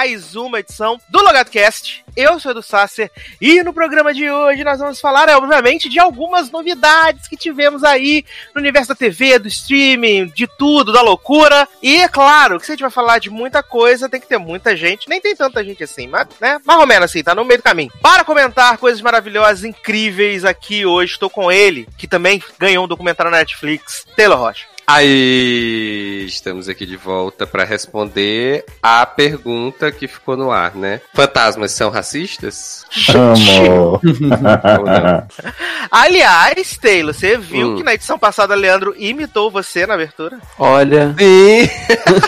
mais uma edição do LogadoCast. Eu sou Edu Sasser e no programa de hoje nós vamos falar, obviamente, de algumas novidades que tivemos aí no universo da TV, do streaming, de tudo, da loucura. E é claro que se a gente vai falar de muita coisa, tem que ter muita gente. Nem tem tanta gente assim, mas, né? Mais ou menos assim, tá no meio do caminho. Para comentar coisas maravilhosas, incríveis aqui hoje, estou com ele, que também ganhou um documentário na Netflix, Taylor Rocha. Aí, estamos aqui de volta para responder a pergunta que ficou no ar, né? Fantasmas são racistas? Não? Aliás, Taylor, você viu Hum. que na edição passada Leandro imitou você na abertura? Olha, Sim,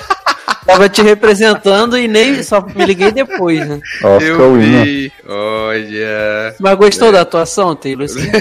tava te representando e nem só me liguei depois, né? Oscar eu vi. Olha. Mas gostou da atuação, Taylor? Sim.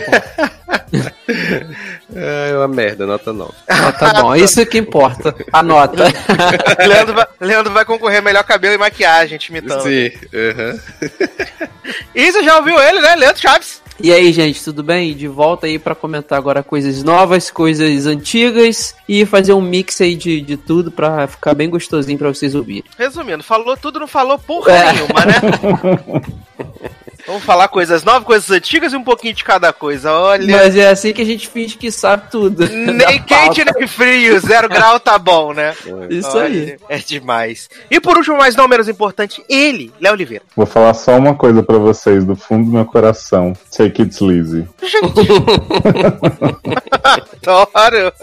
É uma merda, nota 9. Ah, tá bom, isso que importa. Anota. Leandro, vai, Leandro vai concorrer melhor cabelo e maquiagem, te imitando. Sim, aham. E você já ouviu ele, né? Leandro Chaves. E aí, gente, tudo bem? De volta aí pra comentar agora coisas novas, coisas antigas e fazer um mix aí de, de tudo pra ficar bem gostosinho pra vocês ouvirem. Resumindo, falou tudo, não falou porra É. nenhuma, né? Vamos falar coisas novas, coisas antigas e um pouquinho de cada coisa. Olha. Mas é assim que a gente finge que sabe tudo. Nem quente nem frio, zero grau tá bom, né? Isso Olha, aí. É demais. E por último, mas não menos importante, ele, Léo Oliveira. Vou falar só uma coisa pra vocês do fundo do meu coração. Take it sleazy. Adoro!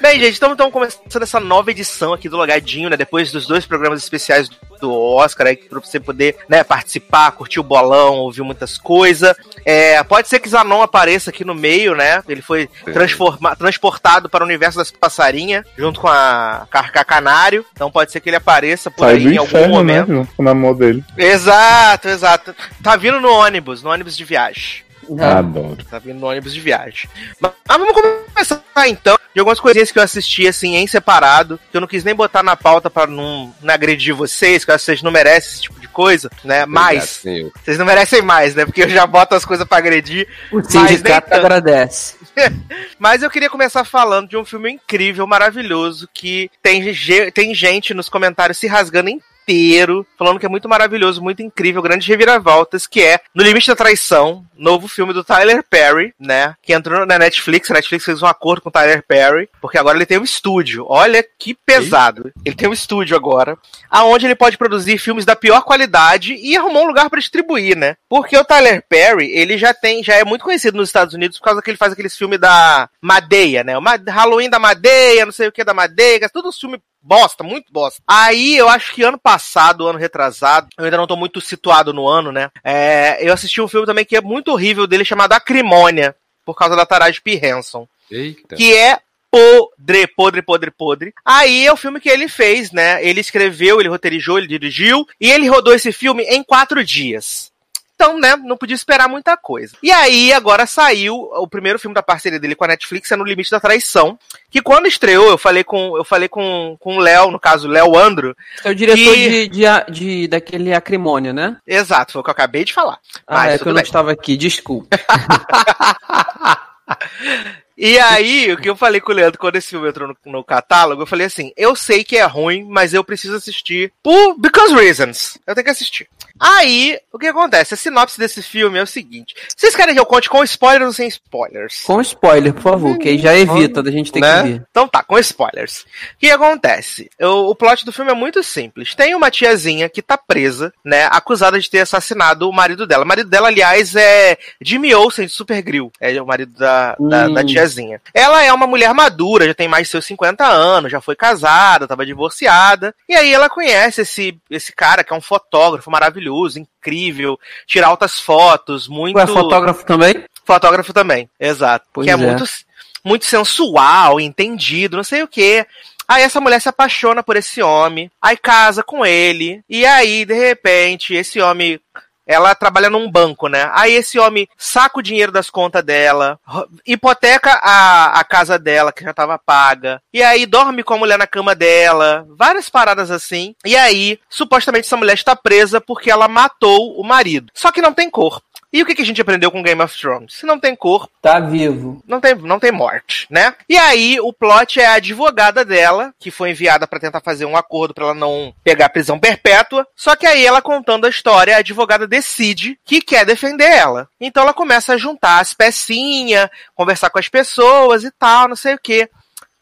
Bem, gente, então estamos começando essa nova edição aqui do Logadinho, né? Depois dos dois programas especiais do Oscar, aí, pra você poder né, participar, curtir o bolão, ouvir muitas coisas. É, pode ser que Zanon apareça aqui no meio, né? Ele foi transportado para o universo das passarinhas, junto com a Carca Canário. Então pode ser que ele apareça por Sai aí em algum inferno, né? momento. Junto com o namoro dele. Exato, exato. Tá vindo no ônibus, no ônibus de viagem. Adoro. Tá vindo no ônibus de viagem. Mas, mas vamos começar então de algumas coisinhas que eu assisti assim em separado, que eu não quis nem botar na pauta pra não, não agredir vocês, que eu acho que vocês não merecem esse tipo de coisa, né? Mas Senhor. vocês não merecem mais, né? Porque eu já boto as coisas pra agredir. O sindicato agradece. Mas eu queria começar falando de um filme incrível, maravilhoso, que tem, tem gente nos comentários se rasgando inteiro, falando que é muito maravilhoso, muito incrível, grandes reviravoltas, que é No Limite da Traição, novo filme do Tyler Perry, né? Que entrou na Netflix, a Netflix fez um acordo com o Tyler Perry, porque agora ele tem um estúdio. Olha que pesado. Ele tem um estúdio agora, aonde ele pode produzir filmes da pior qualidade e arrumou um lugar pra distribuir, né? Porque o Tyler Perry, ele já tem, já é muito conhecido nos Estados Unidos por causa que ele faz aqueles filmes da Madeia, né? O Halloween da Madeia, não sei o que da Madeia, tudo filme bosta, muito bosta. Aí eu acho que ano passado, ano retrasado, eu ainda não tô muito situado no ano, né? É, eu assisti um filme também que é muito horrível dele chamado Acrimônia, por causa da Taraji P. Henson Eita. que é podre, podre, podre, podre. Aí é o filme que ele fez, né? Ele escreveu, ele roteirizou, ele dirigiu, e ele rodou esse filme em quatro dias. Então, né, não podia esperar muita coisa. E aí, agora saiu o primeiro filme da parceria dele com a Netflix, é No Limite da Traição, que quando estreou, eu falei com eu falei com, com o Léo, no caso, Léo Andro. É o diretor Que- de, de, de- daquele acrimônio, né? Exato, foi o que eu acabei de falar. Ah, Mas é que eu não bem. estava aqui, desculpa. E aí, o que eu falei com o Leandro quando esse filme entrou no, no catálogo, eu falei assim: eu sei que é ruim, mas eu preciso assistir por because reasons. Eu tenho que assistir. Aí, o que acontece? A sinopse desse filme é o seguinte: vocês querem que eu conte com spoilers ou sem spoilers? Com spoiler, por favor, que aí já evita da gente ter Né? que ver. Então tá, com spoilers. O que acontece? O, o plot do filme é muito simples. Tem uma tiazinha que tá presa, né, acusada de ter assassinado o marido dela. O marido dela, aliás, é Jimmy Olsen de Supergrill. É o marido da, da, Hum. da tiazinha. Ela é uma mulher madura, já tem mais de seus 50 anos, já foi casada, tava divorciada. E aí ela conhece esse, esse cara que é um fotógrafo maravilhoso, incrível, tira altas fotos, muito... Ué, fotógrafo também? Fotógrafo também, exato. Pois que é, é. muito, muito sensual, entendido, não sei o quê. Aí essa mulher se apaixona por esse homem, aí casa com ele, e aí, de repente, esse homem. Ela trabalha num banco, né? Aí esse homem saca o dinheiro das contas dela, hipoteca a, a casa dela, que já tava paga, e aí dorme com a mulher na cama dela, várias paradas assim. E aí, supostamente, essa mulher está presa porque ela matou o marido. Só que não tem corpo. E o que, que a gente aprendeu com Game of Thrones? Se não tem corpo, Tá vivo. não tem, não tem morte, né? E aí, o plot é a advogada dela, que foi enviada pra tentar fazer um acordo pra ela não pegar prisão perpétua. Só que aí, ela contando a história, a advogada decide que quer defender ela. Então, ela começa a juntar as pecinhas, conversar com as pessoas e tal, não sei o quê.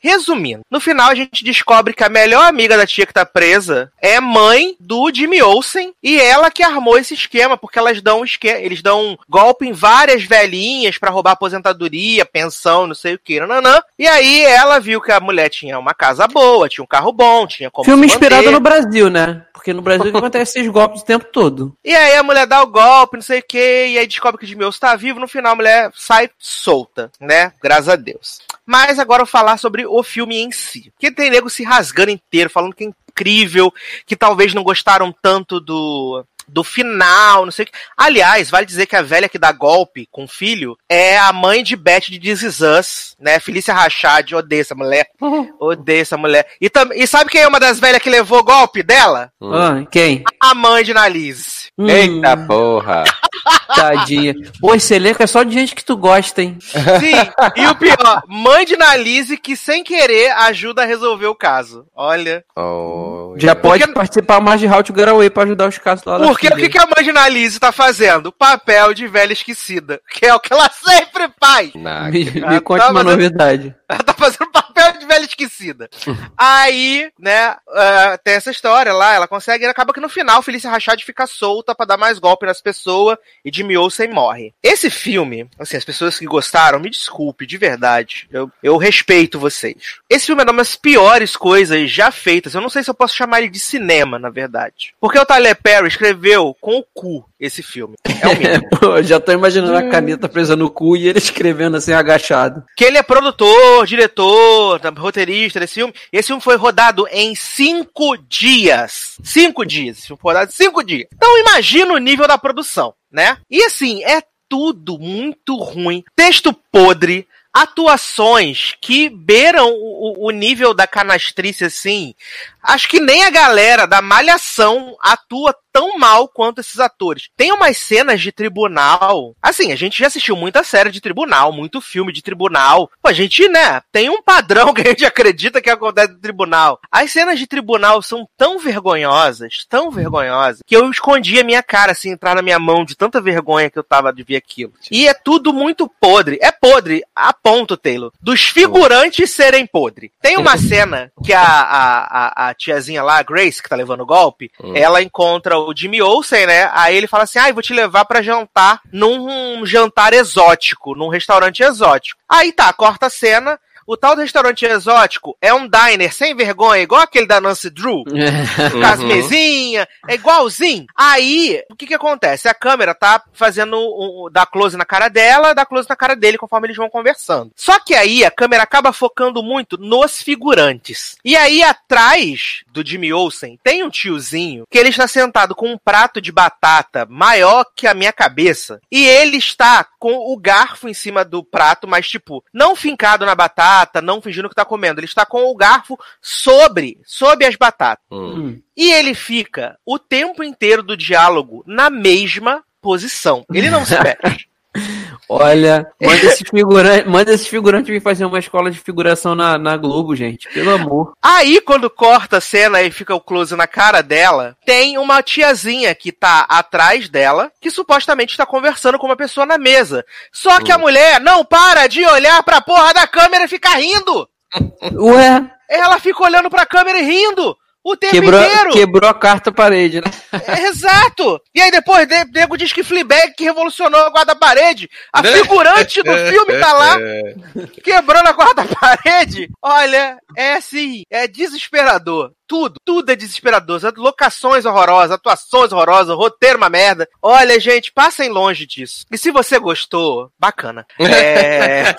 Resumindo, no final a gente descobre que a melhor amiga da tia que tá presa é mãe do Jimmy Olsen e ela que armou esse esquema, porque elas dão um esquema, eles dão um golpe em várias velhinhas pra roubar aposentadoria, pensão, não sei o que, nananã. E aí ela viu que a mulher tinha uma casa boa, tinha um carro bom, tinha como Filme inspirado no Brasil, né? Porque no Brasil acontece esses golpes o tempo todo. E aí a mulher dá o golpe, não sei o que, e aí descobre que o Jimmy Olsen tá vivo, no final a mulher sai solta, né? Graças a Deus. Mas agora eu vou falar sobre o filme em si. Porque tem nego se rasgando inteiro, falando que é incrível, que talvez não gostaram tanto do, do final, não sei o que. Aliás, vale dizer que a velha que dá golpe com o filho é a mãe de Beth de This Is Us, né? Felícia Rachad, odeio essa mulher. Odeio essa mulher. E, tam- e sabe quem é uma das velhas que levou golpe dela? Hum. Ah, quem? A mãe de Nalise. Hum, Eita porra! Tadinha. Pô, esse elenco é só de gente que tu gosta, hein? Sim, e o pior, mãe de Nalise que sem querer ajuda a resolver o caso. Olha. Oh, Já pode Porque- participar mais de How to Get Away pra ajudar os casos lá da Porque o que, que a mãe de Nalise tá fazendo? Papel de velha esquecida. Que é o que ela sempre faz. Me, me Ah, conte tá, uma eu- novidade. Ela tá fazendo papel de velha esquecida. Aí, né, ah, tem essa história lá, ela consegue, e acaba que no final Felícia Rachad fica solta pra dar mais golpe nas pessoas e Jimmy Olsen morre. Esse filme, assim, as pessoas que gostaram, me desculpe, de verdade, eu, eu respeito vocês. Esse filme é uma das piores coisas já feitas, eu não sei se eu posso chamar ele de cinema, na verdade. Porque o Tyler Perry escreveu com o cu esse filme. É o mínimo. Pô, já tô imaginando a caneta presa no cu e ele escrevendo assim, agachado. que ele é produtor, diretor, tá, roteirista desse filme. Esse filme foi rodado em cinco dias. Cinco dias. Esse filme foi rodado em cinco dias. Então imagina o nível da produção, né? E assim, é tudo muito ruim. Texto podre. Atuações que beiram o- o nível da canastrice, assim. Acho que nem a galera da Malhação atua tão mal quanto esses atores. Tem umas cenas de tribunal. Assim, a gente já assistiu muita série de tribunal, muito filme de tribunal. Pô, a gente, né, tem um padrão que a gente acredita que acontece no tribunal. As cenas de tribunal são tão vergonhosas, tão vergonhosas, que eu escondi a minha cara, assim, entrar na minha mão de tanta vergonha que eu tava de ver aquilo. E é tudo muito podre. É podre, a ponto, Taylor. Dos figurantes serem podre. Tem uma cena que a, a, a, a tiazinha lá, a Grace, que tá levando o golpe, Hum. ela encontra o Jimmy Olsen, né? Aí ele fala assim: ah, eu vou te levar pra jantar num jantar exótico, num restaurante exótico. Aí tá, corta a cena. O tal do restaurante exótico é um diner sem vergonha, igual aquele da Nancy Drew com as Uhum. mesinhas, é igualzinho. Aí, o que que acontece? A câmera tá fazendo um, dá close na cara dela, dá close na cara dele conforme eles vão conversando. Só que aí a câmera acaba focando muito nos figurantes. E aí atrás do Jimmy Olsen tem um tiozinho que ele está sentado com um prato de batata maior que a minha cabeça e ele está com o garfo em cima do prato, mas tipo, não fincado na batata, não fingindo que tá comendo, ele está com o garfo sobre, sobre as batatas. Hum. E ele fica o tempo inteiro do diálogo na mesma posição. Ele não se mexe. Olha, manda esse figurante, manda esse figurante vir fazer uma escola de figuração na, na Globo, gente. Pelo amor. Aí, quando corta a cena e fica o close na cara dela, tem uma tiazinha que tá atrás dela, que supostamente tá conversando com uma pessoa na mesa. Só que a mulher não para de olhar pra porra da câmera e ficar rindo. Ué, Ela fica olhando pra câmera e rindo. O tempo quebrou, inteiro. quebrou a quarta parede, né? É, Exato! E aí depois, de- nego diz que Fleabag que revolucionou a guarda-parede. A figurante do filme tá lá quebrando a quarta-parede. Olha, é assim, é desesperador. Tudo, tudo é desesperador. Locações horrorosas, atuações horrorosas, roteiro uma merda. Olha, gente, passem longe disso. E se você gostou, bacana. É...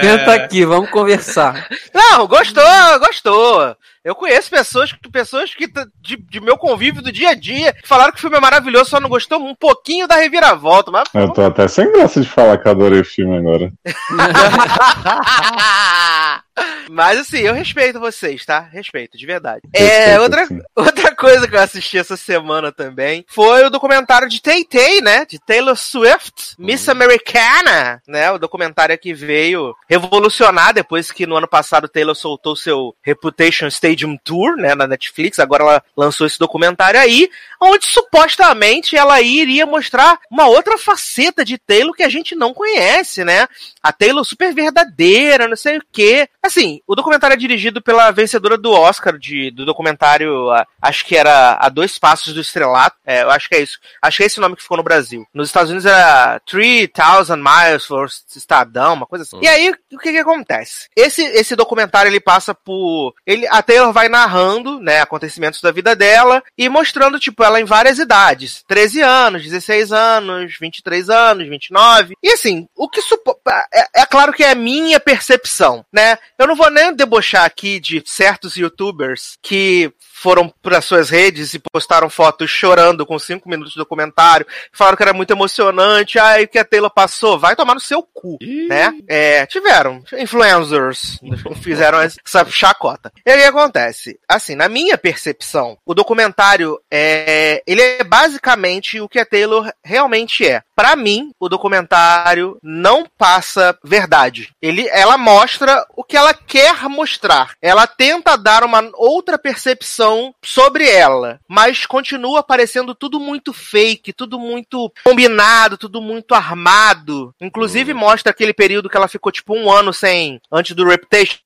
Senta aqui, vamos conversar. Não, gostou, gostou. Eu conheço pessoas, que- pessoas que de, de meu convívio do dia a dia que falaram que o filme é maravilhoso, só não gostou um pouquinho da reviravolta. Mas Eu tô até sem graça de falar que eu adorei o filme agora. Mas assim, eu respeito vocês, tá? Respeito, de verdade. Respeito, é, outra, sim. outra coisa que eu assisti essa semana também foi o documentário de Tay Tay, né? De Taylor Swift, Miss Americana, né? O documentário que veio revolucionar depois que no ano passado Taylor soltou seu Reputation Stadium Tour, né? Na Netflix. Agora ela lançou esse documentário aí, onde supostamente ela iria mostrar uma outra faceta de Taylor que a gente não conhece, né? A Taylor super verdadeira, não sei o quê. Assim, o documentário é dirigido pela vencedora do Oscar de, do documentário, a- acho que era A Dois Passos do Estrelato. É, eu acho que é isso. Acho que é esse o nome que ficou no Brasil. Nos Estados Unidos era 3000 Miles for Estadão, uma coisa assim. E aí, o que que acontece? Esse, esse documentário, ele passa por... Ele, a Taylor vai narrando, né, acontecimentos da vida dela e mostrando, tipo, ela em várias idades. 13 anos, 16 anos, 23 anos, 29. E assim, o que supo... é, é claro que é a minha percepção, né? Eu não vou nem debochar aqui de certos youtubers que foram para suas redes e postaram fotos chorando com cinco minutos de documentário, falaram que era muito emocionante, ai, o que a Taylor passou, vai tomar no seu cu, né? É, tiveram influencers, fizeram essa chacota. E aí acontece? Assim, na minha percepção, o documentário é, ele é basicamente o que a Taylor realmente é. Pra mim, o documentário não passa verdade. Ele, ela mostra o que ela quer mostrar. Ela tenta dar uma outra percepção sobre ela, mas continua parecendo tudo muito fake, tudo muito combinado, tudo muito armado. Inclusive mostra aquele período que ela ficou tipo um ano sem antes do Reputation.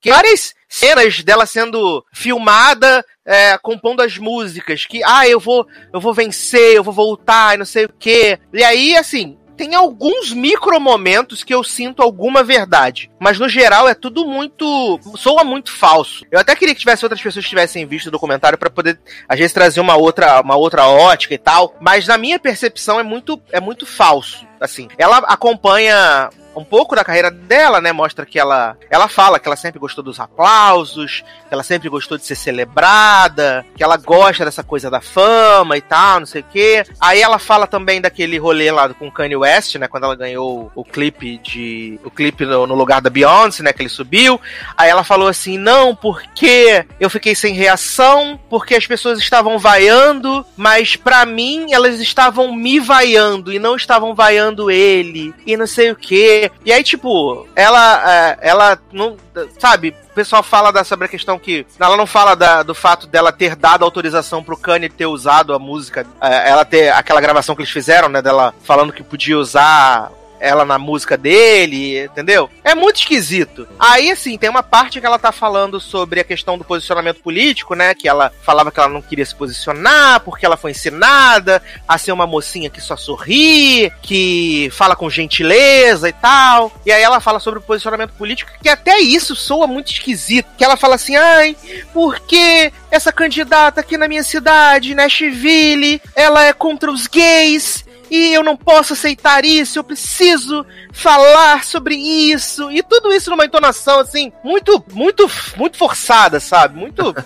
Que várias cenas dela sendo filmada, é, compondo as músicas, que, ah, eu vou, eu vou vencer, eu vou voltar, e não sei o quê. E aí, assim, tem alguns micro momentos que eu sinto alguma verdade. Mas no geral é tudo muito. soa muito falso. Eu até queria que tivesse outras pessoas que tivessem visto o documentário para poder, às vezes, trazer uma outra, uma outra ótica e tal. Mas na minha percepção é muito, é muito falso. Assim, ela acompanha um pouco da carreira dela, né? Mostra que ela, ela fala que ela sempre gostou dos aplausos, que ela sempre gostou de ser celebrada, que ela gosta dessa coisa da fama e tal, não sei o quê. Aí ela fala também daquele rolê lá com Kanye West, né? Quando ela ganhou o clipe de, o clipe no, no lugar da Beyoncé, né? Que ele subiu. Aí ela falou assim, não, porque eu fiquei sem reação, porque as pessoas estavam vaiando, mas pra mim elas estavam me vaiando e não estavam vaiando ele e não sei o quê. E aí, tipo, ela, é, ela não, sabe, o pessoal fala da, sobre a questão que ela não fala da- do fato dela ter dado autorização pro Kanye ter usado a música, é, ela ter aquela gravação que eles fizeram, né, dela falando que podia usar ela na música dele, entendeu? É muito esquisito. Aí, assim, tem uma parte que ela tá falando sobre a questão do posicionamento político, né? Que ela falava que ela não queria se posicionar porque ela foi ensinada a ser uma mocinha que só sorri, que fala com gentileza e tal. E aí ela fala sobre o posicionamento político, que até isso soa muito esquisito. Que ela fala assim, ai, porque essa candidata aqui na minha cidade, Nashville, ela é contra os gays e eu não posso aceitar isso, eu preciso falar sobre isso, e tudo isso numa entonação assim, muito, muito, muito forçada, sabe? Muito.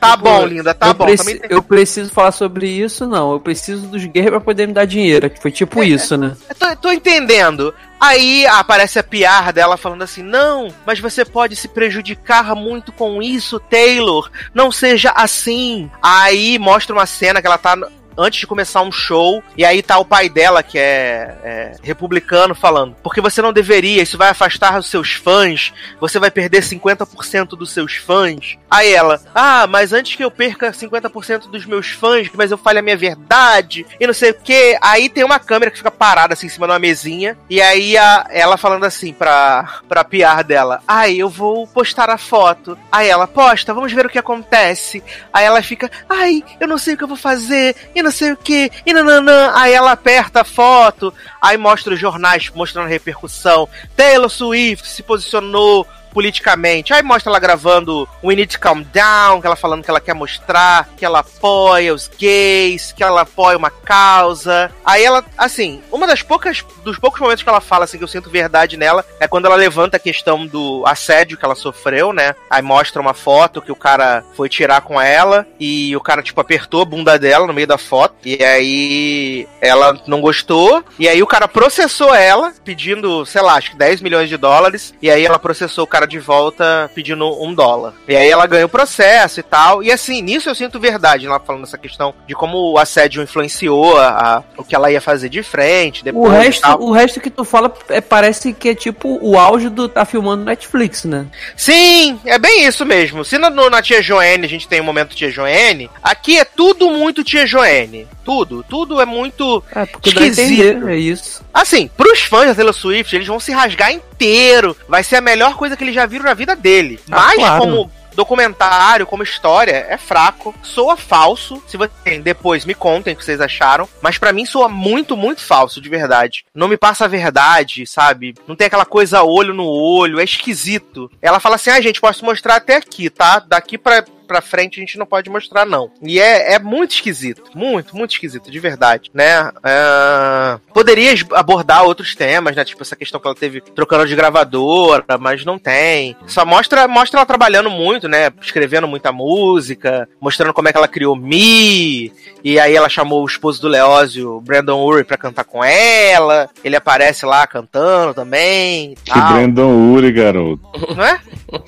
Tá bom, linda, tá eu, bom. preci- tem- eu preciso falar sobre isso, não. Eu preciso dos gays pra poder me dar dinheiro. que Foi tipo É, isso, né? Eu tô, tô entendendo. Aí aparece a PR dela falando assim: não, mas você pode se prejudicar muito com isso, Taylor. Não seja assim. Aí mostra uma cena que ela tá. Antes de começar um show, e aí tá o pai dela, que é, é republicano, falando: porque você não deveria, isso vai afastar os seus fãs, você vai perder 50% dos seus fãs. Aí ela: ah, mas antes que eu perca 50% dos meus fãs, mas eu fale a minha verdade, e não sei o que. Aí tem uma câmera que fica parada assim em cima de uma mesinha, e aí a, ela falando assim pra, pra PR dela: ai, eu vou postar a foto. Aí ela posta, vamos ver o que acontece. Aí ela fica: ai, eu não sei o que eu vou fazer, e não sei o que, e nananã. Aí ela aperta a foto, aí mostra os jornais mostrando a repercussão. Taylor Swift se posicionou politicamente. Aí mostra ela gravando We Need to Calm Down, que ela falando que ela quer mostrar que ela apoia os gays, que ela apoia uma causa. Aí ela, assim, uma das poucas, dos poucos momentos que ela fala, assim, que eu sinto verdade nela, é quando ela levanta a questão do assédio que ela sofreu, né? Aí mostra uma foto que o cara foi tirar com ela e o cara, tipo, apertou a bunda dela no meio da foto. E aí ela não gostou. E aí o cara processou ela, pedindo, sei lá, acho que 10 milhões de dólares. E aí ela processou o cara de volta pedindo um dólar. E aí ela ganha o processo e tal. E assim, nisso eu sinto verdade, ela falando essa questão de como o assédio influenciou a, a- o que ela ia fazer de frente. Depois O resto, o resto que tu fala é, parece que é tipo o auge do tá filmando Netflix, né? Sim, é bem isso mesmo. Se no, na Tia Joene a gente tem um momento Tia Joene, aqui é tudo muito Tia Joene. Tudo, tudo é muito É, porque esquisito. entender, é isso. Assim, pros fãs da Taylor Swift, eles vão se rasgar inteiro. Vai ser a melhor coisa que eles já viram na vida dele. Ah, Mas claro. como documentário, como história, é fraco, soa falso. Se vocês depois me contem o que vocês acharam, mas pra mim soa muito, muito falso, de verdade. Não me passa a verdade, sabe? Não tem aquela coisa olho no olho, é esquisito. Ela fala assim: "Ah, gente, posso mostrar até aqui, tá? Daqui pra pra frente a gente não pode mostrar, não. E é, é muito esquisito. Muito, muito esquisito, de verdade, né? É, Poderia abordar outros temas, né? Tipo essa questão que ela teve trocando de gravadora, mas não tem. Só mostra, mostra ela trabalhando muito, né? Escrevendo muita música, mostrando como é que ela criou Me. E aí ela chamou o esposo do Leózio, Brandon Urie, pra cantar com ela. Ele aparece lá cantando também. Que. Brandon Uri, garoto. Não é?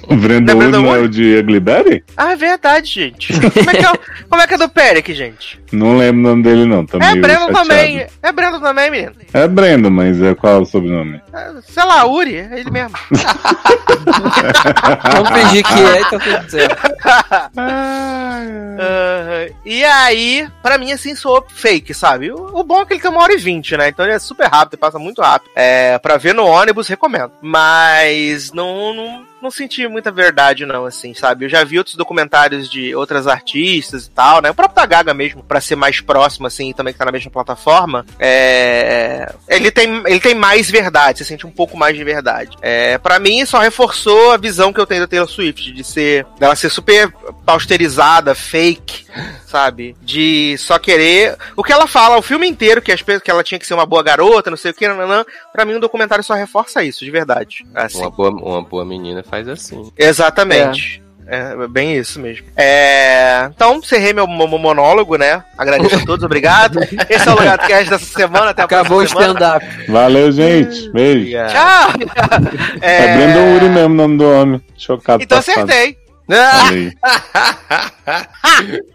O Brandon Não é Brandon não é o de Ugly Betty? Ah, é verdade, gente. Como é que é, o- como é, que é do Perec, gente? Não lembro o nome dele, não. Tá É Brandon chateado. também. É Brandon também, menino. É Brandon, mas é qual o sobrenome? É, sei lá, Uri, é ele mesmo. Vamos fingir que é e tá tudo certo. Ah, e aí, pra mim, assim, soou fake, sabe? O, o bom é que ele tem uma hora e vinte, né? Então ele é super rápido, passa muito rápido. É, pra ver no ônibus, recomendo. Mas não, não, não senti muita verdade, não, assim, sabe? Eu já vi outros documentários de outras artistas e tal, né? O próprio da Gaga mesmo, pra ser mais próximo, assim, também que tá na mesma plataforma. É, ele, tem, ele tem mais verdade, você sente um pouco mais de verdade. É, para mim, só reforçou a visão que eu tenho da Taylor Swift, de ser, dela ser super pausterizada, fake, sabe? De só querer. O que ela fala o filme inteiro, que, as, que ela tinha que ser uma boa garota, não sei o que, nananã, pra mim o documentário só reforça isso, de verdade. Assim. Uma boa, uma boa menina faz assim. Exatamente. É. bem isso mesmo. É, Então, encerrei meu, meu monólogo, né? Agradeço a todos, obrigado. Esse é o lugar é dessa semana. Até a Acabou o stand-up. Valeu, gente. Beijo. Obrigado. Tchau! É, Brandon Uri mesmo o nome do homem. Chocado. Então passado. acertei.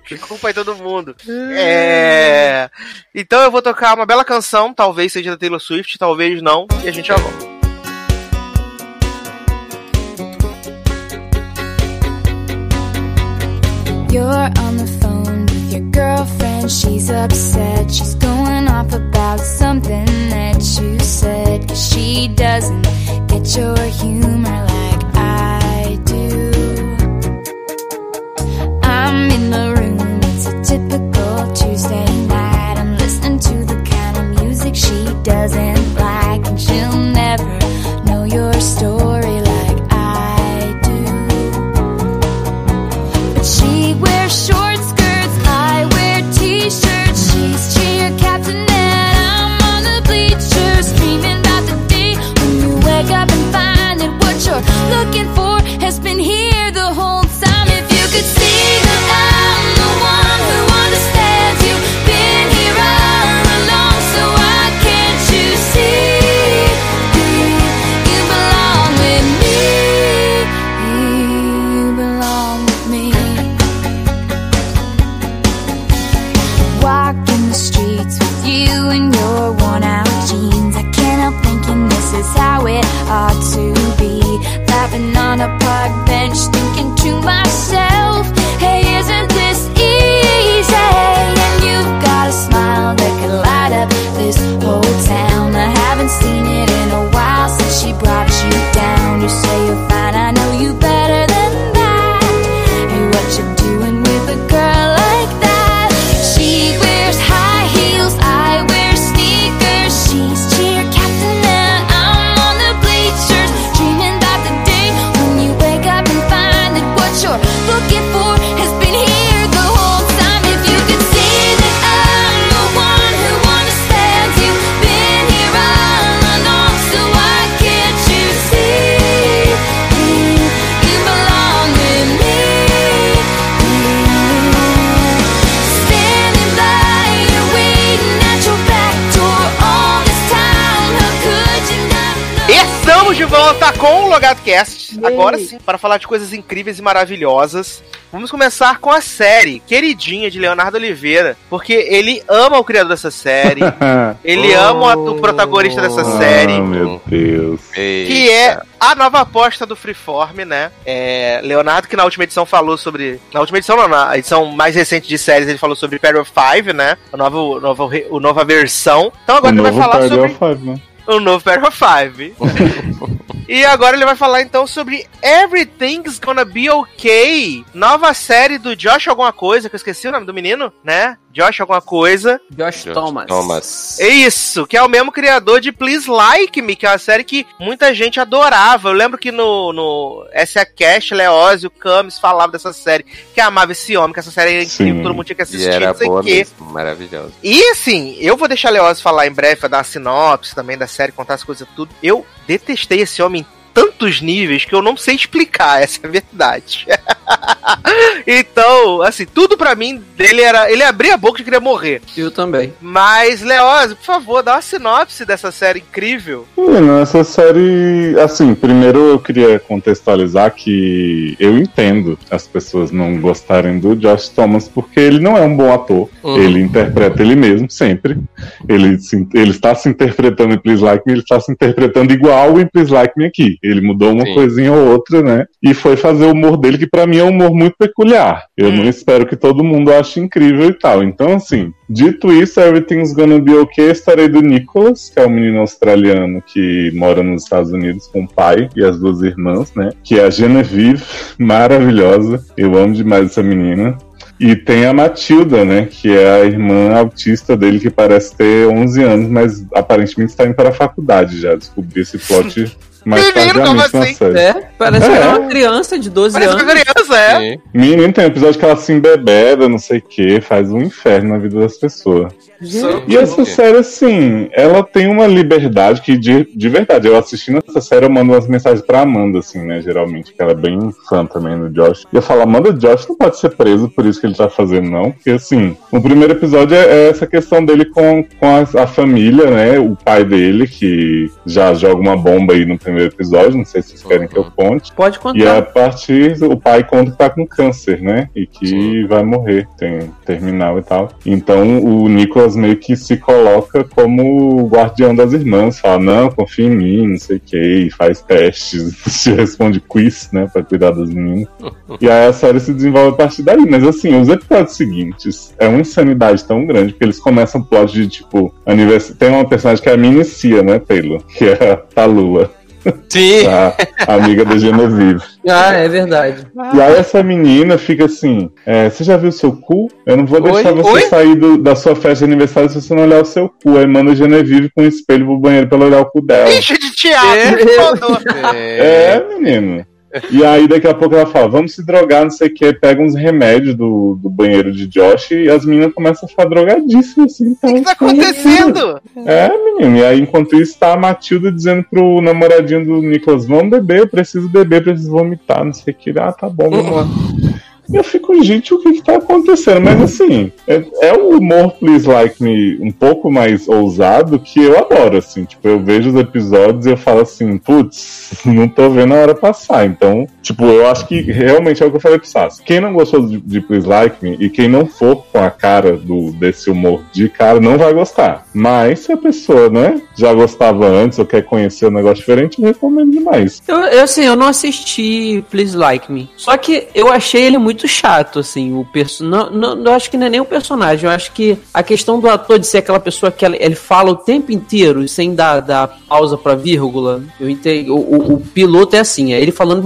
Desculpa aí todo mundo. É... Então eu vou tocar uma bela canção, talvez seja da Taylor Swift, talvez não, e a gente já volta. You're on the phone with your girlfriend. She's upset. She's going off about something that you said. Cause she doesn't get your humor com o Logado Cast. Agora sim, para falar de coisas incríveis e maravilhosas. Vamos começar com a série queridinha de Leonardo Oliveira, porque ele ama o criador dessa série, ele ama o protagonista dessa série. Ah, meu Deus. que é a nova aposta do Freeform, né? É, Leonardo, que na última edição falou sobre. Na última edição, não, na edição mais recente de séries, ele falou sobre Parallel 5, né? A nova, nova, o nova versão. Então agora o ele vai falar Parallel sobre Five, né? o novo Parallel 5. E agora ele vai falar então sobre Everything's Gonna Be Okay. Nova série do Josh alguma coisa, que eu esqueci o nome do menino, né? Josh alguma coisa. Josh Thomas. Thomas. É isso, que é o mesmo criador de Please Like Me, que é uma série que muita gente adorava. Eu lembro que no, no S.A. Cash, Leózio, Camis falavam dessa série, que amava esse homem, que essa série era incrível, Sim. todo mundo tinha que E assistir, era não sei o boa quê. mesmo, maravilhosa. E assim, eu vou deixar Leózio falar em breve, pra dar uma sinopse também da série, contar as coisas tudo. Eu detestei esse homem em tantos níveis que eu não sei explicar, essa é a verdade. então, assim, tudo pra mim dele era. Ele abria a boca e queria morrer. Eu também. Mas, Leózio, por favor, dá uma sinopse dessa série incrível. Menino, essa série, assim, primeiro eu queria contextualizar que eu entendo as pessoas não gostarem do Josh Thomas porque ele não é um bom ator. Uhum. Ele interpreta ele mesmo, sempre. Ele, se- ele está se interpretando em Please Like Me, ele está se interpretando igual em Please Like Me aqui. Ele mudou uma Sim. coisinha ou outra, né? E foi fazer o humor dele, que pra mim é um humor muito peculiar. Eu Hum. não espero que todo mundo ache incrível e tal. Então, assim, dito isso, Everything's Gonna Be Okay, história do Nicholas, que é um menino australiano que mora nos Estados Unidos com o pai e as duas irmãs, né? Que é a Genevieve, maravilhosa. Eu amo demais essa menina. E tem a Matilda, né? Que é a irmã autista dele, que parece ter 11 anos, mas aparentemente está indo para a faculdade já. Descobri esse plot mais Menino, como assim? série. É, parece que É. era uma criança de 12 Parece uma anos. criança, é. Sim. Menino, tem um episódio que ela se embebeda, não sei o que, faz um inferno na vida das pessoas. E essa série, assim, ela tem uma liberdade que, de, de verdade, eu assistindo essa série, eu mando umas mensagens pra Amanda, assim, né, geralmente, que ela é bem fã também do Josh. E eu falo, Amanda, Josh não pode ser preso por isso que ele tá fazendo, não, porque, assim, o primeiro episódio é, é essa questão dele com, com a, a família, né, o pai dele, que já joga uma bomba aí no primeiro episódio, não sei se vocês querem que eu conte. Pode E a contar. partir, o pai conta que tá com câncer, né? E que Sim. vai morrer, tem terminal e tal. Então o Nicholas meio que se coloca como o guardião das irmãs, fala, não, confia em mim, não sei o que, faz testes, se responde quiz, né, pra cuidar das meninas. e aí a série se desenvolve a partir daí. Mas assim, os episódios seguintes é uma insanidade tão grande, porque eles começam plot de tipo, anivers... tem uma personagem que é a Minicia, né, Taylor? Que é a Talula, Sim. a amiga da Genevieve. Ah, é verdade. E aí essa menina fica assim, é, você já viu seu cu? Eu não vou deixar Oi? você Oi? sair do- da sua festa de aniversário se você não olhar o seu cu. Aí manda a Genevieve com um espelho pro banheiro pra ela olhar o cu dela. Ixi, de teatro, É. É, menino. E aí daqui a pouco ela fala, vamos se drogar, não sei o que, pega uns remédios do, do banheiro de Josh e as meninas começam a ficar drogadíssimas, assim. O que tá acontecendo? É, menino. E aí, enquanto isso, tá a Matilda dizendo pro namoradinho do Nicolas: Vamos beber, eu preciso beber, preciso vomitar, não sei o que. Ah, tá bom, vamos lá. Eu fico, gente, o que que tá acontecendo? Mas assim, é, é o humor Please Like Me um pouco mais ousado que eu adoro, assim. Tipo, eu vejo os episódios e eu falo assim, putz, não tô vendo a hora passar. Então, tipo, eu acho que realmente é o que eu falei pro Sassi. Quem não gostou de, de Please Like Me e quem não for com a cara do, desse humor de cara não vai gostar. Mas se a pessoa, né, já gostava antes ou quer conhecer um negócio diferente, eu recomendo demais. Eu, eu, assim, eu não assisti Please Like Me. Só que eu achei ele muito chato, assim, o perso não, não, Eu acho que não é nem o personagem, eu acho que a questão do ator de ser aquela pessoa que ele, fala o tempo inteiro, sem dar, dar pausa pra vírgula. Eu entendi. O, o, o piloto é assim, é ele falando.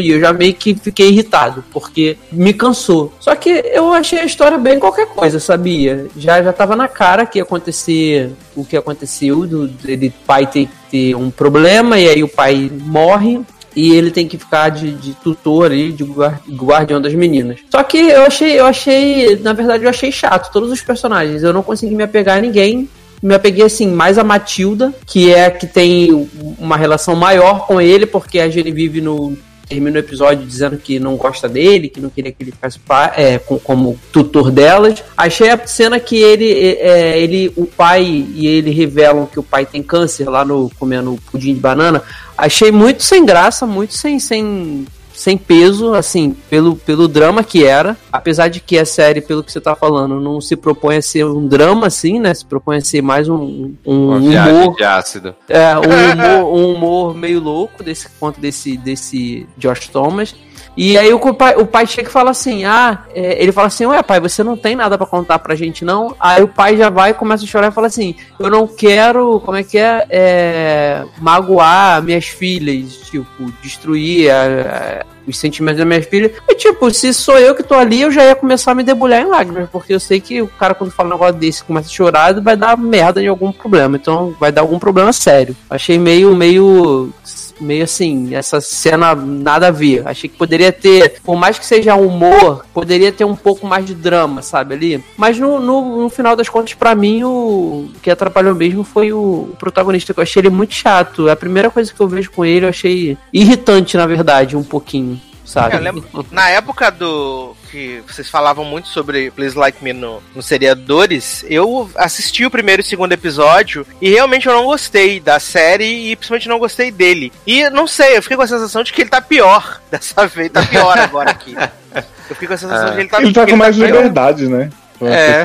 E eu já meio que fiquei irritado, porque me cansou. Só que eu achei a história bem qualquer coisa, sabia? Já, já tava na cara que ia acontecer o que aconteceu, do, ele pai ter, ter um problema e aí o pai morre e ele tem que ficar de, de tutor aí, de guardião das meninas. Só que eu achei, eu achei, na verdade, eu achei chato todos os personagens. Eu não consegui me apegar a ninguém. Me apeguei assim mais a Matilda, que é a que tem uma relação maior com ele, porque a gente vive no termina o episódio dizendo que não gosta dele, que não queria que ele ficasse é, com, como tutor delas. Achei a cena que ele, é, ele, o pai e ele revelam que o pai tem câncer lá no comendo pudim de banana. Achei muito sem graça, muito sem, sem sem peso, assim, pelo, pelo drama que era. Apesar de que a série, pelo que você tá falando, não se propõe a ser um drama, assim, né? Se propõe a ser mais um, um humor. de ácido. É, um humor, um humor meio louco desse ponto desse, desse Josh Thomas. E aí o pai, o pai chega e fala assim: Ah, é, ele fala assim, ué, pai, você não tem nada para contar pra gente, não? Aí o pai já vai, começa a chorar e fala assim: Eu não quero, como é que é? é magoar minhas filhas, tipo, destruir a, a, os sentimentos da minha filha. E tipo, se sou eu que tô ali, eu já ia começar a me debulhar em lágrimas, porque eu sei que o cara, quando fala um negócio desse começa a chorar, vai dar merda em algum problema. Então vai dar algum problema sério. Achei meio, meio meio assim, essa cena nada a ver. Achei que poderia ter, por mais que seja humor, poderia ter um pouco mais de drama, sabe, ali. Mas no, no, no final das contas, para mim, o que atrapalhou mesmo foi o, o protagonista, que eu achei ele muito chato. A primeira coisa que eu vejo com ele, eu achei irritante, na verdade, um pouquinho sabe? É, eu lembro, na época do que vocês falavam muito sobre Please Like Me no, no Seriadores, eu assisti o primeiro e segundo episódio e realmente eu não gostei da série e principalmente não gostei dele. E não sei, eu fiquei com a sensação de que ele tá pior dessa vez, tá pior agora aqui. Eu fiquei com a sensação Ah. de que ele tá Ele tá com ele mais pior. liberdade, né? É,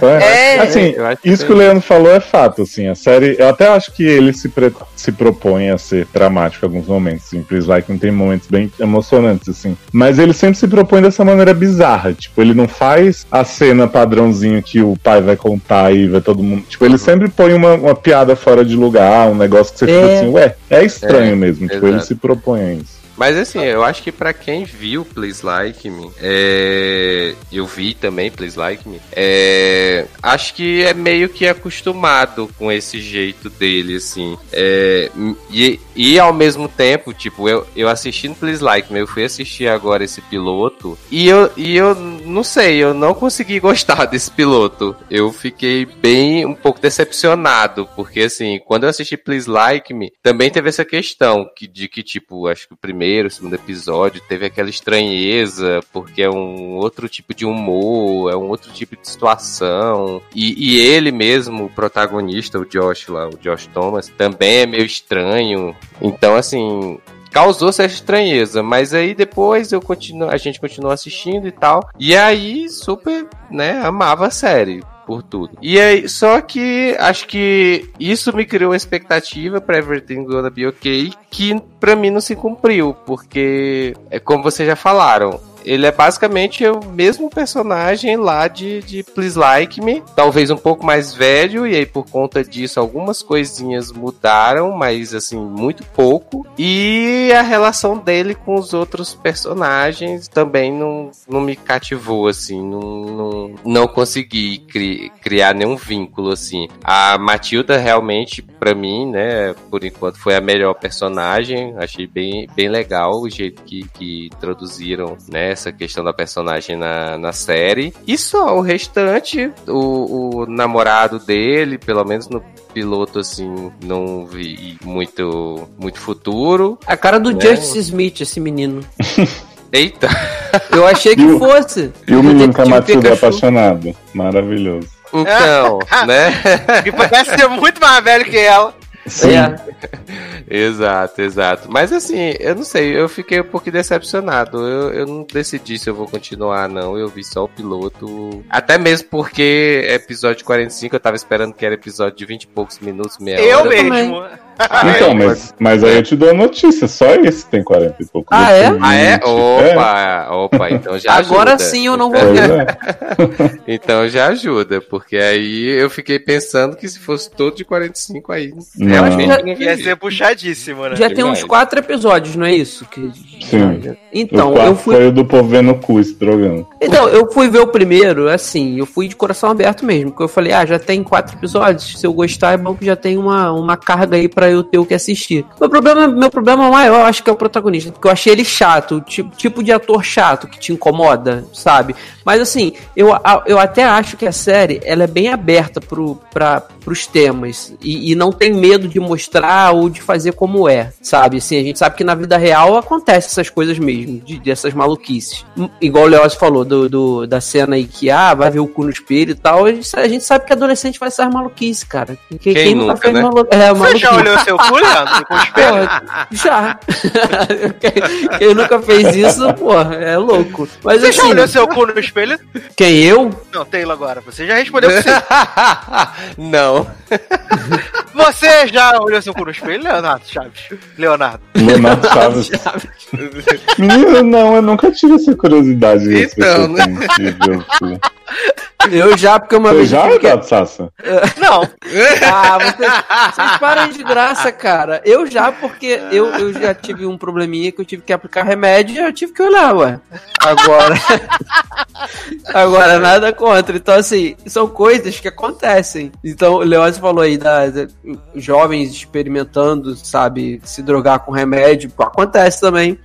é, assim, isso que o Leandro falou é fato, assim, a série, eu até acho que ele se, pre- se propõe a ser dramático em alguns momentos, assim, Please Like não tem momentos bem emocionantes, assim, mas ele sempre se propõe dessa maneira bizarra, tipo, ele não faz a cena padrãozinho que o pai vai contar e vai todo mundo, tipo, ele Uhum. sempre põe uma, uma piada fora de lugar, um negócio que você fica É. assim, ué, é estranho É, mesmo, tipo, exato. ele se propõe a isso. Mas assim, eu acho que pra quem viu Please Like Me, é... eu vi também Please Like Me, é... acho que é meio que acostumado com esse jeito dele, assim. É... E, e ao mesmo tempo, tipo, eu, eu assistindo Please Like Me, eu fui assistir agora esse piloto, e eu, e eu não sei, eu não consegui gostar desse piloto. Eu fiquei bem, um pouco decepcionado, porque assim, quando eu assisti Please Like Me, também teve essa questão que, de que, tipo, acho que o primeiro, o segundo episódio teve aquela estranheza, porque é um outro tipo de humor, é um outro tipo de situação. E, e ele mesmo, o protagonista, o Josh lá, o Josh Thomas, também é meio estranho. Então, assim, causou essa estranheza, mas aí depois eu continuo, a gente continuou assistindo e tal. E aí super, né, amava a série por tudo. E aí, só que acho que isso me criou uma expectativa para Everything Gonna Be Okay que pra mim não se cumpriu, porque é como vocês já falaram, ele é basicamente o mesmo personagem lá de, de Please Like Me, talvez um pouco mais velho, e aí por conta disso algumas coisinhas mudaram, mas assim, muito pouco. E a relação dele com os outros personagens também não, não me cativou, assim, não, não, não consegui cri- criar nenhum vínculo, assim. A Matilda realmente, pra mim, né, por enquanto foi a melhor personagem, achei bem, bem legal o jeito que, que introduziram, né, essa questão da personagem na, na série. E só o restante, o, o namorado dele, pelo menos no piloto, assim, não vi muito, muito futuro. A cara do Né? Justice Smith, esse menino. Eita! Eu achei que E o- fosse. E o menino com a Detetive Matilda Pikachu. apaixonado. Maravilhoso. Então, né? Que parece ser muito mais velho que ela. Sim. É. exato, exato. Mas assim, eu não sei, eu fiquei um pouco decepcionado. Eu, eu não decidi se eu vou continuar, não. Eu vi só o piloto. Até mesmo porque episódio 45 eu tava esperando que era episódio de 20 e poucos minutos, meia Eu hora. mesmo. Então, mas, mas aí eu te dou a notícia, só esse tem 40 e pouco. Ah, é? Ah, é? É. Opa, opa, então já Agora ajuda. sim eu não vou é. Então já ajuda, porque aí eu fiquei pensando que se fosse todo de 45 aí, Não. realmente Já- não Ia ser puxadíssimo, né? Já tem uns quatro episódios, não é isso? Que... Sim. Então, eu fui. foi o do povo vendo o cu se drogando. Então, eu fui ver o primeiro, assim, eu fui de coração aberto mesmo, porque eu falei, ah, já tem quatro episódios, se eu gostar é bom que já tem uma, uma carga aí pra eu ter o que assistir. Meu problema, meu problema maior, acho que é o protagonista, porque eu achei ele chato, tipo, tipo de ator chato que te incomoda, sabe? Mas assim, eu, eu até acho que a série, ela é bem aberta pro, pra, pros temas, e, e não tem medo de mostrar ou de fazer como é, sabe? Assim, a gente sabe que na vida real acontece essas coisas mesmo, de, dessas maluquices. Hum, Igual o Leoz falou do, do- da cena aí que, ah, vai ver o cu no espelho e tal, a gente, a gente sabe que adolescente faz essas maluquices, cara. Quem, Quem nunca fez né? malu... é, Você já maluquice? olhou seu cu, Leandro? Com o espelho? Já. quem, quem nunca fez isso, porra, é louco. Mas Você já assim, olhou seu cu no espelho? quem eu? Não, Taylor agora. Você já respondeu que sim. Não. Você já olhou seu cu no espelho, Leonardo Chaves? Leonardo. Leonardo Chaves. Menino, não, eu nunca tive essa curiosidade. Então, cu. Eu já, porque uma Você vez. eu já, Eduardo Sassa? Não. Ah, vocês, vocês param de graça, cara. Eu já, porque eu, eu já tive um probleminha que eu tive que aplicar remédio e eu tive que olhar, ué. Agora. Agora, nada contra. Então, assim, são coisas que acontecem. Então, o falou aí da, jovens experimentando, sabe, se drogar com remédio. Acontece também.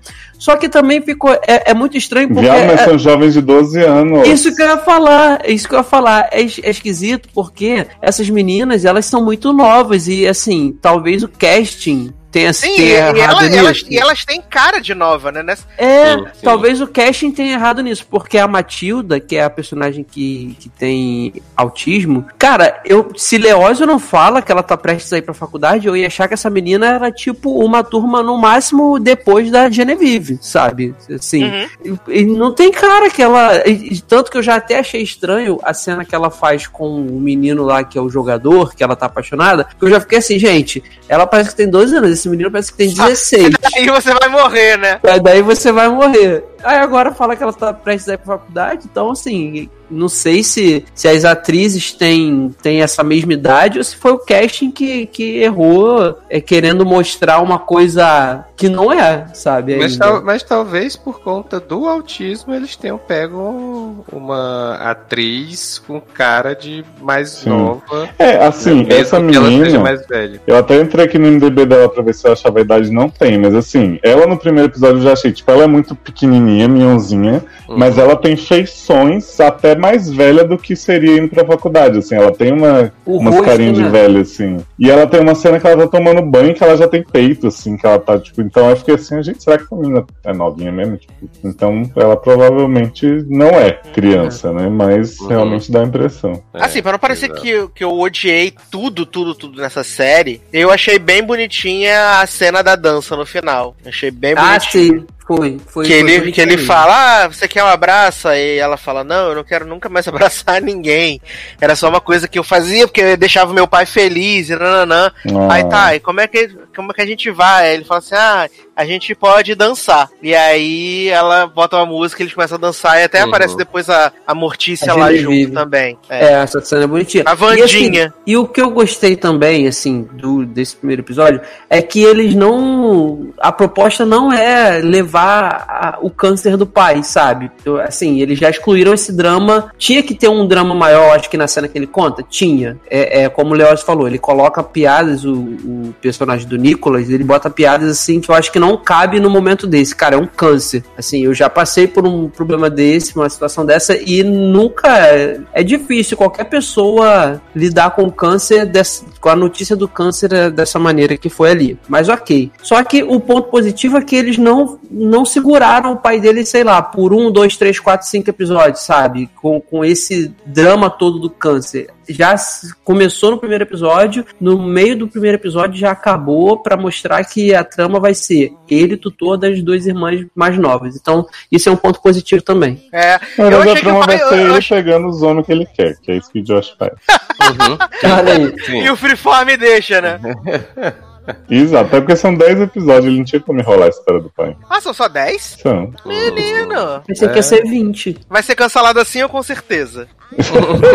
Só que também ficou. É, é muito estranho porque. Viado, mas é- são jovens de 12 anos. isso que eu ia falar, isso que eu ia falar. É, é esquisito porque essas meninas, elas são muito novas e, assim, talvez o casting tenha, Sim, e, tenha e errado ela- nisso. elas, e elas têm cara de nova, né? Nessa- É, Sim, sim. talvez o casting tenha errado nisso, porque a Matilda, que é a personagem que, que tem autismo, cara, eu se Leózio não fala que ela tá prestes a ir pra faculdade, eu ia achar que essa menina era tipo uma turma no máximo depois da Genevieve, sabe? Assim, Uhum. e, não tem cara que ela. e- tanto que eu já até achei estranho a cena que ela faz com o menino lá, que é o jogador, que ela tá apaixonada, que eu já fiquei assim, gente, ela parece que tem 12 anos, esse menino parece que tem 16. Aí você vai morrer, né? Aí daí você vai morrer. Aí agora fala que ela tá prestes a ir pra faculdade, então assim, não sei se, se as atrizes têm, têm essa mesma idade ou se foi o casting que, que errou, é, querendo mostrar uma coisa que não é, sabe? Mas, tal- mas talvez por conta do autismo eles tenham pego uma atriz com cara de mais Sim. nova. É, assim, mesmo essa que ela seja menina. mais velha. Eu até entrei aqui no MDB dela pra ver se eu achava a idade, não tem, mas assim, ela no primeiro episódio eu já achei, tipo, ela é muito pequenininha, minhãozinha, Uhum. mas ela tem feições até mais velha do que seria indo pra faculdade, assim, ela tem uma, O umas carinhas né? de velha, assim. E ela tem uma cena que ela tá tomando banho que ela já tem peito, assim, que ela tá, tipo, então eu fiquei assim, gente, será que a menina é novinha mesmo? Tipo, então ela provavelmente não é criança, né? Mas Uhum. realmente dá a impressão. É, Assim, pra não parecer exato. que, eu- que eu odiei tudo, tudo, tudo nessa série, eu achei bem bonitinha a cena da dança no final. Achei bem Ah, bonitinho. sim, foi. foi Que foi ele, que bonitinho ele fala, ah, você quer um abraço? Aí ela fala, não, eu não quero nunca mais abraçar ninguém. Era só uma coisa que eu fazia porque eu deixava meu pai feliz e nananã. Ah. Aí tá, e como é, que, como é que a gente vai? Aí ele fala assim, ah, a gente pode dançar. E aí ela bota uma música, eles começam a dançar e até Uhum. aparece depois a, a Mortícia A lá junto também. É. É, essa cena é bonitinha. A E, assim, Vandinha. E, o que eu gostei também, assim, do, desse primeiro episódio, é que eles não. A proposta não é levar a- o câncer do pai, sabe? Eu, assim, eles já excluíram esse drama. Tinha que ter um drama maior, acho que na cena que ele conta? Tinha. É, é como o Leoz falou, ele coloca piadas, o, o personagem do Nicolas, ele bota piadas assim que eu acho que não cabe no momento desse. Cara, é um câncer. Assim, eu já passei por um problema desse, uma situação dessa, e nunca. É, é difícil qualquer pessoa lidar com câncer desse- com a notícia do câncer é dessa maneira que foi ali. Mas ok. Só que o ponto positivo é que eles não, não seguraram o pai dele, sei lá, por um, dois, três, quatro, cinco episódios, sabe? Com, com esse drama todo do câncer já começou no primeiro episódio, no meio do primeiro episódio já acabou para mostrar que a trama vai ser ele tutor das duas irmãs mais novas. Então, isso é um ponto positivo também. É, eu a achei que o trama pai, vai ser eu, eu ele achei- pegando os homens que ele quer, que é isso que o Josh faz. Uhum. Olha aí. Sim. E o Freeform deixa, né? Exato, até porque são 10 episódios, ele não tinha como enrolar a história do pai. Ah, são só 10? São. Menino! Pensei que ia ser 20. Vai ser cancelado assim ou com certeza?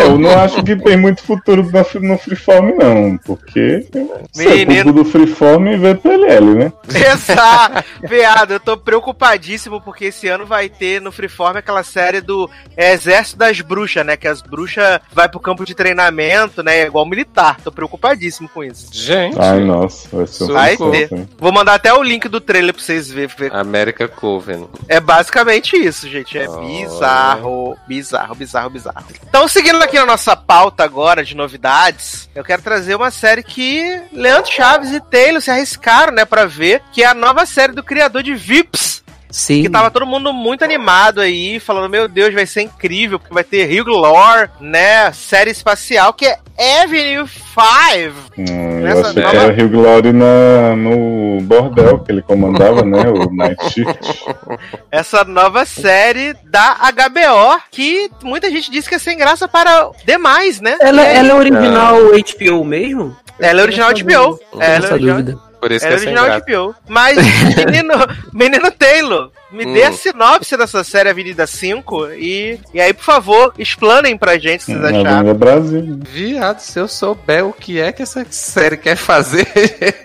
Eu não acho que tem muito futuro na- no Freeform, não, porque é Menino. tudo do Freeform e VPLL, né? Exato! Viado, eu tô preocupadíssimo porque esse ano vai ter no Freeform aquela série do Exército das Bruxas, né? Que as bruxas vai pro campo de treinamento, né? Igual militar. Tô preocupadíssimo com isso. Gente, Ai, nossa, vai ser um Vai ter. Vou mandar até o link do trailer pra vocês verem. ver. América Coven. É basicamente isso, gente. É Oh. bizarro, bizarro, bizarro, bizarro. Então, seguindo aqui na nossa pauta agora de novidades, eu quero trazer uma série que Leandro Chaves e Taylor se arriscaram, né, pra ver, que é a nova série do criador de Vips. Sim. Que tava todo mundo muito animado aí, falando, meu Deus, vai ser incrível, porque vai ter Hugh Lore, né, série espacial, que é Avenue 5. Hum, eu achei nova- que era Rio Glory na, no bordel que ele comandava, né? O Night Shift. Essa nova série da HBO, que muita gente disse que é sem graça para demais, né? Ela, aí? ela é original HBO mesmo? Ela é original HBO. Ela é essa original, dúvida. Por isso ela é que é original de HBO. Mas, menino, menino Taylor, me dê a Hum. sinopse dessa série Avenida 5 e, e aí, por favor, explanem pra gente o que vocês Na acharam. Avenida Brasil. né? Viado, se eu souber o que é que essa série quer fazer,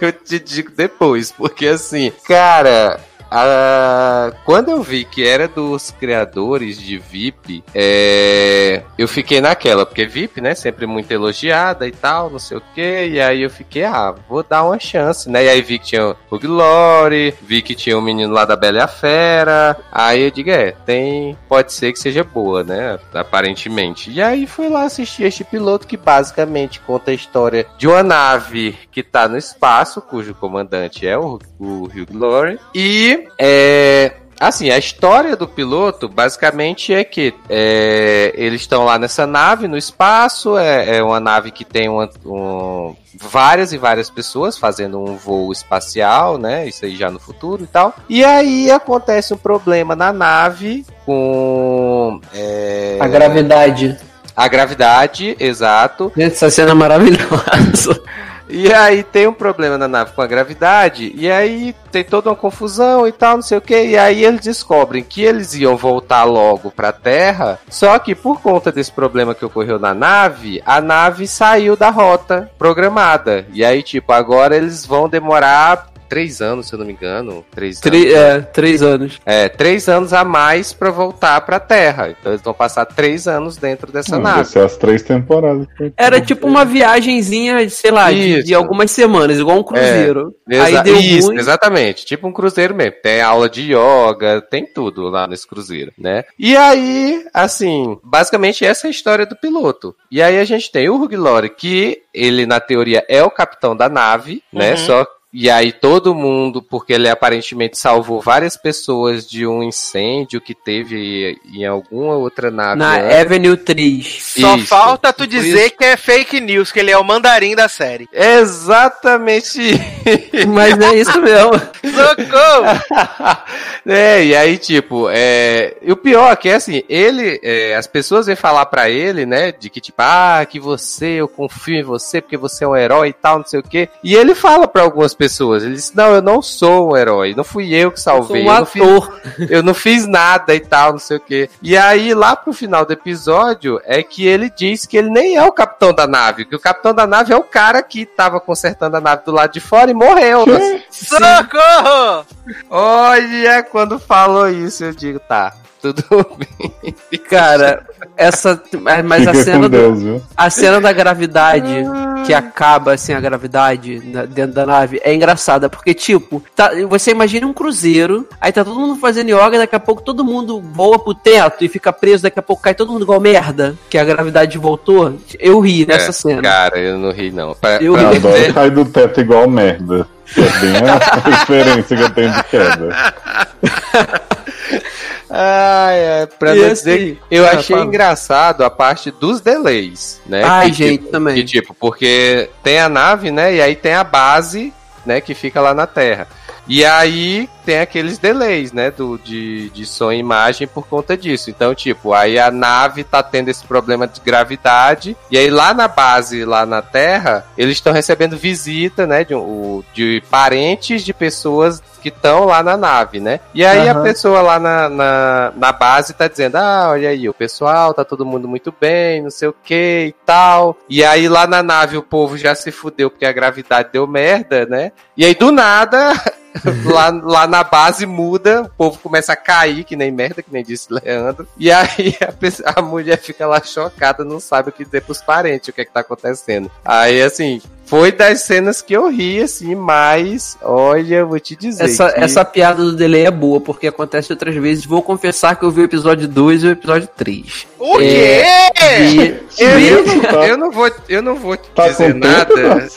eu, eu te digo depois. Porque assim, cara. A- quando eu vi que era dos criadores de VIP, é, eu fiquei naquela, porque VIP, né, sempre muito elogiada e tal, não sei o que, e aí eu fiquei, ah, vou dar uma chance, né, e aí vi que tinha o Glory, vi que tinha o menino lá da Bela e a Fera, aí eu digo, é, tem, pode ser que seja boa, né, aparentemente. E aí fui lá assistir este piloto que basicamente conta a história de uma nave que tá no espaço, cujo comandante é o, o Hugh Glory, e é, Assim, a história do piloto basicamente é que é, eles estão lá nessa nave no espaço, é, é uma nave que tem uma- um- várias e várias pessoas fazendo um voo espacial, né? Isso aí já no futuro e tal. E aí acontece um problema na nave com é, A gravidade. a gravidade, exato. Essa cena é maravilhosa. E aí tem um problema na nave com a gravidade, e aí tem toda uma confusão e tal, não sei o que, e aí eles descobrem que eles iam voltar logo pra Terra, só que por conta desse problema que ocorreu na nave, a nave saiu da rota programada. E aí, tipo, agora eles vão demorar três anos, se eu não me engano. Três Tre- anos. é, três anos. É, três anos a mais pra voltar pra Terra. Então eles vão passar três anos dentro dessa Não, vai nave. ser as três temporadas. Era tipo uma viagenzinha, sei lá, de, de algumas semanas, igual um cruzeiro. Aí Exa- deu Isso, ruim. exatamente. Tipo um cruzeiro mesmo. Tem aula de yoga, tem tudo lá nesse cruzeiro, né? E aí, assim, basicamente essa é a história do piloto. E aí a gente tem o Hugh Laurie, que ele, na teoria, é o capitão da nave, né? Uhum. Só e aí todo mundo, porque ele aparentemente salvou várias pessoas de um incêndio que teve em alguma outra nave. Na antes. Avenue 3. Só Isso. falta tu dizer isso- que é fake news, que ele é o mandarim da série. Exatamente Mas é isso mesmo. Socorro! é, e aí, tipo, é... e o pior é que, assim, ele, é, as pessoas vêm falar pra ele, né, de que, tipo, ah, que você, eu confio em você, porque você é um herói e tal, não sei o quê. E ele fala pra algumas pessoas, ele diz, não, eu não sou um herói, não fui eu que Sou salvei, um eu, não fiz, ator. eu não fiz nada e tal, não sei o quê. E aí, lá pro final do episódio, é que ele diz que ele nem é o capitão da nave, que o capitão da nave é o cara que tava consertando a nave do lado de fora e morreu. Socorro! Olha, quando falou isso, eu digo, tá, tudo bem. Cara, essa. Mas a cena, do, Deus, viu? a cena da gravidade. que acaba sem a gravidade na- dentro da nave é engraçada, porque, tipo, tá- você imagina um cruzeiro, aí tá todo mundo fazendo yoga, daqui a pouco todo mundo voa pro teto e fica preso, daqui a pouco cai todo mundo igual merda, que a gravidade voltou. Eu ri nessa É, cena. Cara, eu não ri, não. Pra, Eu pra ri. Adoro cair do teto igual merda. É bem a referência que eu tenho de queda. Ai, é, pra E não assim, dizer, eu ah, achei fala. engraçado a parte dos delays, né? Ai, Que, gente, tipo, também. Que tipo, porque tem a nave, né? E aí tem a base, né? Que fica lá na Terra. E aí tem aqueles delays, né? Do, de, de som e imagem por conta disso. Então, tipo, aí a nave tá tendo esse problema de gravidade. E aí lá na base, lá na Terra, eles estão recebendo visita, né? De, de parentes de pessoas que estão lá na nave, né? E aí a Aham. pessoa lá na, na, na base tá dizendo: Ah, olha aí, o pessoal, tá todo mundo muito bem, não sei o que e tal. E aí lá na nave o povo já se fudeu porque a gravidade deu merda, né? E aí do nada. lá, lá na base muda, o povo começa a cair, que nem merda, que nem disse Leandro. E aí a, a mulher fica lá chocada, não sabe o que dizer pros parentes, o que é que tá acontecendo. Aí, assim, foi das cenas que eu ri, assim, mas, olha, eu vou te dizer. Essa, que- essa piada do delay é boa, porque acontece outras vezes. Vou confessar que eu vi o episódio 2 e o episódio 3. O É, quê? Eu, e- eu não, eu não vou, eu não vou Tá com dizer nada.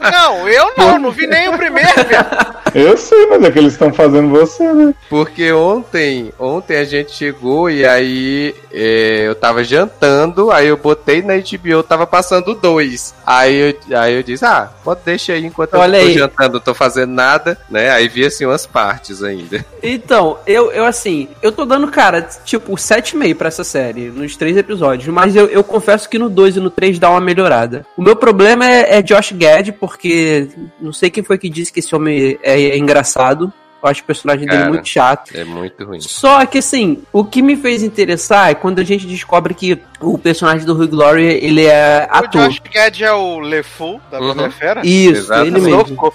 Não, eu não, não vi nem o primeiro, viado. Eu sei, mas é que eles estão fazendo você, né? Porque ontem, ontem a gente chegou e aí é, eu tava jantando, aí eu botei na HBO, tava passando dois. Aí eu, aí eu disse, ah, pode deixar aí enquanto Olha eu tô aí. jantando, tô fazendo nada, né? Aí vi assim umas partes ainda. Então, eu, eu assim, eu tô dando, cara, tipo, 7,5 pra essa série, nos três episódios. Mas eu, eu confesso que no 2 e no 3 dá uma melhorada. O meu problema é, é Josh Gad, porque não sei quem foi que disse que esse homem é, é engraçado. Eu acho o personagem dele Cara. muito chato. É muito ruim. Só que assim, o que me fez interessar é quando a gente descobre que o personagem do Hugh Laurie, ele é O ator. Josh Gad é o LeFou da Uhum. Bela Fera? Isso, Exatamente. ele mesmo. Homem.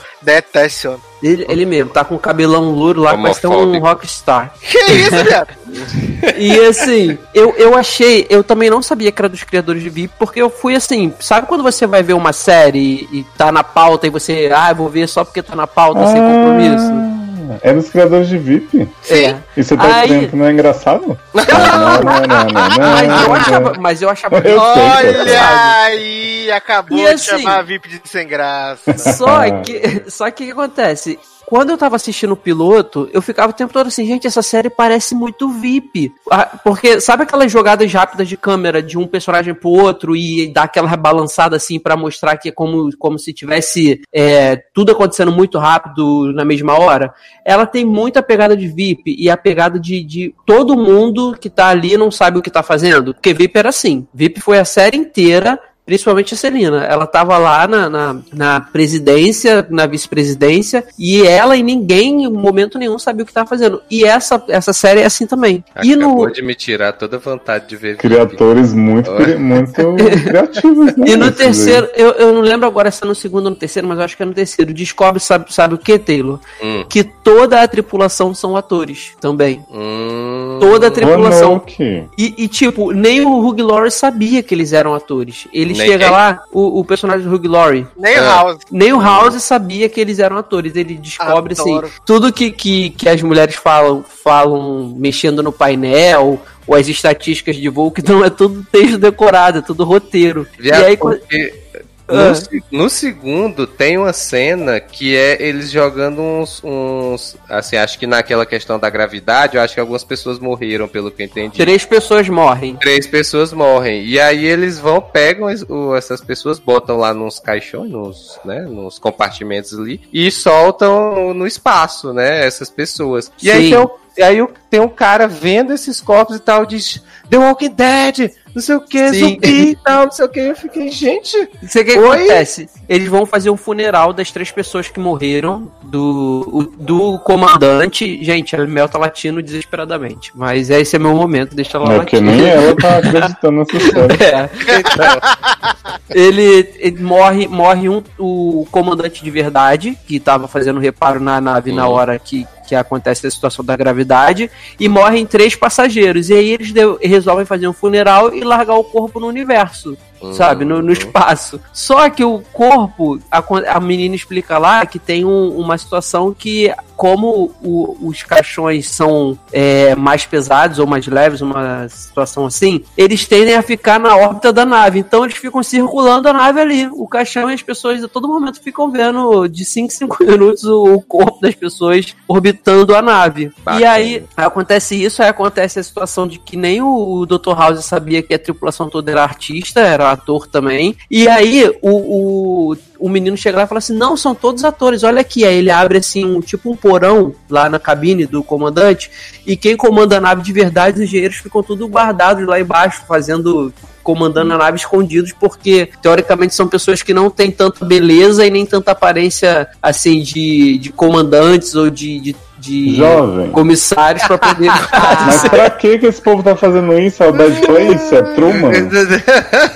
Ele, ele mesmo, tá com o cabelão louro lá, parece até um Homofóbico. rockstar. Que isso, viado? E assim, eu, eu achei, eu também não sabia que era dos criadores de VIP, porque eu fui assim, sabe quando você vai ver uma série e, e tá na pauta e você, ah, eu vou ver só porque tá na pauta, sem compromisso? Ah, é dos criadores de VIP? É. E você tá Aí- dizendo que não é engraçado? Não, não, não, não, não, Mas eu achava, mas eu achava Eu sei, Olha aí, acabou E de assim- chamar a VIP de sem graça. Só que, só que o que acontece? Quando eu tava assistindo o piloto, eu ficava o tempo todo assim, gente, essa série parece muito VIP. Porque sabe aquelas jogadas rápidas de câmera de um personagem pro outro e dar aquela balançada assim pra mostrar que é como, como se tivesse é, tudo acontecendo muito rápido na mesma hora? Ela tem muita pegada de VIP e a pegada de, de todo mundo que tá ali não sabe o que tá fazendo. Porque VIP era assim. VIP foi a série inteira Principalmente a Celina. Ela tava lá na, na, na presidência, na vice-presidência, e ela e ninguém, em momento nenhum, sabia o que tava fazendo. E essa, essa série é assim também. E Acabou no, de me tirar toda a vontade de ver Criadores muito, muito criativos, né? e no terceiro, eu, eu não lembro agora se é no segundo ou no terceiro, mas eu acho que é no terceiro. Descobre, sabe, sabe o que, Taylor? Hum. Que toda a tripulação são atores também. Hum, Toda a tripulação. E, e, tipo, nem o Hugh Laurie sabia que eles eram atores. Ele Nem chega lá, o, o personagem do Hugh Laurie, Nem É. House. Nem o House sabia que eles eram atores. Ele descobre Adoro. assim, tudo que, que, que as mulheres falam, falam mexendo no painel, ou as estatísticas de voo, que não é tudo texto decorado, é tudo roteiro. Viado, e aí quando- porque Ah. No, se- no segundo tem uma cena que é eles jogando uns, uns. Assim, acho que naquela questão da gravidade, eu acho que algumas pessoas morreram, pelo que eu entendi. três pessoas morrem. Três pessoas morrem. E aí eles vão, pegam o- essas pessoas, botam lá nos caixões, nos, né, nos compartimentos ali, e soltam no espaço, né? Essas pessoas. E aí Sim. tem, um, e aí tem um cara vendo esses corpos e tal, diz The Walking Dead, não sei o que, zumbi e tal, não sei o que. Eu fiquei, gente. Isso o que Oi? acontece? Eles vão fazer um funeral das três pessoas que morreram, do, do comandante. Gente, a Mel tá latindo desesperadamente. Mas esse é meu momento, deixa ela É latir. nem ela tá acreditando nessa história. É. ele, ele morre, morre um, o comandante de verdade, que estava fazendo reparo na nave na Uhum. hora que, que acontece a situação da gravidade, e morrem três passageiros. E aí eles resolvem fazer um funeral e largar o corpo no universo. Sabe? No, no espaço. Só que o corpo, a, a menina explica lá que tem um- uma situação que, como o- os caixões são é, mais pesados ou mais leves, uma situação assim, eles tendem a ficar na órbita da nave. Então eles ficam circulando a nave ali. O caixão e as pessoas a todo momento ficam vendo de 5 em 5 minutos o, o corpo das pessoas orbitando a nave. E Bacana. aí acontece isso, aí acontece a situação de que nem o, o Dr. House sabia que a tripulação toda era artista, era ator também. E aí o, o, o menino chega lá e fala assim: não, são todos atores, olha aqui. Aí ele abre assim, um, tipo um porão lá na cabine do comandante, e quem comanda a nave de verdade, os engenheiros ficam tudo guardados lá embaixo, fazendo. Comandando a nave escondidos, porque teoricamente são pessoas que não têm tanta beleza e nem tanta aparência assim de, de comandantes ou de, de, de Jovem. comissários pra poder. Mas pra que que esse povo tá fazendo isso? É o Dead Place? É Truman?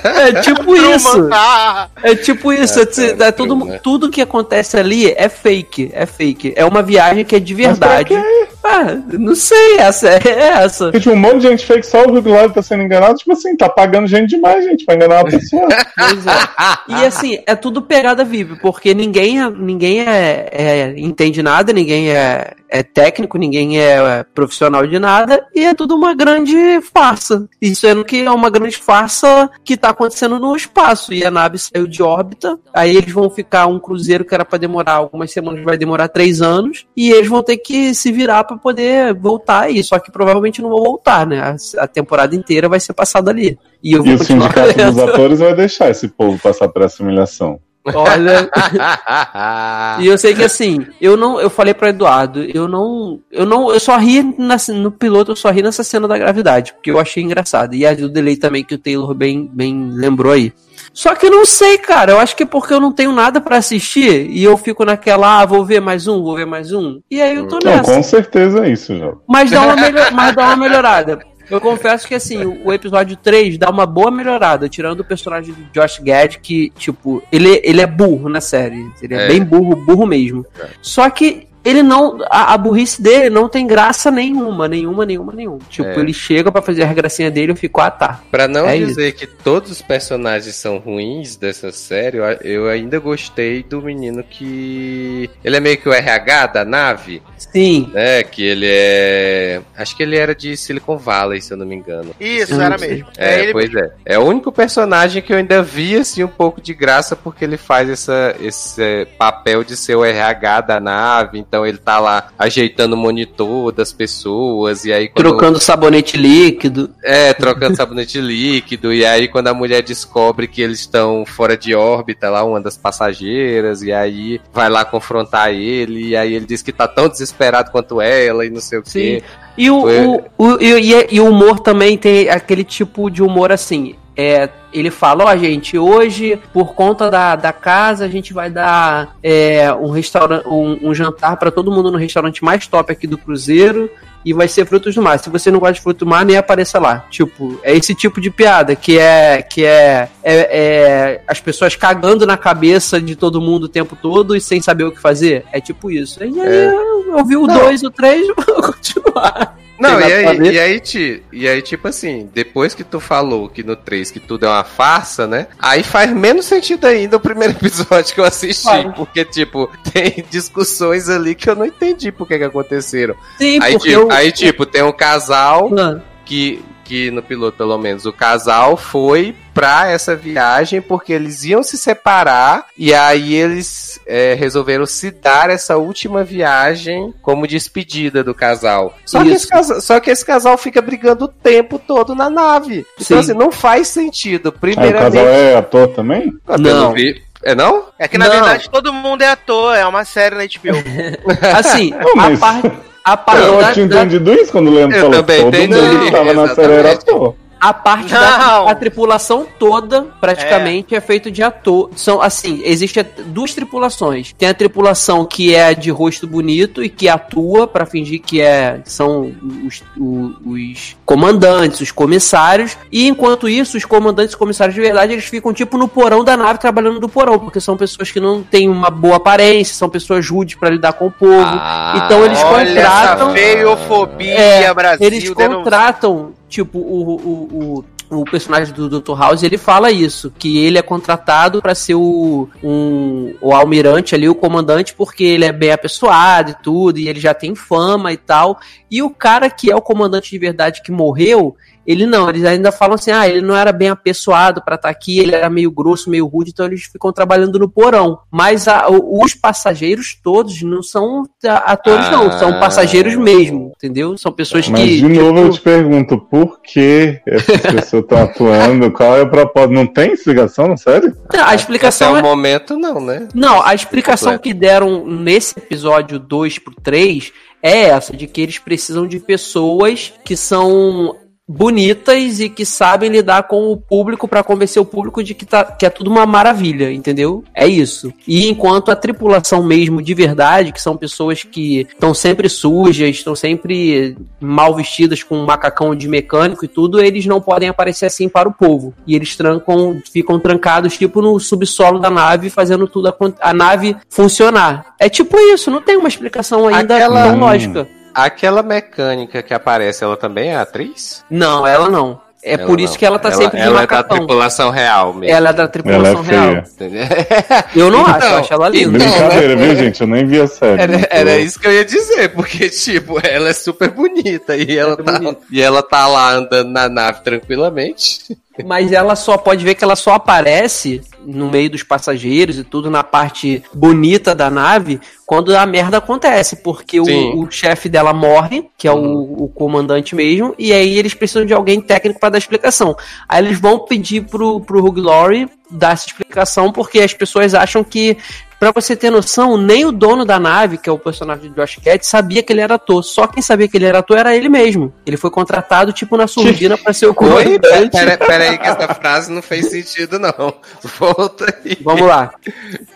é tipo isso. Ah, É tipo isso. É, É, é tudo, né? tudo que acontece ali é fake. É fake. É uma viagem que é de Mas pra verdade. quê? Ah, não sei, essa é essa. Porque, tipo, um monte de gente fake, só o Hugh Laurie tá sendo enganado. Tipo assim, tá pagando gente demais, gente, pra enganar uma pessoa. Pois é. E assim, é tudo pegada VIP, porque ninguém, é- ninguém é, é- entende nada, ninguém é, é técnico, ninguém é profissional de nada, e é tudo uma grande farsa. Isso sendo que é uma grande farsa que tá acontecendo no espaço. E a nave saiu de órbita, aí eles vão ficar um cruzeiro que era pra demorar algumas semanas, vai demorar três anos, e eles vão ter que se virar pra poder voltar aí. Só que provavelmente não vão voltar, né? A, a temporada inteira vai ser passada ali. E eu E vou o continuar sindicato dos atores vai deixar esse povo passar por essa humilhação. Olha, E eu sei que assim, eu não, eu falei pro Eduardo, eu não, eu não, eu só ri na- no piloto, eu só ri nessa cena da gravidade, porque eu achei engraçado. E a do delay também que o Taylor bem, bem lembrou aí. Só que eu não sei, cara. Eu acho que é porque eu não tenho nada pra assistir e eu fico naquela, ah, vou ver mais um, vou ver mais um. E aí eu tô Não, nessa. com certeza é isso, já. Mas dá uma, melhor, mas dá uma melhorada. Eu confesso que, assim, o episódio 3 dá uma boa melhorada, tirando o personagem do Josh Gad, que, tipo, ele, ele é burro na série. Ele é, É. bem burro, burro mesmo. Só que ele não. A, a burrice dele não tem graça nenhuma, nenhuma, nenhuma, nenhuma. Tipo, É. ele chega pra fazer a gracinha dele e eu fico, ah, tá. Pra não É dizer que todos os personagens são ruins dessa série, eu, eu ainda gostei do menino que. Ele é meio que o RH da nave, Sim. né? Que ele é. Acho que ele era de Silicon Valley, se eu não me engano. Isso, Sim, era mesmo. É, ele pois é. É o único personagem que eu ainda vi assim um pouco de graça porque ele faz essa, esse papel de ser o RH da nave, então ele tá lá ajeitando o monitor das pessoas e aí quando Trocando sabonete líquido. é, trocando sabonete líquido, e aí quando a mulher descobre que eles estão fora de órbita, lá, uma das passageiras, e aí vai lá confrontar ele, e aí ele diz que tá tão desesperado quanto ela, e não sei o Sim. quê. E o, Foi- o, o- e, e- e o humor também tem aquele tipo de humor assim. É, ele fala, ó, gente, hoje, por conta da, da casa, a gente vai dar é, um, restaurante, um, um jantar pra todo mundo no restaurante mais top aqui do Cruzeiro. E vai ser frutos do mar. Se você não gosta de frutos do mar, nem apareça lá. Tipo, é esse tipo de piada que é que é, é, é as pessoas cagando na cabeça de todo mundo o tempo todo e sem saber o que fazer. É tipo isso. E aí É. eu, vi o Não. 2 e o 3 vou continuar. Não, e aí, e, aí, ti- e aí, tipo assim, depois que tu falou que no 3 que tudo é uma farsa, né? Aí faz menos sentido ainda o primeiro episódio que eu assisti. Porque, tipo, tem discussões ali que eu não entendi por que que aconteceram. Sim, Aí, porque tipo, eu... aí, tipo, tem um casal Ah, que, que no piloto, pelo menos, o casal foi pra essa viagem porque eles iam se separar e aí eles é, resolveram se dar essa última viagem como despedida do casal. Só que, esse casal. só que esse casal fica brigando o tempo todo na nave. Sim. Então, assim, não faz sentido. Aí o Primeiramente. casal é ator também? Ah, Não. vi- É não? É que na Não. verdade todo mundo é ator, é uma série na HBO. assim, Não, a parte... A parte, Eu da, tinha da- entendido isso quando o Leandro Eu falou. também Todo entendi, mundo que tava na série era ator. A parte da Não. a tripulação toda, praticamente, é, feito de ator. São, assim, existem duas tripulações. Tem a tripulação que é de rosto bonito e que atua pra fingir que é, são os, o- os comandantes, os comissários. E enquanto isso, os comandantes e comissários de verdade, eles ficam tipo no porão da nave, trabalhando no porão, porque são pessoas que não têm uma boa aparência, são pessoas rudes pra lidar com o povo. Ah, Então eles Olha essa contratam- feiofobia, É, Brasil. Eles contratam, tipo, o, o, o, o personagem do Dr. House, ele fala isso, que ele é contratado para ser o, um, o almirante ali, o comandante, porque ele é bem apessoado e tudo, e ele já tem fama e tal. E o cara que é o comandante de verdade que morreu, ele não, eles ainda falam assim: ah, ele não era bem apessoado para estar aqui, ele era meio grosso, meio rude, então eles ficam trabalhando no porão. Mas a- o- os passageiros todos não são atores, não, Ah. são passageiros mesmo, entendeu? São pessoas Mas que. de novo eu tipo, te pergunto, por que essas pessoas estão atuando? Qual é o propósito? Não tem explicação, não sério? a Até explicação o é. momento, não, né? Não, a explicação que deram nesse episódio 2 pro 3 é essa, de que eles precisam de pessoas que são bonitas e que sabem lidar com o público pra convencer o público de que, tá, que é tudo uma maravilha, entendeu? É isso. E enquanto a tripulação mesmo de verdade, que são pessoas que estão sempre sujas, estão sempre mal vestidas com um macacão de mecânico e tudo, eles não podem aparecer assim para o povo. E eles trancam, ficam trancados tipo no subsolo da nave, fazendo tudo a, a nave funcionar. É tipo isso, não tem uma explicação ainda Aquela- tão lógica. Aquela mecânica que aparece, ela também é atriz? Não, ela não. É Ela por isso não. que ela tá sempre de Ela é da macacão. tripulação real mesmo. Ela é da Ela tripulação é real. Eu não acho, eu Então, acho ela linda. então, Brincadeira, né? viu, gente? Eu nem vi a série. Era, tô- era isso que eu ia dizer, porque, tipo, ela é super bonita e ela, Super tá, bonita. e ela tá lá andando na nave tranquilamente. Mas ela só pode ver que ela só aparece no meio dos passageiros e tudo na parte bonita da nave quando a merda acontece, porque o, Sim. o chefe dela morre, que é o, o comandante mesmo, e aí eles precisam de alguém técnico para dar explicação. Aí eles vão pedir pro, pro Hugh Laurie dar essa explicação, porque as pessoas acham que Pra você ter noção, nem o dono da nave, que é o personagem de Josh Gad, sabia que ele era ator. Só quem sabia que ele era ator era ele mesmo. Ele foi contratado, tipo, na surdina pra ser o comandante. Pera, pera aí que essa frase não fez sentido, não. Volta aí. Vamos lá.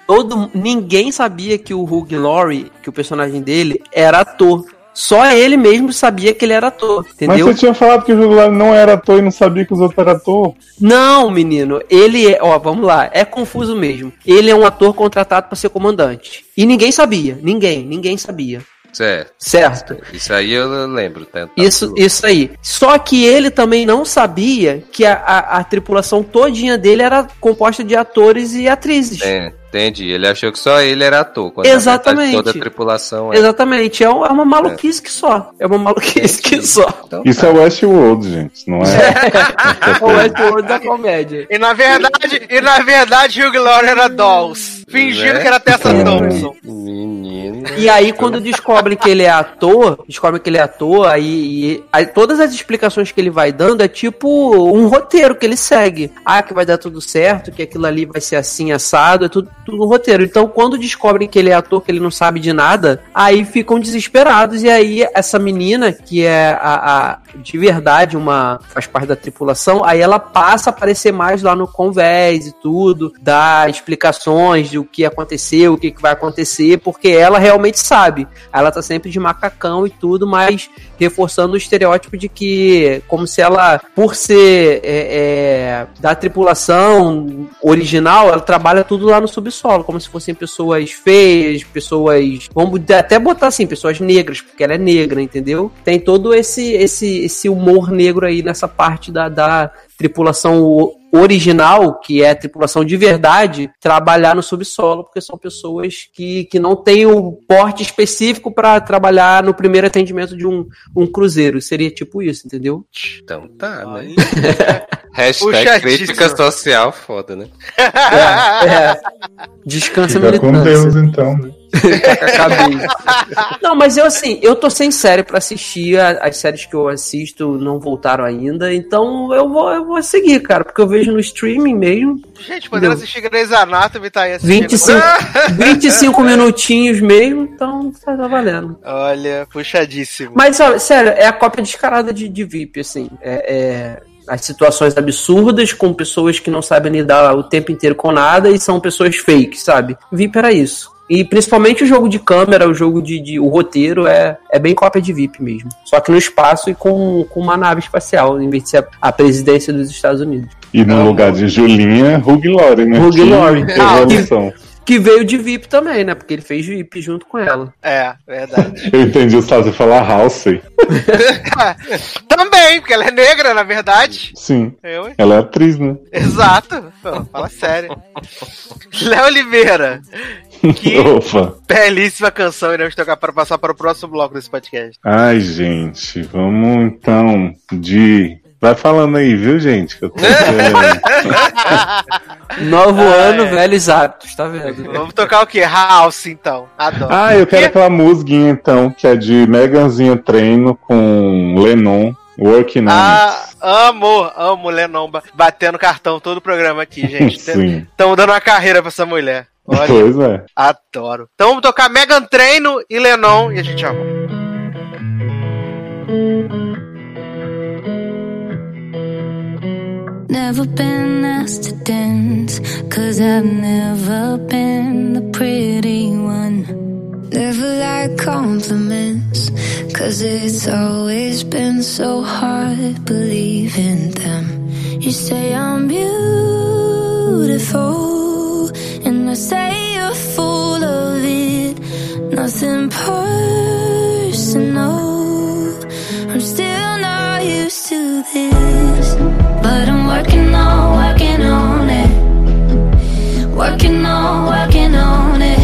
Todo, ninguém sabia que o Hugh Laurie, que o personagem dele, era ator. Só ele mesmo sabia que ele era ator, Mas entendeu? você tinha falado que o Júlio não era ator e não sabia que os outros eram ator. Não, menino, ele é, ó, vamos lá, é confuso mesmo. Ele é um ator contratado para ser comandante. E ninguém sabia, ninguém, ninguém sabia. Certo. Certo? Isso aí eu lembro. Tá, tá Isso, isso aí. Só que ele também não sabia que a, a, a tripulação todinha dele era composta de atores e atrizes. É, entendi. Ele achou que só ele era ator. Quando Exatamente. toda a tripulação é. Exatamente, é um- é uma maluquice que só. É uma maluquice que só. Então, Isso é Westworld, gente, não é? É o da comédia. E na verdade, e na verdade, Hugh Laurie era Dolls. Fingindo Né? que era Tessa. Thompson. Menino. E aí, quando descobrem que ele é ator, descobrem que ele é ator, aí, e- aí todas as explicações que ele vai dando é tipo um roteiro que ele segue. Ah, que vai dar tudo certo, que aquilo ali vai ser assim, assado, é tudo, tudo um roteiro. Então, quando descobrem que ele é ator, que ele não sabe de nada, aí ficam desesperados. E aí, essa menina, que é a, a- de verdade uma. faz parte da tripulação, aí ela passa a aparecer mais lá no convés e tudo, dá explicações de o que aconteceu, o que, que vai acontecer, porque ela realmente sabe. Ela tá sempre de macacão e tudo, mas reforçando o estereótipo de que, como se ela, por ser é, é, da tripulação original, ela trabalha tudo lá no subsolo, como se fossem pessoas feias, pessoas. Vamos até botar assim, pessoas negras, porque ela é negra, entendeu? Tem todo esse, esse, esse humor negro aí nessa parte da, da tripulação original, que é a tripulação de verdade, trabalhar no subsolo, porque são pessoas que, que não têm o porte específico para trabalhar no primeiro atendimento de um, um cruzeiro. Seria tipo isso, entendeu? Então tá, né? Hashtag crítica social foda, né? É, é. Descansa Fica com. Deus, então. né? Não, mas eu assim, eu tô sem série pra assistir. As séries que eu assisto não voltaram ainda. Então eu vou, eu vou seguir, cara. Porque eu vejo no streaming mesmo. Gente, podendo assistir Grey's Anatomy, tá aí assistindo. 25, 25 minutinhos mesmo. Então tá tá valendo. Olha, puxadíssimo. Mas, sabe, sério, é a cópia descarada de, de VIP, assim. É, é as situações absurdas com pessoas que não sabem lidar o tempo inteiro com nada e são pessoas fake, sabe? VIP era isso. E principalmente o jogo de câmera, o jogo de. de- o roteiro é, é bem cópia de VIP mesmo. Só que no espaço e com, com uma nave espacial, em vez de ser a, a presidência dos Estados Unidos. E no lugar de Julinha, Hugh Laurie, né? Hugh Laurie. Evolução. Que veio de VIP também, né? Porque ele fez VIP junto com ela. É, verdade. Eu entendi o Stassi falar Halsey. Também, porque ela é negra, na verdade. Sim. Eu, hein? Ela é atriz, né? Exato. Pô, fala sério. Léo Oliveira. Que Opa. belíssima canção iremos tocar para passar para o próximo bloco desse podcast. Ai, gente, vamos então de. Vai falando aí, viu, gente? Que eu tô querendo. Novo Ai, ano, ai. velhos hábitos, tá vendo? Vamos tocar o quê? House, então. Adoro. ah, eu quero Que- aquela musguinha então, que é de Meganzinha Treino com Lennon, Working on Ah, amo, amo Lennon ba- batendo cartão todo o programa aqui, gente. Sim. Estamos dando uma carreira pra essa mulher. Olha, Pois é. adoro. Então vamos tocar Megan Treino e Lennon e a gente já volta. Never been asked to dance, cause I've never been the pretty one. Never like compliments, cause it's always been so hard believing them. You say I'm beautiful, and I say you're full of it. Nothing personal. I'm still not used to this. But I'm working on, working on it. Working on, working on it.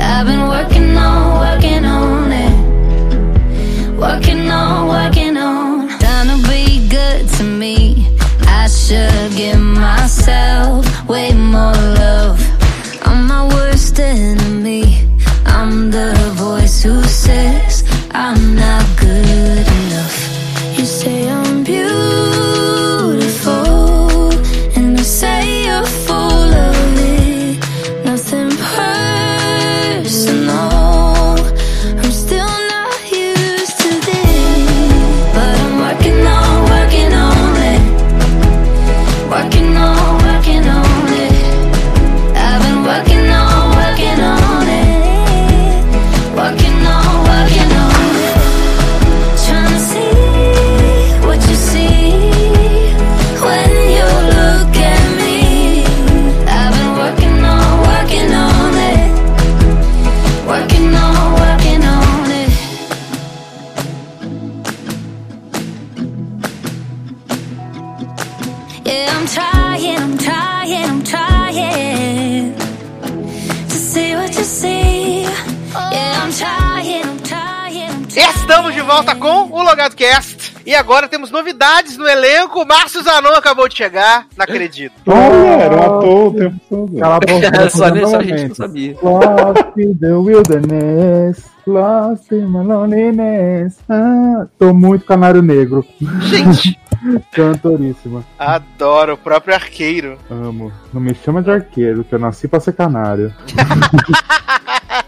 I've been working on, working on it. Working on, working on. Trying to be good to me. I should give myself way more love. I'm my worst enemy. I'm the voice who says I'm not good volta com o Logado Cast. E agora temos novidades no elenco. Márcio Zanon acabou de chegar. Não acredito. Olha, era um ator o tempo todo. Cala a boca. só, nem- só a gente não sabia. Lost in the wilderness, lost in my loneliness. Ah, tô muito canário negro. Gente, Cantoríssima. adoro o próprio arqueiro. Amo. Não me chama de arqueiro, que eu nasci pra ser canário.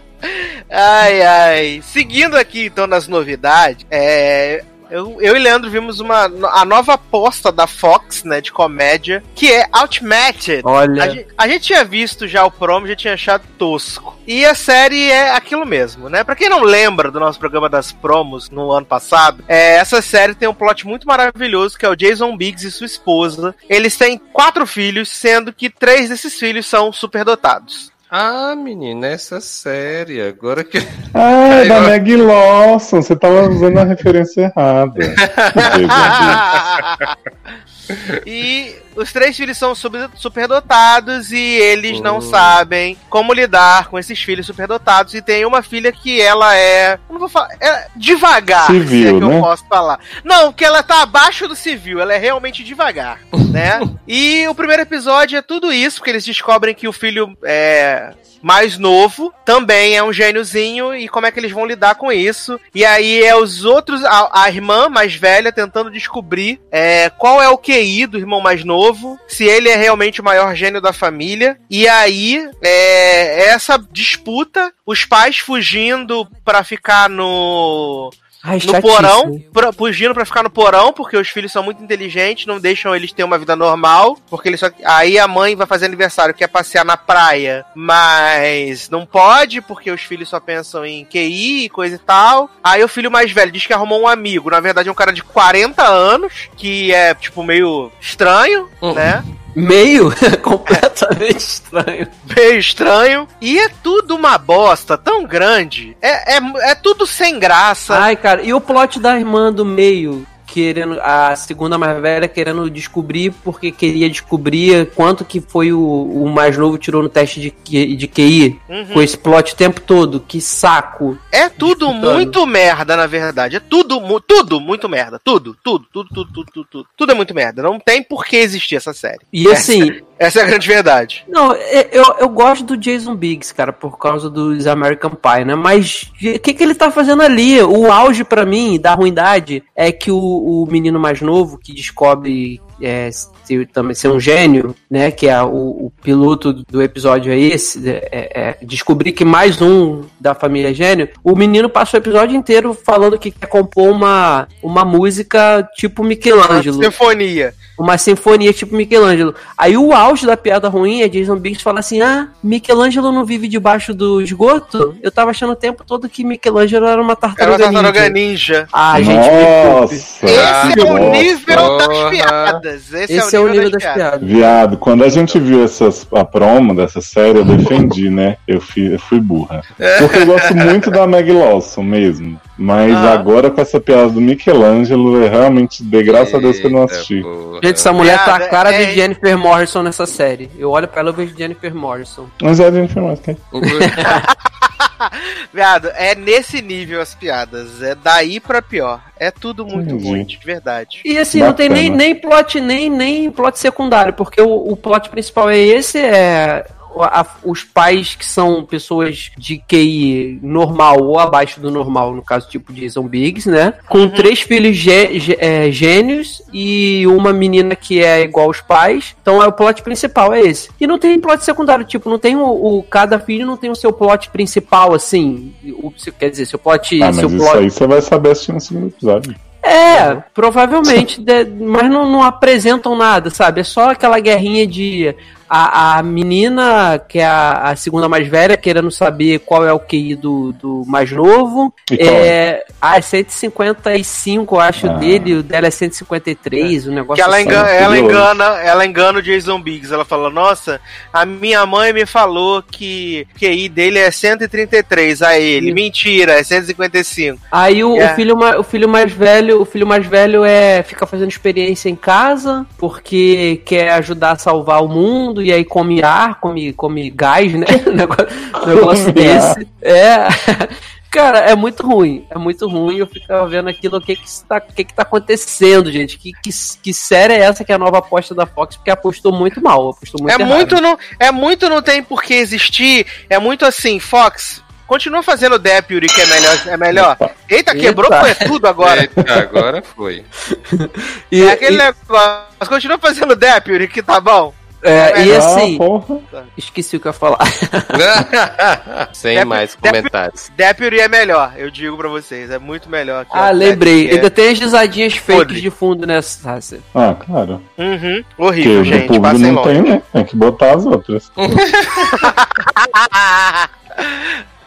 Ai, ai. Seguindo aqui, então, nas novidades, é. Eu, eu e Leandro vimos uma, a nova aposta da Fox, né, de comédia, que é Outmatched. Olha. A gente, a gente tinha visto já o promo, já tinha achado tosco. E a série é aquilo mesmo, né? Pra quem não lembra do nosso programa das promos no ano passado, é, essa série tem um plot muito maravilhoso, que é o Jason Biggs e sua esposa. Eles têm quatro filhos, sendo que três desses filhos são superdotados. Ah, menina, essa série, agora que. Ah, é da. Meg Lawson. Você tava usando a referência errada. e os três filhos são super- superdotados e eles não Hum. sabem como lidar com esses filhos superdotados. E tem uma filha que ela é. eu Não vou falar. É devagar, se é Civil, que eu né? posso falar. Não, que ela tá abaixo do civil, ela é realmente devagar, né? E o primeiro episódio é tudo isso, porque eles descobrem que o filho é mais novo também é um gêniozinho e como é que eles vão lidar com isso. E aí é os outros, a, a irmã mais velha tentando descobrir é, qual é o QI do irmão mais novo, se ele é realmente o maior gênio da família. E aí é essa disputa, os pais fugindo pra ficar no Ai, no chatice. porão, pra, fugindo pra ficar no porão, porque os filhos são muito inteligentes, não deixam eles ter uma vida normal, porque eles só... Aí a mãe vai fazer aniversário, quer passear na praia, mas não pode, porque os filhos só pensam em QI e coisa e tal. Aí o filho mais velho diz que arrumou um amigo, na verdade é um cara de 40 anos, que é, tipo, meio estranho, Hum. né? Meio completamente estranho. Meio estranho. E é tudo uma bosta tão grande. É, é, é tudo sem graça. Ai, cara, e o plot da irmã do meio? Querendo, a segunda mais velha querendo descobrir porque queria descobrir quanto que foi o, o mais novo tirou no teste de, de QI Uhum. com esse plot o tempo todo. Que saco. É tudo Disputando. muito merda, na verdade. É tudo, mu- tudo muito merda. Tudo, tudo, tudo, tudo, tudo, tudo, tudo. Tudo é muito merda. Não tem por que existir essa série. E assim, Essa é a grande verdade. Não, é- eu, eu gosto do Jason Biggs, cara, por causa dos American Pie, né? Mas o que, que ele tá fazendo ali? O auge pra mim da ruindade é que o, o menino mais novo que descobre é, ser, também ser um gênio, né? Que é o, o piloto do episódio é esse, é, é, descobrir que mais um da família é gênio. O menino passa o episódio inteiro falando que quer compor uma, uma música tipo Michelangelo Sinfonia. Uma sinfonia tipo Michelangelo. Aí o auge da piada ruim é Jason Biggs fala assim: Ah, Michelangelo não vive debaixo do esgoto? Eu tava achando o tempo todo que Michelangelo era uma Era tartaruga, uma tartaruga ninja. ninja. Ah, gente, me Nossa! desculpe. Esse é o nossa. nível das piadas. Esse, Esse é o nível das piadas. Viado, quando a gente viu essas, a promo dessa série, eu defendi, né? Eu fui, eu fui burra. Porque eu gosto muito da Meg Lawson mesmo. Mas Ah. agora com essa piada do Michelangelo, eu realmente dei graças a Deus que eu não assisti. Eita, porra. Gente, essa mulher tá a Piada, cara é- de Jennifer Morrison nessa série. Eu olho pra ela e vejo Jennifer Morrison. Mas é de informática. Viado, é nesse nível as piadas. É daí pra pior. É tudo muito Entendi. ruim, de verdade. E assim, não tem nem, Bacana. nem plot, nem, nem plot secundário, porque o, o plot principal é esse, é a- os pais que são pessoas de QI normal ou abaixo do normal, no caso tipo Jason Biggs, né? Com três filhos gê- gê- é, gênios e uma menina que é igual aos pais. Então é o plot principal, é esse. E não tem plot secundário, tipo, não tem o, o- cada filho não tem o seu plot principal, assim. O, quer dizer, seu plot. Ah, mas seu isso plot aí você vai saber assistir no segundo episódio. é, provavelmente, de- mas não, não apresentam nada, sabe? É só aquela guerrinha de a, a menina, que é a, a segunda mais velha, querendo saber qual é o QI do, do mais novo. E qual É, ah, é 155, eu acho, Ah. dele, o dela é 153, o negócio Que ela assim. engana, ela engana, ela engana o Jason Biggs. Ela fala: Nossa, a minha mãe me falou que QI dele é 133. A ele, Sim. mentira, é 155. Aí o, o É. filho, ma- o filho mais velho, o filho mais velho é fica fazendo experiência em casa porque quer ajudar a salvar o mundo e aí come ar, come, come gás, né? Um negócio, ar. desse. É. Cara, é muito ruim. É muito ruim. Eu ficava vendo aquilo, o que que está, o que que tá acontecendo, gente? Que, que, que série é essa que é a nova aposta da Fox? Porque apostou muito mal, apostou muito é errado. muito não, é muito não tem por que existir. É muito assim, Fox. Continua fazendo Deputy, que é melhor. É melhor. Eita, quebrou Eita. foi tudo agora. Eita, agora foi. E, é aquele e- negócio. Mas continua fazendo Deputy, que tá bom. É, e assim, Ah, porra. esqueci o que eu ia falar. Sem Dep- mais comentários. Deputy é melhor, eu digo pra vocês. É muito melhor. que Ah, lembrei. que Ainda tem as risadinhas fakes Podre. de fundo nessa. Sácia. Ah, claro. é- Uhum. Porque Horrível, do gente. público Passem não longe. tem, né? Tem que botar as outras.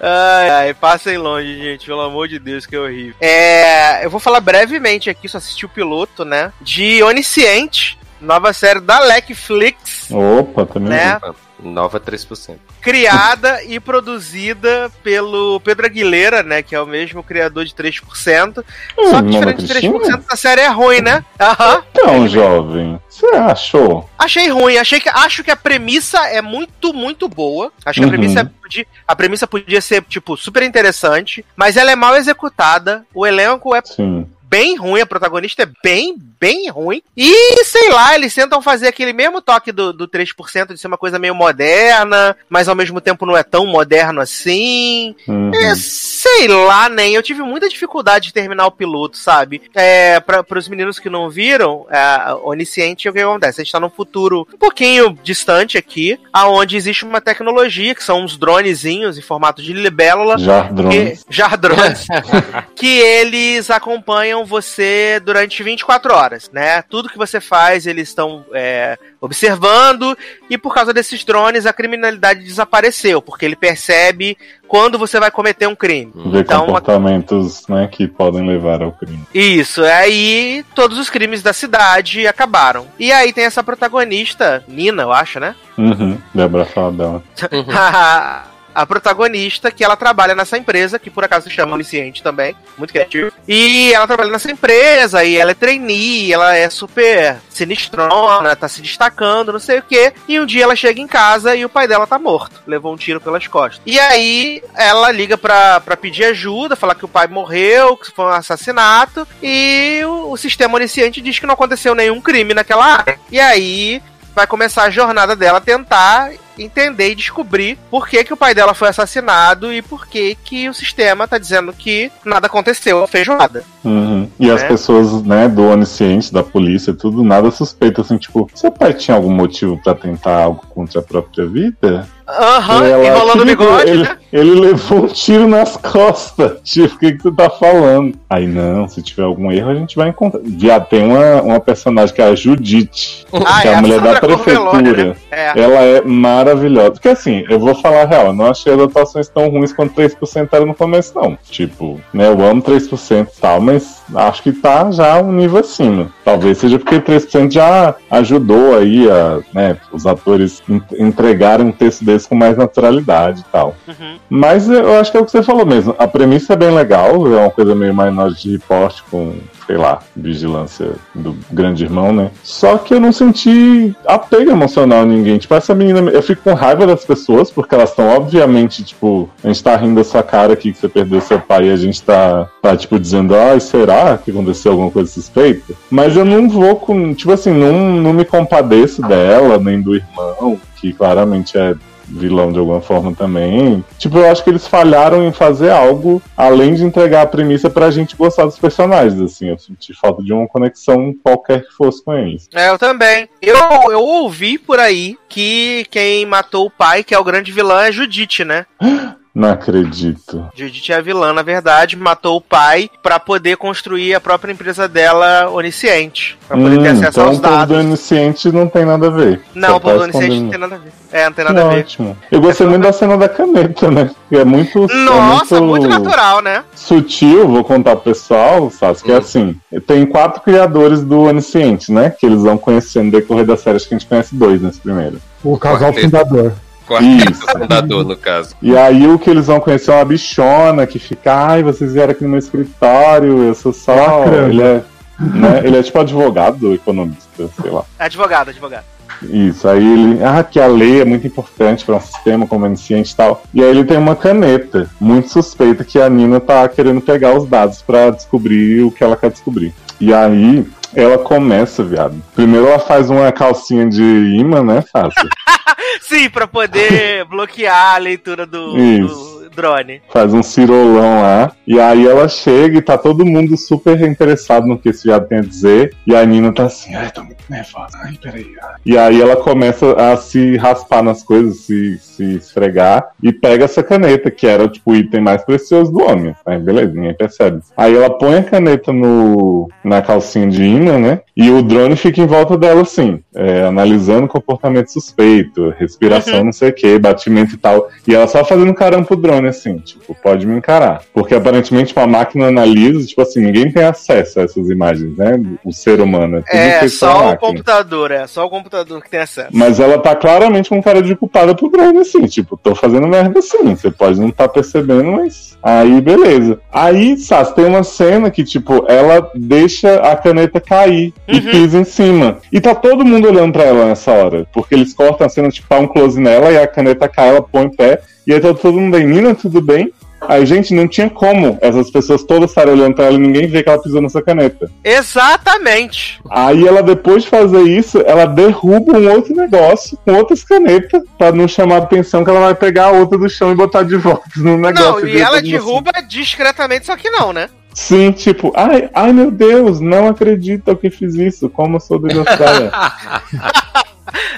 Ai, ai, passem longe, gente, pelo amor de Deus, que é horrível. É, eu vou falar brevemente aqui, só assisti o piloto, né? De Onisciente, nova série da Netflix, Opa, também. né? Nova 3%. Criada e produzida pelo Pedro Aguilera, né? Que é o mesmo criador de 3%. Hum, Só que diferente de Cristina? 3%, a série é ruim, né? Aham. Então, jovem, você achou? Achei ruim, achei que acho que a premissa é muito, muito boa. Acho que Uhum. a premissa podia, a premissa podia ser tipo super interessante, mas ela é mal executada. O elenco é Sim. Bem ruim, a protagonista é bem, bem ruim. E sei lá, eles tentam fazer aquele mesmo toque do, do 3% de ser uma coisa meio moderna, mas ao mesmo tempo não é tão moderno assim. Uhum. É, sei lá, nem. Eu tive muita dificuldade de terminar o piloto, sabe? É, para os meninos que não viram, é, Onisciente, o que acontece? A gente tá num futuro um pouquinho distante aqui, aonde existe uma tecnologia, que são uns dronezinhos em formato de libélula, Jardrões. que, jardrões, que eles acompanham acompanham você durante 24 horas, né? Tudo que você faz, eles estão é, observando, e por causa desses drones, a criminalidade desapareceu, porque ele percebe quando você vai cometer um crime. Ver Então, uma- comportamentos né, que podem levar ao crime. Isso, aí todos os crimes da cidade acabaram. E aí tem essa protagonista, Nina, eu acho, né? Uhum. Débora fala dela. a, protagonista, que ela trabalha nessa empresa, que por acaso se chama Onisciente também, muito criativo. E ela trabalha nessa empresa, e ela é trainee, ela é super sinistrona, tá se destacando, não sei o quê. E um dia ela chega em casa e o pai dela tá morto, levou um tiro pelas costas. E aí ela liga pra, pra pedir ajuda, falar que o pai morreu, que foi um assassinato, e o, o sistema onisciente diz que não aconteceu nenhum crime naquela área. E aí vai começar a jornada dela tentar entender e descobrir por que, que o pai dela foi assassinado e por que, que o sistema tá dizendo que nada aconteceu, feijoada. Uhum. E as Né? pessoas, né, do onisciente, da polícia, tudo, nada suspeita, assim, tipo, seu pai tinha algum motivo pra tentar algo contra a própria vida? Aham, ela, enrolando o "Querido, bigode, ele, né? ele levou um tiro nas costas. Tipo, o que, que tu tá falando? Aí, não, se tiver algum erro, a gente vai encontrar. Já tem uma, uma personagem que é a Judite, Ah, que é a mulher da Sandra Corleone, prefeitura. né? É. Ela é maravilhosa. Porque assim, eu vou falar a real, eu não achei as atuações tão ruins quanto 3% era no começo, não. Tipo, né, eu amo 3% e tal, mas acho que tá já um nível acima. Talvez seja porque 3% já ajudou aí a, né, os atores en- entregarem um texto desse com mais naturalidade e tal. Uhum. Mas eu acho que é o que você falou mesmo. A premissa é bem legal, é uma coisa meio Minority Report com, sei lá, vigilância do grande irmão, né? Só que eu não senti apego emocional a ninguém. Tipo, essa menina, eu fico com raiva das pessoas, porque elas estão obviamente, tipo, a gente tá rindo da sua cara aqui que você perdeu seu pai e a gente tá, tá tipo, dizendo, ai, será que aconteceu alguma coisa suspeita? Mas eu não vou com, tipo assim, não, não me compadeço dela, nem do irmão, que claramente é vilão de alguma forma também. Tipo, eu acho que eles falharam em fazer algo além de entregar a premissa pra gente gostar dos personagens, assim. Eu senti falta de uma conexão qualquer que fosse com eles. É, eu também. Eu, eu ouvi por aí que quem matou o pai, que é o grande vilão, é Judite, né? Não acredito. Judite é a vilã, na verdade, matou o pai pra poder construir a própria empresa dela onisciente. Pra poder ter Hum, acesso então aos o povo do dados. onisciente não tem nada a ver. Não, Só o povo tá do onisciente não tem nada a ver. É, não tem nada a ver. ótimo. Eu gostei muito da cena da caneta, né? Que é muito. é Nossa, muito natural, né? sutil, vou contar pro pessoal, sabe? Que é assim: tem quatro criadores do Onisciente, né? Que eles vão conhecendo no decorrer da série, acho que a gente conhece dois nesse primeiro. O casal Quarteto. fundador. Quarteto Isso. fundador, no caso. E aí o que eles vão conhecer é uma bichona que fica, ai, vocês vieram aqui no meu escritório, eu sou só. Ele é, né? ele é tipo advogado, economista, sei lá. Advogado, advogado. Isso, aí ele. Ah, que a lei é muito importante para um sistema como onisciente e tal. E aí ele tem uma caneta muito suspeita que a Nina tá querendo pegar os dados para descobrir o que ela quer descobrir. E aí ela começa, viado. Primeiro ela faz uma calcinha de imã, né, Fácil? Sim, pra poder bloquear a leitura do, Isso. do drone. faz um cirolão lá. E aí ela chega e tá todo mundo super interessado no que esse viado tem a dizer. E a Nina tá assim, ai, tô muito nervosa. Ai, peraí. ai." E aí ela começa a se raspar nas coisas, se, se esfregar. E pega essa caneta, que era tipo o item mais precioso do homem. Aí beleza, ninguém percebe. Aí ela põe a caneta no, na calcinha de imã, né? E o drone fica em volta dela assim, é, analisando comportamento suspeito, respiração, não sei o que, batimento e tal. E ela só fazendo caramba pro drone, assim, tipo, pode me encarar. Porque aparentemente tipo, a máquina analisa, tipo assim, ninguém tem acesso a essas imagens, né? O ser humano. É, tudo É, só o computador, é só o computador que tem acesso. Mas ela tá claramente com cara de culpada pro drone, assim, tipo, tô fazendo merda assim. Você pode não tá percebendo, mas. Aí, beleza. Aí, Sas, tem uma cena que, tipo, ela deixa a caneta cair e pisa em cima. E tá todo mundo olhando pra ela nessa hora. Porque eles cortam a cena, tipo, tá um close nela e a caneta cai, ela põe o pé. E aí tá todo mundo bem, Nina, tudo bem? Aí, gente, não tinha como essas pessoas todas estarem olhando pra ela e ninguém ver que ela pisou nessa caneta. Exatamente. Aí ela, depois de fazer isso, ela derruba um outro negócio com outras canetas pra não chamar a atenção que ela vai pegar a outra do chão e botar de volta no negócio. Não, e ela mundo assim. derruba discretamente, só que não, né? Sim, tipo, ai, ai meu Deus, não acredito que fiz isso, como eu sou desgraçada.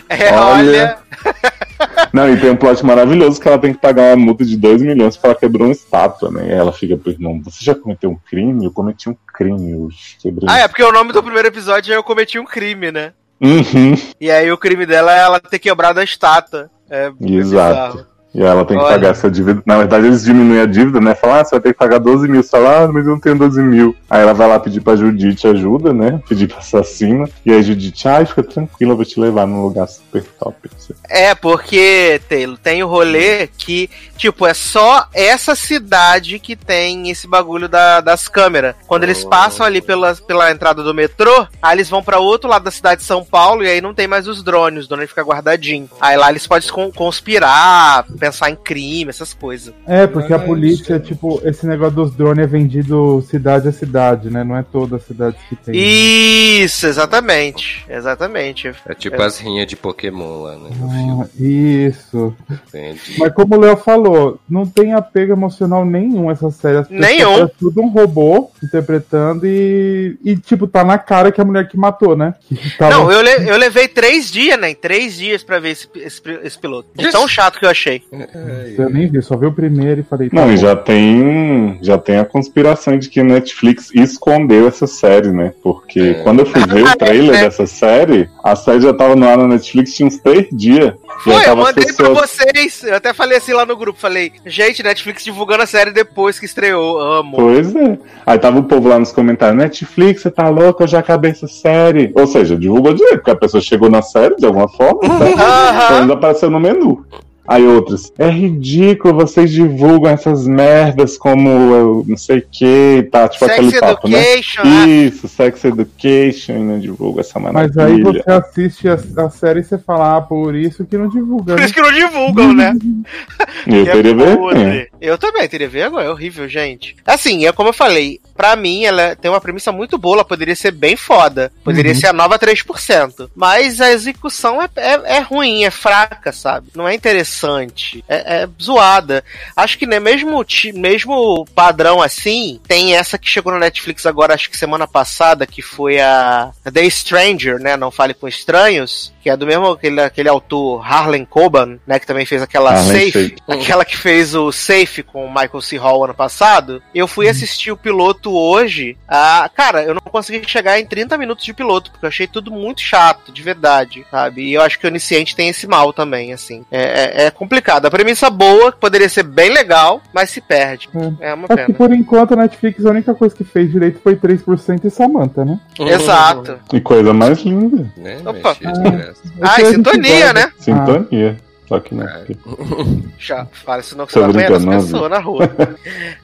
É, olha. Olha. Não, e tem um plot maravilhoso que ela tem que pagar uma multa de 2 milhões porque ela quebrou uma estátua, né? E ela fica perguntando: Você já cometeu um crime? Eu cometi um crime. Quebrei. Ah, é porque o nome do primeiro episódio é Eu Cometi um Crime, né? Uhum, E aí o crime dela é ela ter quebrado a estátua. É exato. bizarro. E ela tem que Olha. pagar essa dívida. Na verdade, eles diminuem a dívida, né? Falam, ah, você vai ter que pagar 12 mil. Você fala, ah, mas eu não tenho 12 mil. Aí ela vai lá pedir pra Judite ajuda, né? Pedir pra assassina. E aí Judite, ai, fica tranquila, eu vou te levar num lugar super top. É, porque, Taylor, tem o rolê que, tipo, é só essa cidade que tem esse bagulho da- das câmeras. Quando eles passam ali pela, pela entrada do metrô, aí eles vão pra outro lado da cidade de São Paulo e aí não tem mais os drones, o drone fica guardadinho. Aí lá eles podem con- conspirar, pensar em crime, essas coisas. É, porque a polícia, tipo, esse negócio dos drones é vendido cidade a cidade, né? Não é toda a cidade que tem. Isso, exatamente. Exatamente. É tipo as rinhas de Pokémon lá, né? No Ah, filme. isso. Entende? Mas como o Léo falou, não tem apego emocional nenhum essa série. As Nenhum. É tudo um robô interpretando e, e, tipo, tá na cara que é a mulher que matou, né? Que tava- Não, eu, le- eu levei três dias, né? Três dias pra ver esse, esse, esse piloto. De tão chato que eu achei. Eu nem vi, só vi o primeiro e falei. tá Não, e bom. já tem, já tem a conspiração de que a Netflix escondeu essa série, né? Porque É. quando eu fui ver o trailer É. dessa série, a série já tava no ar na Netflix tinha uns três dias. E Foi, eu mandei pessoas- pra vocês. Eu até falei assim lá no grupo. Falei, gente, Netflix divulgando a série depois que estreou. Amo. Pois é. Aí tava o povo lá nos comentários, Netflix, você tá louco, eu já acabei essa série. Ou seja, divulgou direito, porque a pessoa chegou na série de alguma forma, então, Aham. ainda apareceu no menu. Aí outros, é ridículo, vocês divulgam essas merdas como eu não sei o que, tá? Tipo Sex aquele papo, né? Education, né? Isso, Sex Education, e não divulga essa Mas maravilha. aí você assiste a, a série e você fala, ah, por isso que não divulga. Por né? isso que não divulgam, né? Eu é teria vergonha. Eu também teria vergonha, é horrível, gente. Assim, é como eu falei, pra mim ela tem uma premissa muito boa, ela poderia ser bem foda. Poderia Uhum. ser a nova 3%. Mas a execução é, é, é ruim, é fraca, sabe? Não é interessante. É, é zoada. Acho que né, mesmo, mesmo padrão assim, tem essa que chegou no Netflix agora, acho que semana passada, que foi a The Stranger, né? Não Fale com Estranhos, que é do mesmo aquele, aquele autor Harlan Coban, né? Que também fez aquela Safe, aquela que fez o Safe com o Michael C. Hall ano passado. Eu fui assistir o piloto hoje. Ah, cara, eu não consegui chegar em 30 minutos de piloto, porque eu achei tudo muito chato, de verdade, sabe? E eu acho que o iniciante tem esse mal também, assim. É, é- é complicado. A premissa boa, que poderia ser bem legal, mas se perde. É uma Acho que pena. por enquanto a Netflix a única coisa que fez direito foi 3% e Samantha, né? Exato. E coisa mais linda. Né? Opa. Graça. Ah, e Esse sintonia, né? Sintonia. Só que não. É. Já, fala isso não que Tô você vai apanhar não, pessoas na rua.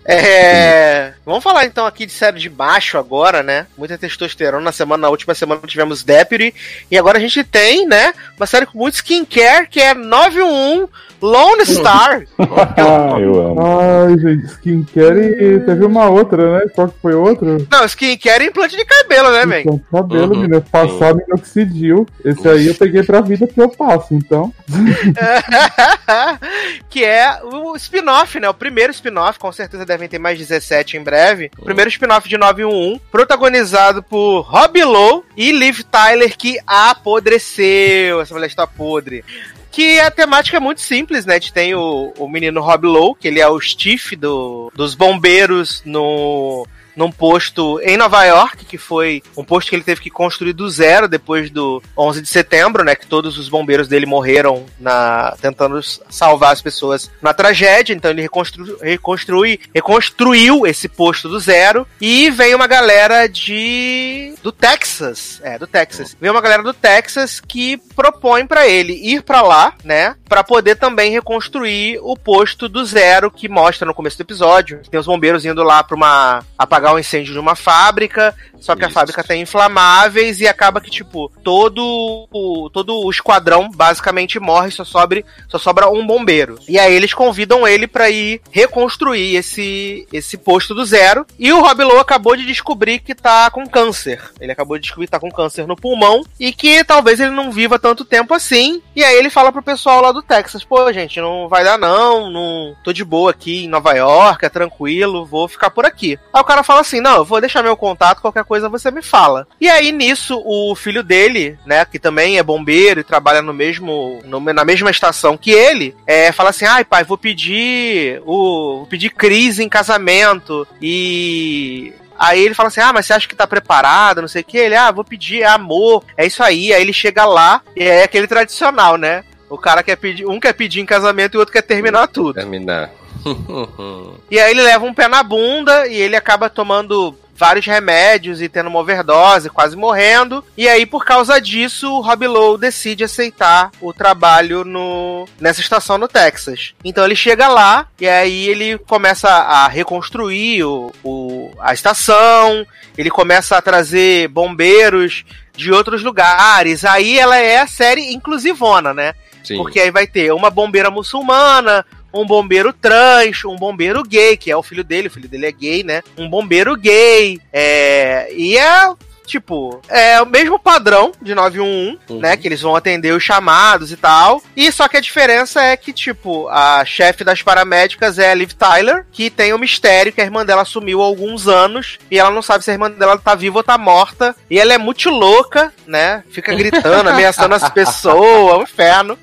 É, vamos falar então aqui de série de baixo agora, né? Muita testosterona. Na semana, na última semana tivemos Deputy. E agora a gente tem, né? Uma série com muito skincare, que é 911 Lone Star. Ah, eu amo. Ai, gente, skincare e teve uma outra, né? Qual que foi outra? Não, skincare é implante de cabelo, né, velho? Então, cabelo, Uhum, menino. Passar minoxidil. Esse aí eu peguei pra vida que eu passo, então. que é o spin-off, né? O primeiro spin-off, com certeza devem ter mais 17 em breve. O primeiro spin-off de 911, protagonizado por Rob Lowe e Liv Tyler, que apodreceu. Essa mulher está podre. Que a temática é muito simples, né? A gente tem o, o menino Rob Lowe, que ele é o Steve do, dos bombeiros no, num posto em Nova York, que foi um posto que ele teve que construir do zero depois do 11 de setembro, né? Que todos os bombeiros dele morreram na tentando salvar as pessoas na tragédia. Então ele reconstru, reconstrui, reconstruiu esse posto do zero e vem uma galera de do Texas, é do Texas. Vem uma galera do Texas que propõe pra ele ir pra lá, né? Pra poder também reconstruir o posto do zero que mostra no começo do episódio. Tem os bombeiros indo lá pra uma apagar o incêndio de uma fábrica, só que a Isso. fábrica tem inflamáveis e acaba que tipo todo o, todo o esquadrão basicamente morre, só sobra só sobra um bombeiro. E aí eles convidam ele pra ir reconstruir esse esse posto do zero. E o Rob Lowe acabou de descobrir que tá com câncer. Ele acabou de descobrir que tá com câncer no pulmão e que talvez ele não viva tanto tempo assim. E aí ele fala pro pessoal lá do Texas: pô, gente, não vai dar não, não tô de boa aqui em Nova York, é tranquilo, vou ficar por aqui. Aí o cara fala fala assim: não, eu vou deixar meu contato, qualquer coisa você me fala. E aí, nisso, o filho dele, né, que também é bombeiro e trabalha no mesmo. no- na mesma estação que ele, é, fala assim: ai, pai, vou pedir o. vou pedir Cris em casamento. E. Aí ele fala assim: Ah, mas você acha que tá preparado? Não sei o que. Ele, ah, vou pedir, é amor, é isso aí. Aí ele chega lá e é aquele tradicional, né? O cara quer pedir, um quer pedir em casamento e o outro quer terminar tudo. Terminar. E aí ele leva um pé na bunda e ele acaba tomando vários remédios e tendo uma overdose, quase morrendo. E aí, por causa disso, o Rob Lowe decide aceitar o trabalho no, nessa estação no Texas. Então ele chega lá e aí ele começa a reconstruir o, o- a estação, ele começa a trazer bombeiros de outros lugares. Aí ela é a série inclusivona, né? Sim. Porque aí vai ter uma bombeira muçulmana, um bombeiro trans, um bombeiro gay, que é o filho dele, o filho dele é gay, né? Um bombeiro gay, é... E é, tipo, é o mesmo padrão de 911, Uhum. né? Que eles vão atender os chamados e tal. E só que a diferença é que, tipo, a chefe das paramédicas é a Liv Tyler, que tem o mistério que a irmã dela sumiu há alguns anos e ela não sabe se a irmã dela tá viva ou tá morta. E ela é muito louca, né? Fica gritando, ameaçando as pessoas, é um inferno.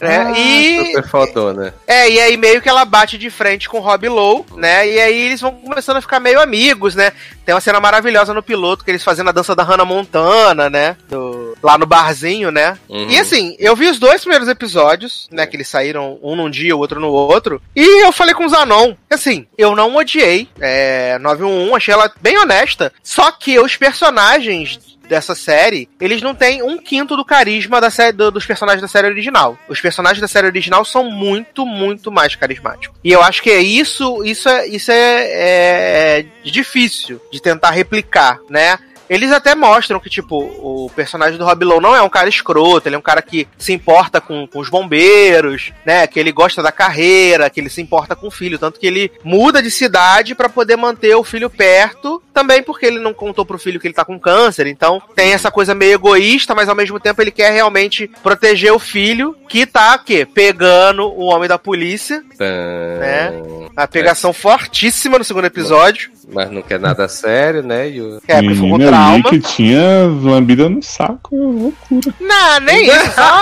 Né? e Super fodona. é, e aí meio que ela bate de frente com o Rob Lowe, né? E aí eles vão começando a ficar meio amigos, né? Tem uma cena maravilhosa no piloto, que eles fazendo a dança da Hannah Montana, né? Do- lá no barzinho, né? Uhum. E assim, eu vi os dois primeiros episódios, né? Que eles saíram um num dia, o outro no outro. E eu falei com o Zanon, assim, eu não odiei é, 911, achei ela bem honesta. Só que os personagens dessa série, eles não têm um quinto do carisma da série, do- dos personagens da série original. Os personagens da série original são muito, muito mais carismáticos. E eu acho que é isso, isso é, isso é, é- é difícil de tentar replicar, né? Eles até mostram que, tipo, o personagem do Rob Lowe não é um cara escroto, ele é um cara que se importa com, com os bombeiros, né? Que ele gosta da carreira, que ele se importa com o filho. Tanto que ele muda de cidade pra poder manter o filho perto, também porque ele não contou pro filho que ele tá com câncer. Então tem essa coisa meio egoísta, mas ao mesmo tempo ele quer realmente proteger o filho, que tá, o quê? Pegando o homem da polícia. Né? A pegação fortíssima no segundo episódio. Mas não quer nada sério, né? E o... É, porque foi com Trauma. que tinha lambida no saco, é loucura. Não, nem isso. Só,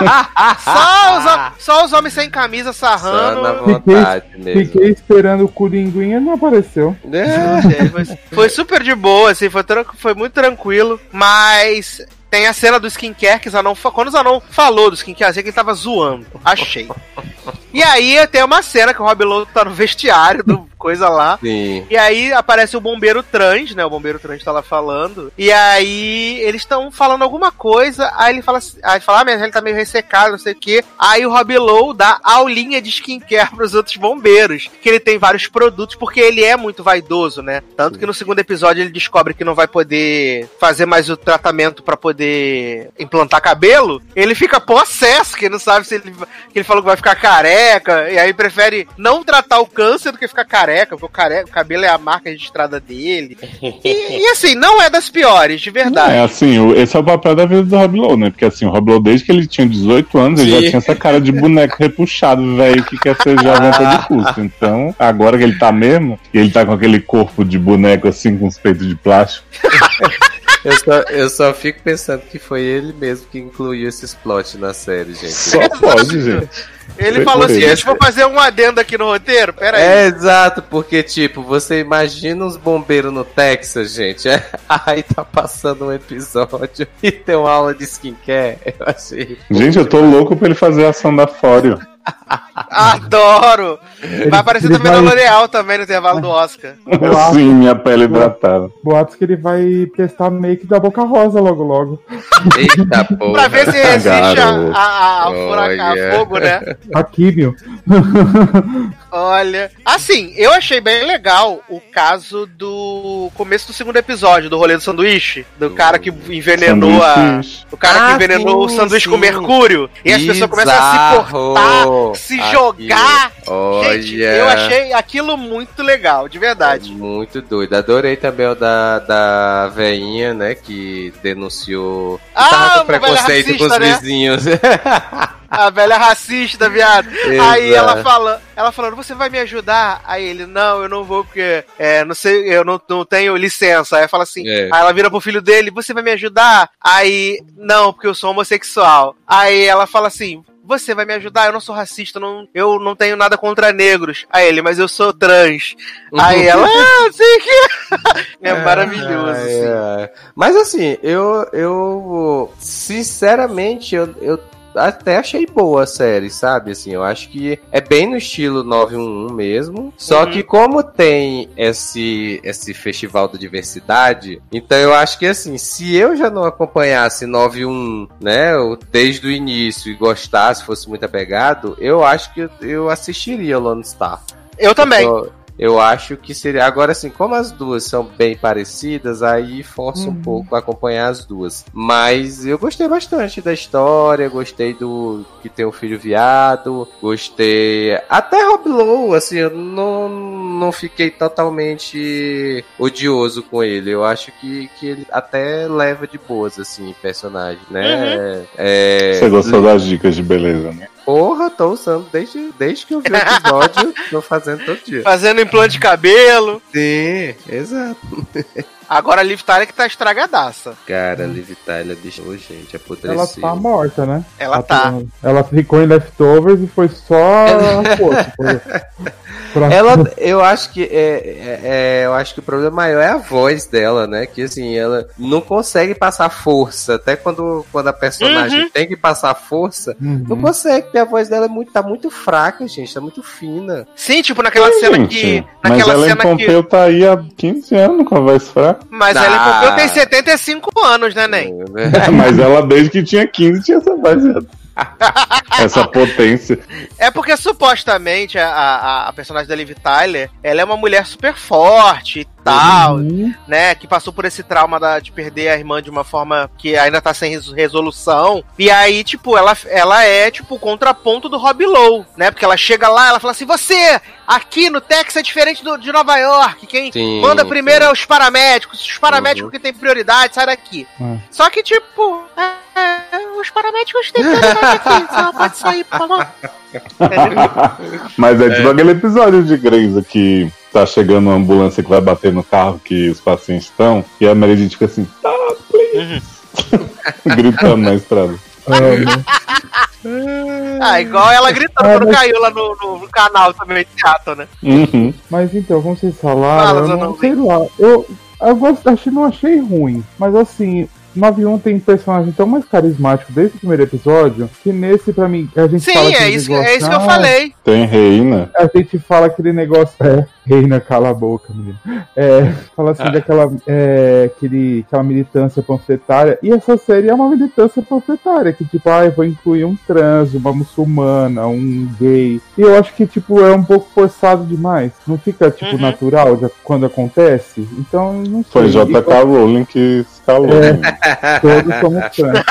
só, os, só os homens sem camisa Só na sarrando. vontade mesmo. Fiquei esperando o Coringuinha não apareceu. É, foi, foi super de boa, assim, foi, foi muito tranquilo. Mas tem a cena do skincare que Zanon. Quando o Zanon falou do skincare, achei que ele tava zoando. Achei. E aí tem uma cena que o Rob Lowe tá no vestiário do coisa lá. Sim. E aí aparece o bombeiro trans, né? O bombeiro trans tá lá falando. E aí eles estão falando alguma coisa. Aí ele fala assim, aí ele fala, ah, mas ele tá meio ressecado, não sei o quê. Aí o Rob Lowe dá aulinha de skincare pros outros bombeiros. Que ele tem vários produtos, porque ele é muito vaidoso, né? Tanto que no segundo episódio ele descobre que não vai poder fazer mais o tratamento pra poder implantar cabelo. Ele fica possesso, que não sabe se ele. Que ele falou que vai ficar careca. E aí prefere não tratar o câncer do que ficar careca, porque o, careca, o cabelo é a marca registrada dele. E, e assim, não é das piores, de verdade. É assim, esse é o papel da vida do Rob Lowe, né? Porque assim, o Rob Lowe, desde que ele tinha 18 anos, ele Sim. já tinha essa cara de boneco repuxado, velho, que quer ser jovem a todo custo. Então, agora que ele tá mesmo, e ele tá com aquele corpo de boneco assim, com os peitos de plástico. Eu só, eu só fico pensando que foi ele mesmo que incluiu esses plot na série, gente. Só pode, gente. Ele Foi falou assim: deixa eu fazer um adendo aqui no roteiro, pera aí. É, exato, porque, tipo, você imagina uns bombeiros no Texas, gente. é? aí tá passando um episódio e tem uma aula de skincare. Eu achei. Gente, eu tô louco pra ele fazer a ação da Fório. Adoro! Vai aparecer ele também vai- na L'Oreal também no intervalo do Oscar. Assim, minha pele hidratada. Boatos que ele vai testar make da Boca Rosa logo logo. Eita porra. Pra ver se resiste a, a, a, a furacar Olha. fogo, né? A químio. Olha. Assim, eu achei bem legal o caso do começo do segundo episódio, do rolê do sanduíche. Do cara que envenenou a. Sanduíches. O cara que Ah, envenenou sim, o sanduíche com sim. mercúrio. E as pessoas começam a se cortar, se Aquilo. jogar. Olha. Gente, eu achei aquilo muito legal, de verdade. Muito doido. Adorei também o da, da veinha, né? Que denunciou. que Ah, tava com velha preconceito com os racista, né? vizinhos. A velha racista, viado. Aí Exato. ela fala, ela falando, você vai me ajudar? Aí ele, não, eu não vou porque é, não sei, eu não, não tenho licença. Aí fala assim, É. aí ela vira pro filho dele, você vai me ajudar? Aí, não, porque eu sou homossexual. Aí ela fala assim. Você vai me ajudar? Eu não sou racista, não, eu não tenho nada contra negros. Aí ele, mas eu sou trans. Aí ela, ah, sim que. É maravilhoso. Ah, assim. é. Mas assim, eu, eu sinceramente, eu, eu até achei boa a série, sabe? Assim, eu acho que é bem no estilo 911 mesmo. Só Uhum. que como tem esse esse festival da diversidade, então eu acho que assim, se eu já não acompanhasse 91, né, desde o início e gostasse, fosse muito apegado, eu acho que eu, eu assistiria Lone Star. Eu também. Eu, eu acho que seria. Agora, assim, como as duas são bem parecidas, aí força um pouco a acompanhar as duas. Mas eu gostei bastante da história, gostei do que tem um filho viado, gostei. Até Rob Lowe, assim, eu não, não fiquei totalmente odioso com ele. Eu acho que, que ele até leva de boas, assim, personagem, né? É, Você gostou das dicas de beleza, né? Porra, tô usando desde, desde que eu vi o episódio, tô fazendo todo dia. Fazendo implante de cabelo. Sim, exato. Agora a Liv Tyler que tá estragadaça. Cara, Liv Tyler deixou, gente, Ela apodreceu. tá morta, né? Ela tá. Ela ficou em leftovers e foi só a força. Foi... pra- Ela, eu acho que é, é- é, eu acho que o problema maior é a voz dela, né? Que assim, ela não consegue passar força. Até quando, quando a personagem tem que passar força, Uhum. não consegue, porque a voz dela é muito, tá muito fraca, gente, tá muito fina. Sim, tipo naquela cena que. Gente, mas Naquela ela em cena que. Pompeu tá aí há 15 anos com a voz fraca. Mas Ah. ela em Pompeu tem 75 anos, né, Nen? né? Mas ela desde que tinha 15 tinha essa voz. essa potência. É porque supostamente a, a, a personagem da Liv Tyler, ela é uma mulher super forte e tal, Uhum. né? Que passou por esse trauma da- de perder a irmã de uma forma que ainda tá sem res- resolução. E aí, tipo, ela, ela é, tipo, o contraponto do Rob Lowe, né? Porque ela chega lá, ela fala assim: você, aqui no Texas é diferente do, de Nova York. Quem Sim, manda primeiro sim. é os paramédicos. Os paramédicos Uhum. que tem prioridade, sai daqui. Hum. Só que, tipo, é, é, os paramédicos têm prioridade aqui. Não pode sair, por favor. Mas é tipo aquele episódio de Grey's que tá chegando uma ambulância que vai bater no carro que os pacientes estão, e a Meredith fica assim, tá, please. Gritando na estrada. Ah, igual ela gritando Ah, quando mas- caiu lá no, no- no canal também de chato, né? Uhum. Mas então, como vocês falaram, Fala, eu não, Zanão, sei lá. Eu, eu gosto, achei, não achei ruim. Mas assim, 91 tem um personagem tão mais carismático desde o primeiro episódio que nesse, pra mim, a gente Sim, fala é aquele isso, negócio, é isso que eu ah, falei. Tem Reina. A gente fala aquele negócio. É, Reina, cala a boca, menino. É, fala assim daquela é, aquele, aquela militância panfletária. E essa série é uma militância panfletária, que tipo, ah, eu vou incluir um trans, uma muçulmana, um gay. E eu acho que, tipo, é um pouco forçado demais. Não fica, tipo, Uhum. natural já, quando acontece. Então, não sei. Foi JK Rowling que escalou. É. né? Todos somos trans.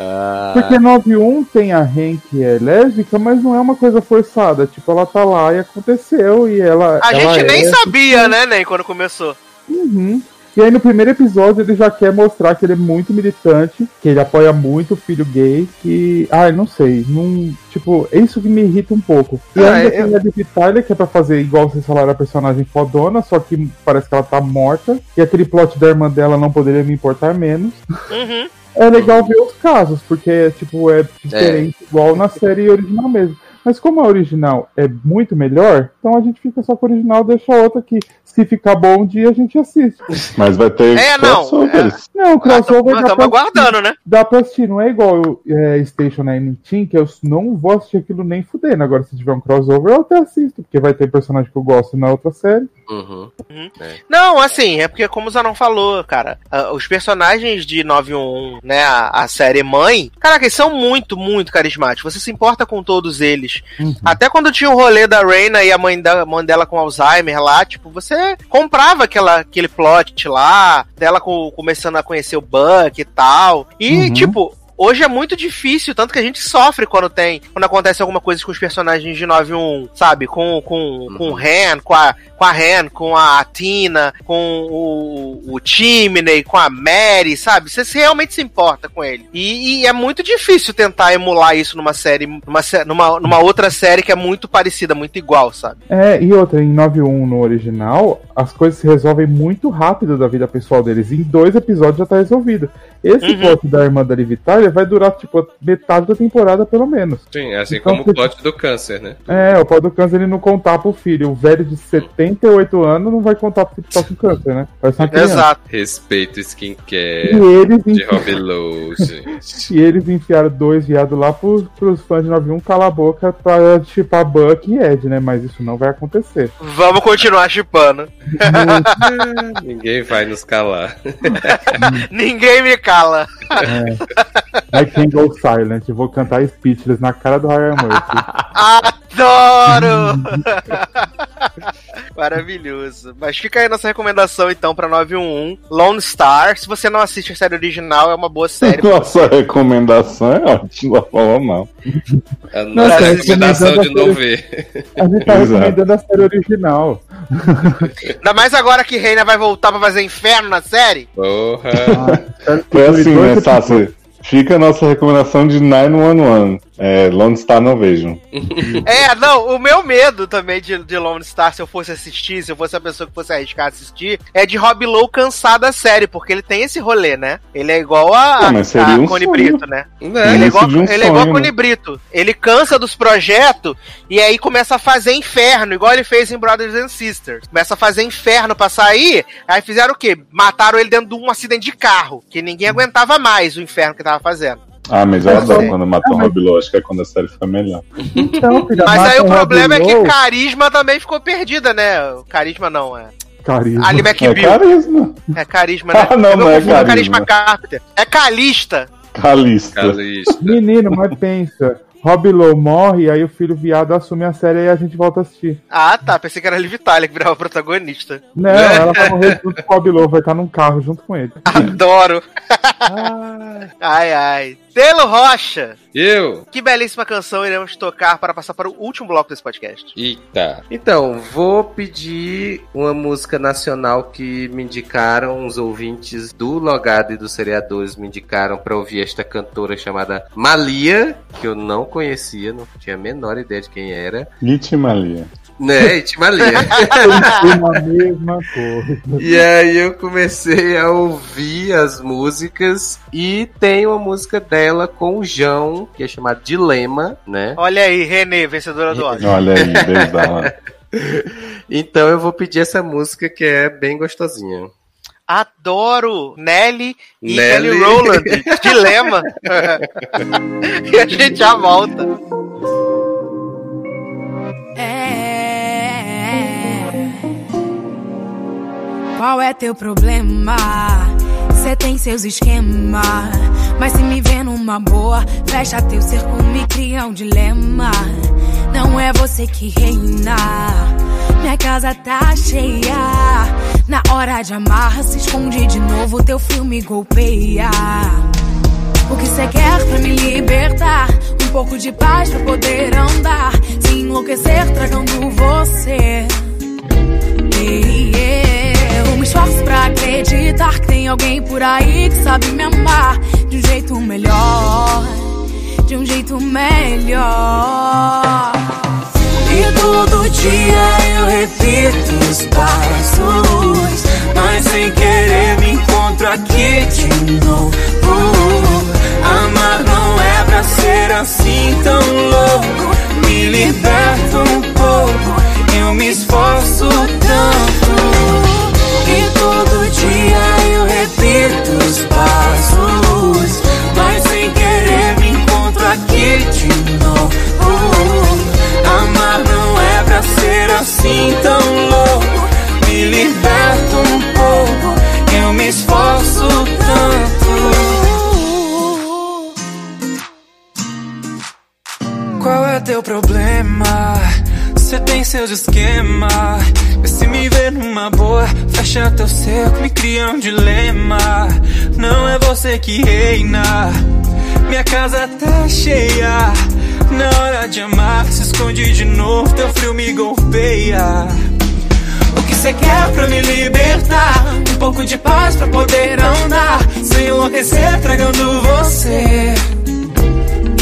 Ah, Porque 91 tem a Ren que é lésbica, mas não é uma coisa forçada. Tipo, ela tá lá e aconteceu e ela. A ela gente nem é, sabia, né, nem quando começou. Uhum. E aí no primeiro episódio ele já quer mostrar que ele é muito militante, que ele apoia muito o filho gay, que. Ai, não sei. Não, tipo, é isso que me irrita um pouco. E Ah, ainda eu- tem a Liv Tyler, que é pra fazer igual vocês falaram, a personagem fodona, só que parece que ela tá morta. E aquele plot da irmã dela não poderia me importar menos. Uhum. É legal ver os casos, porque tipo, é diferente, igual na série original mesmo. Mas como a original é muito melhor, então a gente fica só com a original, deixa a outra que, se ficar bom um dia, a gente assiste. Mas vai ter É, não, crossovers. Não, o Ah, crossover dá Estamos pra, aguardando, né? dá pra assistir, não é igual o é, Station 19, que eu não vou assistir aquilo nem fudendo. Agora, se tiver um crossover, eu até assisto, porque vai ter personagem que eu gosto na outra série. uhum. Não, assim, é porque como o Zanon falou, cara, ah, os personagens de 911, né, a, a série mãe, caraca, eles são muito, muito carismáticos. Você se importa com todos eles. Uhum. Até quando tinha o rolê da Reina e a mãe, da, mãe dela com Alzheimer lá, tipo, você comprava aquela, aquele plot lá, dela co- começando a conhecer o Buck e tal. E, Uhum. tipo, Hoje é muito difícil, tanto que a gente sofre quando tem, quando acontece alguma coisa com os personagens de 911, sabe? Com, com, com o Han, com a, com a Han, com a Tina, com o, o Chimney, com a Mary, sabe? Você se- realmente se importa com ele. E, e é muito difícil tentar emular isso numa série, numa, numa, numa outra série que é muito parecida, muito igual, sabe? É, e outra, em 9.1 no original, as coisas se resolvem muito rápido da vida pessoal deles. Em dois episódios já tá resolvido. Esse Uhum. da irmã da Liv Vai durar, tipo, metade da temporada, pelo menos. Sim, assim Então, como o plot do câncer, né? É, o pau do câncer ele não contar pro filho. O velho de 78 anos não vai contar pro filho que tá com câncer, né? Vai ser. Exato. Respeito E skincare eles, de enfi- Robbie Lowe, gente. e eles enfiaram dois viados lá pros, pros fãs de 91 calar a boca pra chipar Buck e Ed, né? Mas isso não vai acontecer. Vamos continuar chipando. Ninguém vai nos calar. Ninguém me cala. I can go silent. Vou cantar Speechless na cara do Ryan Murphy. Adoro! Maravilhoso. Mas fica aí a nossa recomendação então pra 911 Lone Star. Se você não assiste a série original, é uma boa série. Nossa recomendação é ótima, fala mal. A Nossa, nossa é recomendação de não a ver. A gente tá Exato. recomendando a série original. Ainda mais agora que Reina vai voltar pra fazer inferno na série. Porra. Foi assim, né. Sassi? Fica a nossa recomendação de 911. É, Lone Star não vejam. É, não, o meu medo também de, de Lone Star, se eu fosse assistir, se eu fosse a pessoa que fosse arriscar assistir, é de Rob Lowe cansar da série, porque ele tem esse rolê, né? Ele é igual a, mas seria a um Cone sonho. Brito, né? Ele é igual, um ele é igual a sonho, Cone né? Brito. Ele cansa dos projetos e aí começa a fazer inferno, igual ele fez em Brothers and Sisters. Começa a fazer inferno pra sair, aí fizeram o quê? Mataram ele dentro de um acidente de carro, que ninguém aguentava mais o inferno que tava fazendo. Ah, mas eu É, adoro quando matam o Rob Lowe. Acho que é quando a série fica melhor. Então, filha, Mas aí o problema é Rob que carisma também ficou perdida, né? O Carisma não, é. Carisma. Ali É McBeal. carisma. É carisma, né? Ah, não, não é carisma. carisma Carpenter. É Calista. Calista. Calista. Menino, mas pensa. Rob Lowe morre, aí o filho viado assume a série e a gente volta a assistir. Ah, tá. Pensei que era Liv Tyler que virava protagonista. Não, ela vai morrer junto com o Rob Lowe, vai estar num carro junto com ele. Adoro. ai, ai. Telo Rocha. Eu? Que belíssima canção iremos tocar para passar para o último bloco desse podcast. Eita. Então, vou pedir uma música nacional que me indicaram, os ouvintes do Logado e dos Seriadores me indicaram pra ouvir esta cantora chamada Malia, que eu não conhecia, não tinha a menor ideia de quem era. Itimalia. Né, Iti Malia. Uma mesma coisa. E aí eu comecei a ouvir as músicas e tem uma música dela com o João, que é chamada Dilema, né? Olha aí, Renê, vencedora do Oscar. Olha aí, a... Então eu vou pedir essa música que é bem gostosinha. Adoro Nelly e Nelly. Kelly Rowland. Dilema. e a gente já volta. Qual é teu problema? Cê tem seus esquemas. Mas se me vê numa boa, fecha teu cerco, me cria um dilema. Não é você que reina. Minha casa tá cheia. Na hora de amar, se esconde de novo, teu filme golpeia. O que cê quer pra me libertar? Um pouco de paz pra poder andar. Se enlouquecer, tragando você. Ei, Eu me esforço pra acreditar que tem alguém por aí que sabe me amar de um jeito melhor. De um jeito melhor. E todo dia eu repito os passos. Mas sem querer me encontro aqui de novo. Amar não é pra ser assim tão louco. Me liberta um pouco. Eu me esforço tanto. Repito os passos. Mas sem querer me encontro aqui de novo. Amar não é pra ser assim tão louco. Me liberta um pouco. Eu me esforço tanto. Qual é teu problema? Você tem seus esquemas. Mas se me ver numa boa, fecha teu cerco, me cria um dilema. Não é você que reina. Minha casa tá cheia. Na hora de amar, se esconde de novo, teu frio me golpeia. O que cê quer pra me libertar? Um pouco de paz pra poder andar. Sem enlouquecer, tragando você.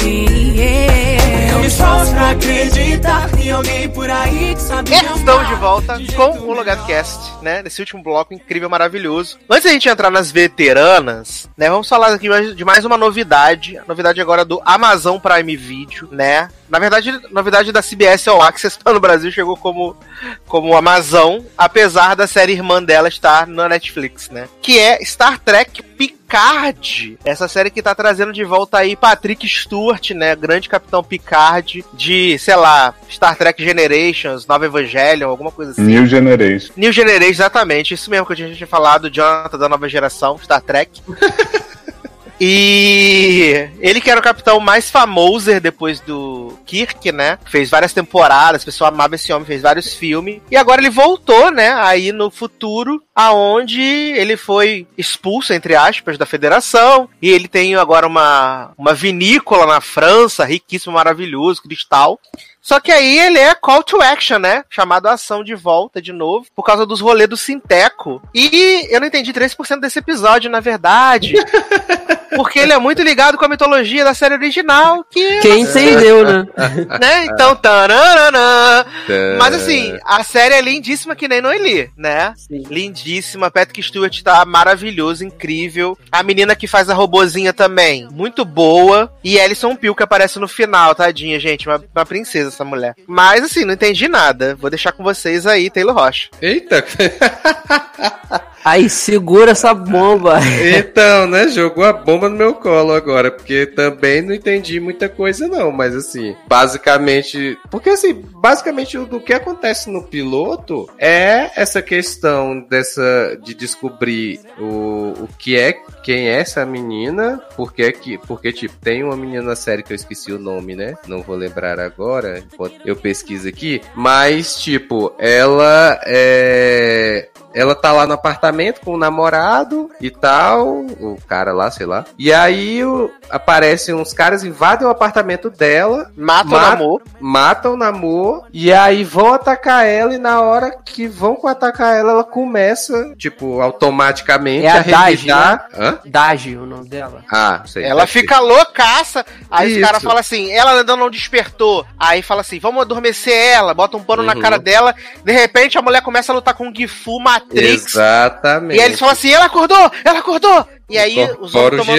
Yeah. Eu me esforço pra acreditar. Em alguém por aí que sabe me Estamos de volta com o Logado Cast, né? Nesse último bloco incrível, maravilhoso. Antes da gente entrar nas veteranas, né? Vamos falar aqui de mais uma novidade. A novidade agora do Amazon Prime Video, né? Na verdade, novidade da CBS All Access tá no Brasil chegou como como Amazon, apesar da série irmã dela estar na Netflix, né? Que é Star Trek Picard. Essa série que tá trazendo de volta aí Patrick Stewart, né? Grande Capitão Picard de, sei lá, Star Trek Generations, Nova Evangelion, alguma coisa assim. New Generation. New Generation, exatamente. Isso mesmo que a gente tinha falado, Jonathan da nova geração, Star Trek. E ele que era o capitão mais famoso depois do Kirk, né? Fez várias temporadas, o pessoal amava esse homem, fez vários filmes. E agora ele voltou, né? Aí no futuro, aonde ele foi expulso, entre aspas, da federação. E ele tem agora uma, uma vinícola na França, riquíssimo, maravilhoso, cristal. Só que aí ele é call to action, né? Chamado ação de volta de novo, por causa dos rolês do Sinteco. E eu não entendi 3% desse episódio, na verdade. porque ele é muito ligado com a mitologia da série original, que. Quem entendeu, né? Né? Então, taranana. Mas assim, a série é lindíssima que nem Noeli, né? Lindíssima. Patrick Stewart tá maravilhoso, incrível. A menina que faz a robozinha também, muito boa. E Alison Peel que aparece no final, tadinha, gente. Uma, uma princesa essa mulher. Mas assim, não entendi nada. Vou deixar com vocês aí, Taylor Rocha. Eita! Aí, segura essa bomba. Então, né? Jogou a bomba no meu colo agora, porque também não entendi muita coisa, não. Mas assim, basicamente. Porque assim, basicamente o que acontece no piloto é essa questão dessa. de descobrir o, o que é. Quem é essa menina? Porque que. Porque, tipo, tem uma menina na série que eu esqueci o nome, né? Não vou lembrar agora, enquanto eu pesquiso aqui. Mas, tipo, ela é ela tá lá no apartamento com o namorado e tal, o cara lá, sei lá. E aí o, aparecem uns caras, invadem o apartamento dela, Mata o namoro. matam o namoro, e aí vão atacar ela, e na hora que vão atacar ela, ela começa, tipo, automaticamente É a a Dage, revidar. Dage, o nome dela. Ah, sei. Ela fica loucaça. Aí Isso. os caras falam assim: ela ainda não despertou. Aí fala assim: vamos adormecer ela, bota um pano na Uhum. cara dela. De repente a mulher começa a lutar com o Gifu Matrix. Exatamente. E aí eles falam assim: ela acordou, ela acordou. E aí os outros tomando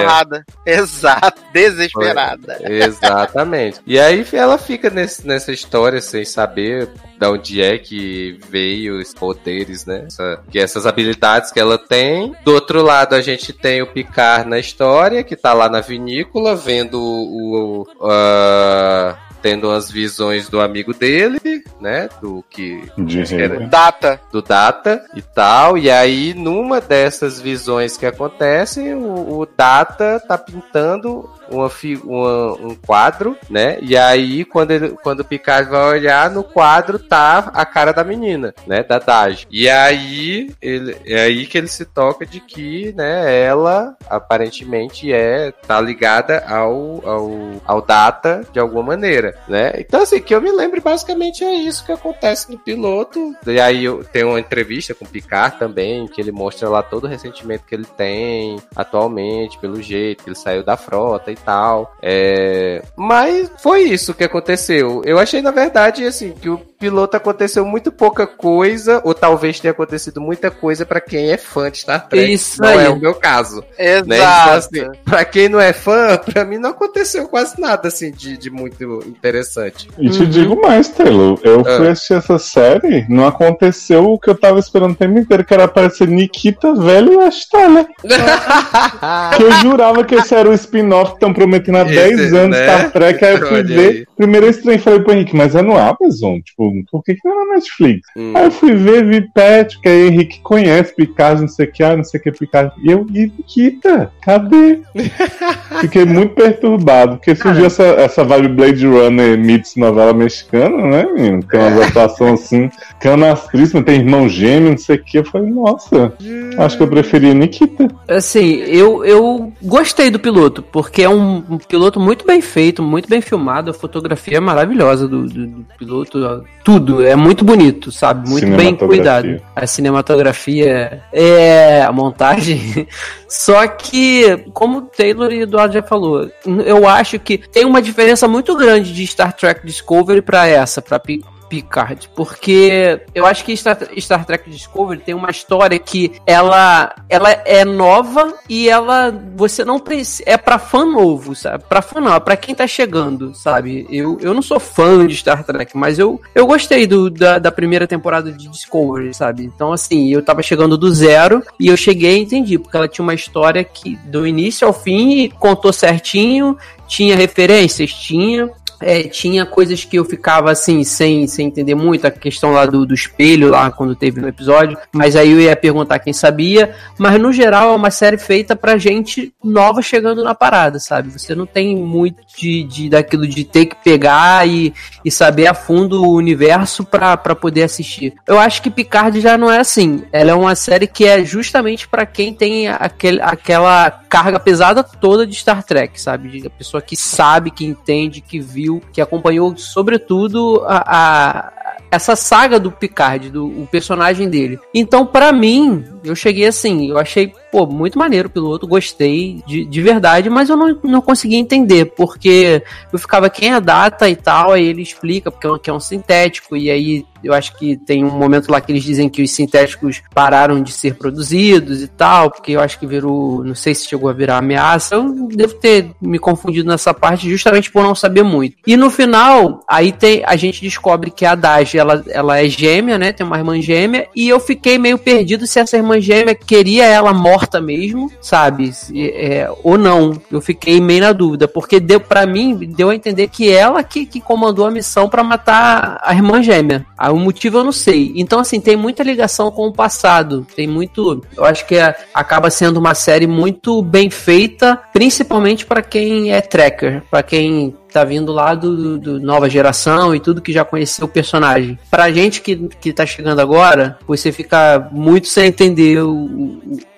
porrada. Exato, desesperada. Exatamente. E aí ela fica nesse- nessa história sem saber de onde é que veio os poderes, né? Essa- que essas habilidades que ela tem. Do outro lado, a gente tem o Picard na história, que tá lá na vinícola, vendo o. o- ah, tendo as visões do amigo dele, né? Do que De era-. Data. do Data e tal. E aí, numa dessas visões que acontecem, o, o Data tá pintando uma, uma- um quadro, né? E aí, quando, ele, quando o Picard vai olhar, no quadro tá a cara da menina, né? Da Dage. E aí, ele, é aí que ele se toca de que, né, ela aparentemente é, tá ligada ao, ao, ao Data de alguma maneira, né? Então, assim, que eu me lembro, basicamente é isso que acontece no piloto. E aí eu tenho uma entrevista com o Picard também, que ele mostra lá todo o ressentimento que ele tem atualmente, pelo jeito que ele saiu da frota e tal. É... Mas foi isso que aconteceu. Eu achei, na verdade, assim, que o piloto aconteceu muito pouca coisa, ou talvez tenha acontecido muita coisa pra quem é fã de Star Trek. Isso não aí. é o meu caso. Exato. Né? Então, assim, pra quem não é fã, pra mim não aconteceu quase nada assim de, de muito interessante. E te digo mais, Taylor. Eu Ah. fui assistir essa série, não aconteceu o que eu tava esperando o tempo inteiro, que era aparecer Nikita velho e Astalha. Que eu jurava que esse era o spin-off que estão prometendo há Esse, 10 anos né? Star Trek. Aí eu fui Olha ver. aí. Primeiro eu estranho falei pro Henrique, mas é no Amazon? Tipo. Por que, que não é na Netflix? Hum. Aí eu fui ver, vi Pet, que aí Henrique conhece Picard, não sei o que, ah, não sei o que Picard. E eu, e Nikita, cadê? Fiquei muito perturbado, porque surgiu essa, essa vibe Blade Runner meets novela mexicana, né, menino? Tem umas atuações assim, canastríssimas, tem irmão gêmeo, não sei o que. Eu falei, nossa, acho que eu preferia Nikita. Assim, eu, eu gostei do piloto, porque é um, um piloto muito bem feito, muito bem filmado, a fotografia é maravilhosa do, do- do piloto, tudo, é muito bonito, sabe? Muito bem cuidado. A cinematografia é a montagem. Só que, como o Taylor e Eduardo já falou, eu acho que tem uma diferença muito grande de Star Trek Discovery pra essa, Pi- Picard, porque eu acho que Star, Star Trek Discovery tem uma história que ela, ela é nova e ela você não precisa é pra fã novo, sabe? Pra fã não, é pra quem tá chegando, sabe? Eu, eu não sou fã de Star Trek, mas eu, eu gostei do, da, da primeira temporada de Discovery, sabe? Então assim, eu tava chegando do zero e eu cheguei e entendi, porque ela tinha uma história que do início ao fim contou certinho, tinha referências, tinha é, tinha coisas que eu ficava assim, sem, sem entender muito, a questão lá do, do espelho, lá quando teve no episódio, mas aí eu ia perguntar quem sabia, mas no geral é uma série feita pra gente nova chegando na parada, sabe? Você não tem muito de, de daquilo de ter que pegar e, e saber a fundo o universo pra, pra poder assistir. Eu acho que Picard já não é assim. Ela é uma série que é justamente pra quem tem aquele, aquela carga pesada toda de Star Trek, sabe? A pessoa que sabe, que entende, que viu, que acompanhou, sobretudo, a, a- essa saga do Picard, do o personagem dele. Então, pra mim, eu cheguei assim, eu achei, pô, muito maneiro o piloto, gostei de, de verdade, mas eu não, não conseguia entender, porque eu ficava quem é a data e tal, aí ele explica porque é um- que é um sintético, e aí eu acho que tem um momento lá que eles dizem que os sintéticos pararam de ser produzidos e tal, porque eu acho que virou, não sei se chegou a virar ameaça, eu devo ter me confundido nessa parte justamente por não saber muito. E no final, aí tem, a gente descobre que a Dage, ela, ela é gêmea, né, tem uma irmã gêmea, e eu fiquei meio perdido se essa irmã gêmea queria ela morta mesmo, sabe, é, ou não. Eu fiquei meio na dúvida, porque deu para mim, deu a entender que ela que, que comandou a missão para matar a irmã gêmea. Aí o motivo eu não sei. Então, assim, tem muita ligação com o passado. Tem muito. Eu acho que é- acaba sendo uma série muito bem feita, principalmente para quem é tracker, para quem tá vindo lá do, do nova geração e tudo que já conheceu o personagem. Pra gente que, que tá chegando agora, você fica muito sem entender o,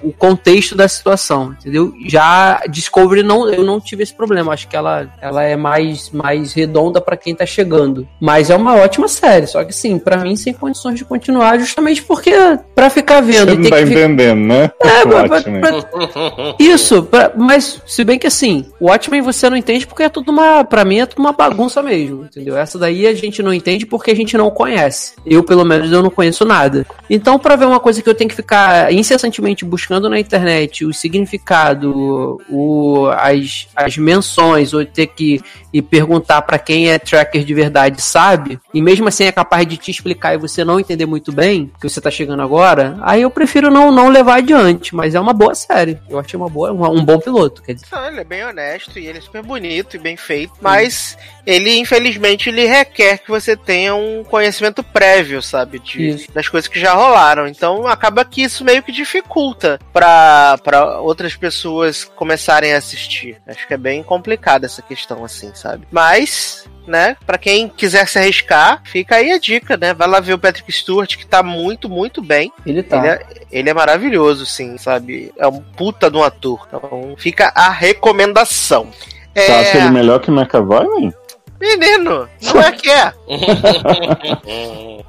o, contexto da situação, entendeu? Já Discovery não, eu não tive esse problema. Acho que ela, ela é mais, mais redonda pra quem tá chegando. Mas é uma ótima série. Só que sim, pra mim sem condições de continuar, justamente porque pra ficar vendo Você não tá ficar entendendo, né? é, pra- Watchmen. pra- isso, pra- mas se bem que assim, o Watchmen você não entende porque é tudo uma, pra mim é uma bagunça mesmo, entendeu? Essa daí a gente não entende porque a gente não conhece. Eu, pelo menos, eu não conheço nada. Então, pra ver uma coisa que eu tenho que ficar incessantemente buscando na internet, o significado, o, as, as menções, ou ter que ir perguntar pra quem é tracker de verdade sabe, e mesmo assim é capaz de te explicar e você não entender muito bem, que você tá chegando agora, aí eu prefiro não, não levar adiante, mas é uma boa série. Eu achei uma boa, uma- um bom piloto, quer dizer. Não, ele é bem honesto e ele é super bonito e bem feito, mas ele, infelizmente, ele requer que você tenha um conhecimento prévio, sabe? De, das coisas que já rolaram. Então acaba que isso meio que dificulta pra outras pessoas começarem a assistir. Acho que é bem complicado essa questão, assim, sabe? Mas. Né? Pra quem quiser se arriscar, fica aí a dica, né? Vai lá ver o Patrick Stewart, que tá muito, muito bem. Ele tá. Ele é, ele é maravilhoso, sim, sabe? É um puta de um ator. Então fica a recomendação. Você É, acha ele melhor que McAvoy, man? Menino, não é que é.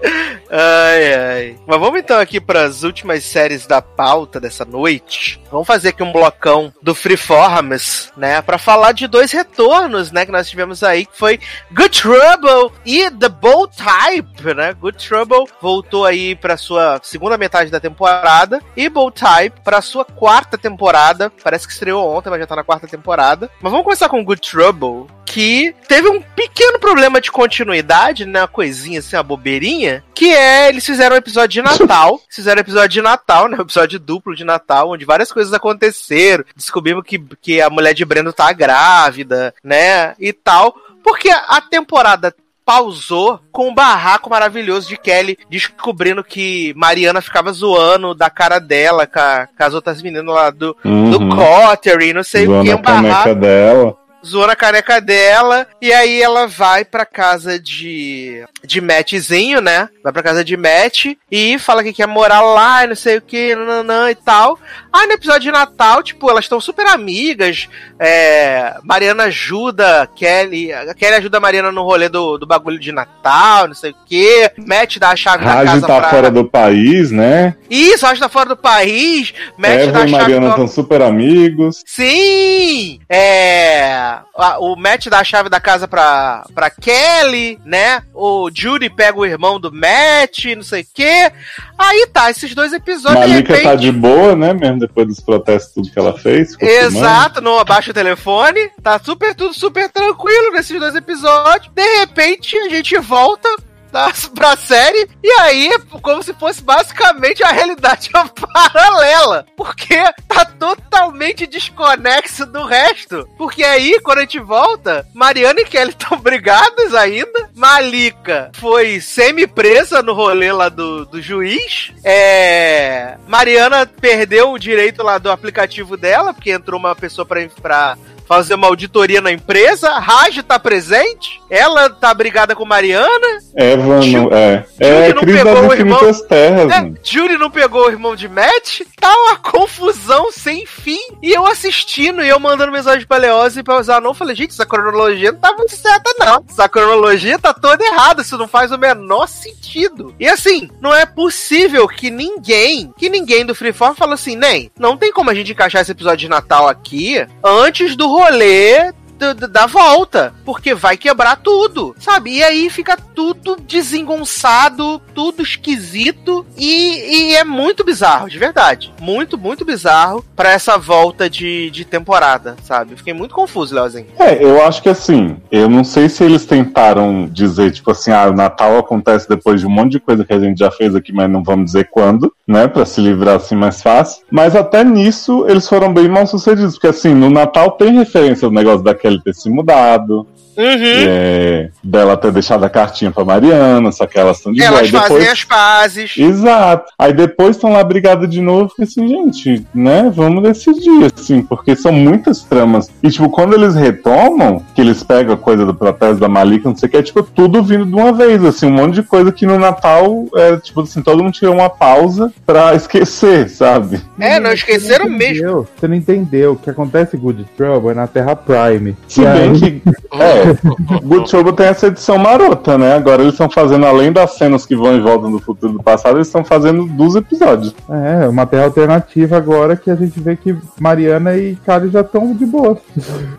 ai, ai. Mas vamos então aqui para as últimas séries da pauta dessa noite. Vamos fazer aqui um blocão do Freeforms, né? Pra falar de dois retornos, né? Que nós tivemos aí, que foi Good Trouble e The Bold Type, né? Good Trouble voltou aí pra sua segunda metade da temporada e Bold Type pra sua quarta temporada. Parece que estreou ontem, mas já tá na quarta temporada. Mas vamos começar com Good Trouble, que teve um pequeno problema de continuidade, né? Uma coisinha assim, uma bobeirinha, que é eles fizeram um episódio de Natal, fizeram um episódio de Natal, né? Um episódio duplo de Natal, onde várias coisas aconteceram. Descobrimos que, que a mulher de Breno tá grávida, né? E tal. Porque a temporada pausou com um barraco maravilhoso de Kelly descobrindo que Mariana ficava zoando da cara dela com, a- com as outras meninas lá do, do Uhum. Cottery, não sei o que, um barraco dela. Zoando a caneca dela, e aí ela vai pra casa de, de Mattzinho, né? Vai pra casa de Matt e fala que quer morar lá e não sei o que, nananã e tal. Aí no episódio de Natal, tipo, elas estão super amigas. é, Mariana ajuda Kelly. A Kelly ajuda a Mariana no rolê do, do bagulho de Natal, não sei o que. Matt dá a chave da Raj casa tá pra. fora do país, né? Isso, Raj tá fora do país. Matt dá Eva a e chave Mariana do- estão super amigos. Sim! É. a- O Matt dá a chave da casa pra, pra Kelly, né? O Judy pega o irmão do Matt, não sei o quê. Aí tá, esses dois episódios Malika repente. tá de boa, né? Mesmo depois dos protestos, tudo que ela fez. Exato, não abaixa o telefone. Tá super, tudo super tranquilo nesses dois episódios. De repente, a gente volta da, pra série. E aí, como se fosse basicamente a realidade paralela. Porque tá totalmente desconexo do resto. Porque aí, quando a gente volta, Mariana e Kelly estão brigadas ainda. Malika foi semi-presa no rolê lá do, do juiz. É. Mariana perdeu o direito lá do aplicativo dela, porque entrou uma pessoa pra, pra fazer uma auditoria na empresa. Raj tá presente. Ela tá brigada com Mariana. Eva Ju- não. É, Judy é não pegou o irmão- terras, É, mano. Judy não pegou o irmão de Matt. Tá uma confusão sem fim. E eu assistindo e eu mandando mensagem pra Leose e pra Zanon. Eu falei, gente, essa cronologia não tá muito certa, não. Essa cronologia tá toda errada. Isso não faz o menor sentido. E assim, não é possível que ninguém, que ninguém do Freeform falou assim, nem, não tem como a gente encaixar esse episódio de Natal aqui antes do rolê do- da volta, porque vai quebrar tudo, sabe? E aí fica tudo desengonçado, tudo esquisito e, e é muito bizarro, de verdade. Muito, muito bizarro pra essa volta de, de temporada, sabe? Fiquei muito confuso, Leozinho. É, eu acho que assim, eu não sei se eles tentaram dizer, tipo assim, ah, o Natal acontece depois de um monte de coisa que a gente já fez aqui, mas não vamos dizer quando, né? Pra se livrar assim mais fácil. Mas até nisso eles foram bem mal sucedidos, porque assim, no Natal tem referência do negócio da Kelly ter se mudado, Uhum. é, dela ter deixado a cartinha pra Mariana, só que elas estão de boa. Elas depois- fazem as pazes. Exato. Aí depois estão lá brigadas de novo, e assim, gente, né? Vamos decidir, assim, porque são muitas tramas. E, tipo, quando eles retomam, que eles pegam a coisa do protesto da Malika, não sei o que, é, tipo, tudo vindo de uma vez, assim, um monte de coisa que no Natal, é, tipo assim, todo mundo tirou uma pausa pra esquecer, sabe? É, não esqueceram Você não mesmo. Você não entendeu. O que acontece Good Trouble é na Terra Prime. Se bem aí- que, é, Good Trouble tem essa edição marota, né? Agora eles estão fazendo, além das cenas que vão e voltam do futuro e do passado, eles estão fazendo dos episódios. É, uma terra alternativa agora que a gente vê que Mariana e Kali já estão de boa.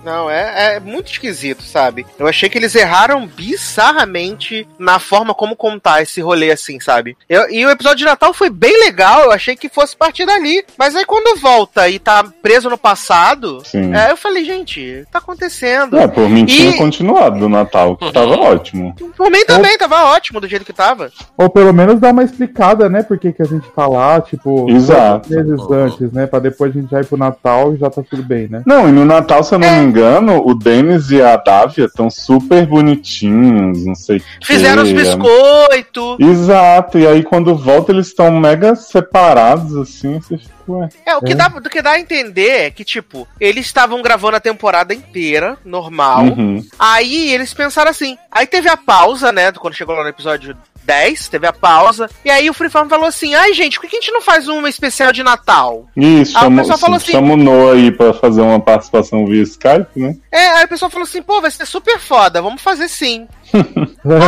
Não, é, é muito esquisito, sabe? Eu achei que eles erraram bizarramente na forma como contar esse rolê, assim, sabe? Eu- e o episódio de Natal foi bem legal, eu achei que fosse partir dali. Mas aí quando volta e tá preso no passado, Sim. é, eu falei, gente, tá acontecendo. É, por mim tinha E- continuado do Natal, que tava ótimo. Por mim também tava ótimo do jeito que tava. Ou pelo menos dar uma explicada, né? Por que, que a gente tá lá, tipo, Exato. meses antes, né? Pra depois a gente já ir pro Natal e já tá tudo bem, né? Não, e no Natal, se eu não É. me engano, o Denis e a Dávia estão super bonitinhos, não sei o que. Fizeram os biscoitos. Exato, e aí quando volta eles estão mega separados, assim, você fica, ué. É, o que, É. Dá, do que dá a entender é que, tipo, eles estavam gravando a temporada inteira, normal. Uhum. Aí eles pensaram assim. Aí teve a pausa, né? Quando chegou lá no episódio 10, teve a pausa. E aí o Freeform falou assim: ai, gente, por que a gente não faz um especial de Natal? Isso, Ah, o chama, pessoal falou assim- chama o Noah aí pra fazer uma participação via Skype, né? É, aí o pessoal falou assim: pô, vai ser super foda, vamos fazer sim.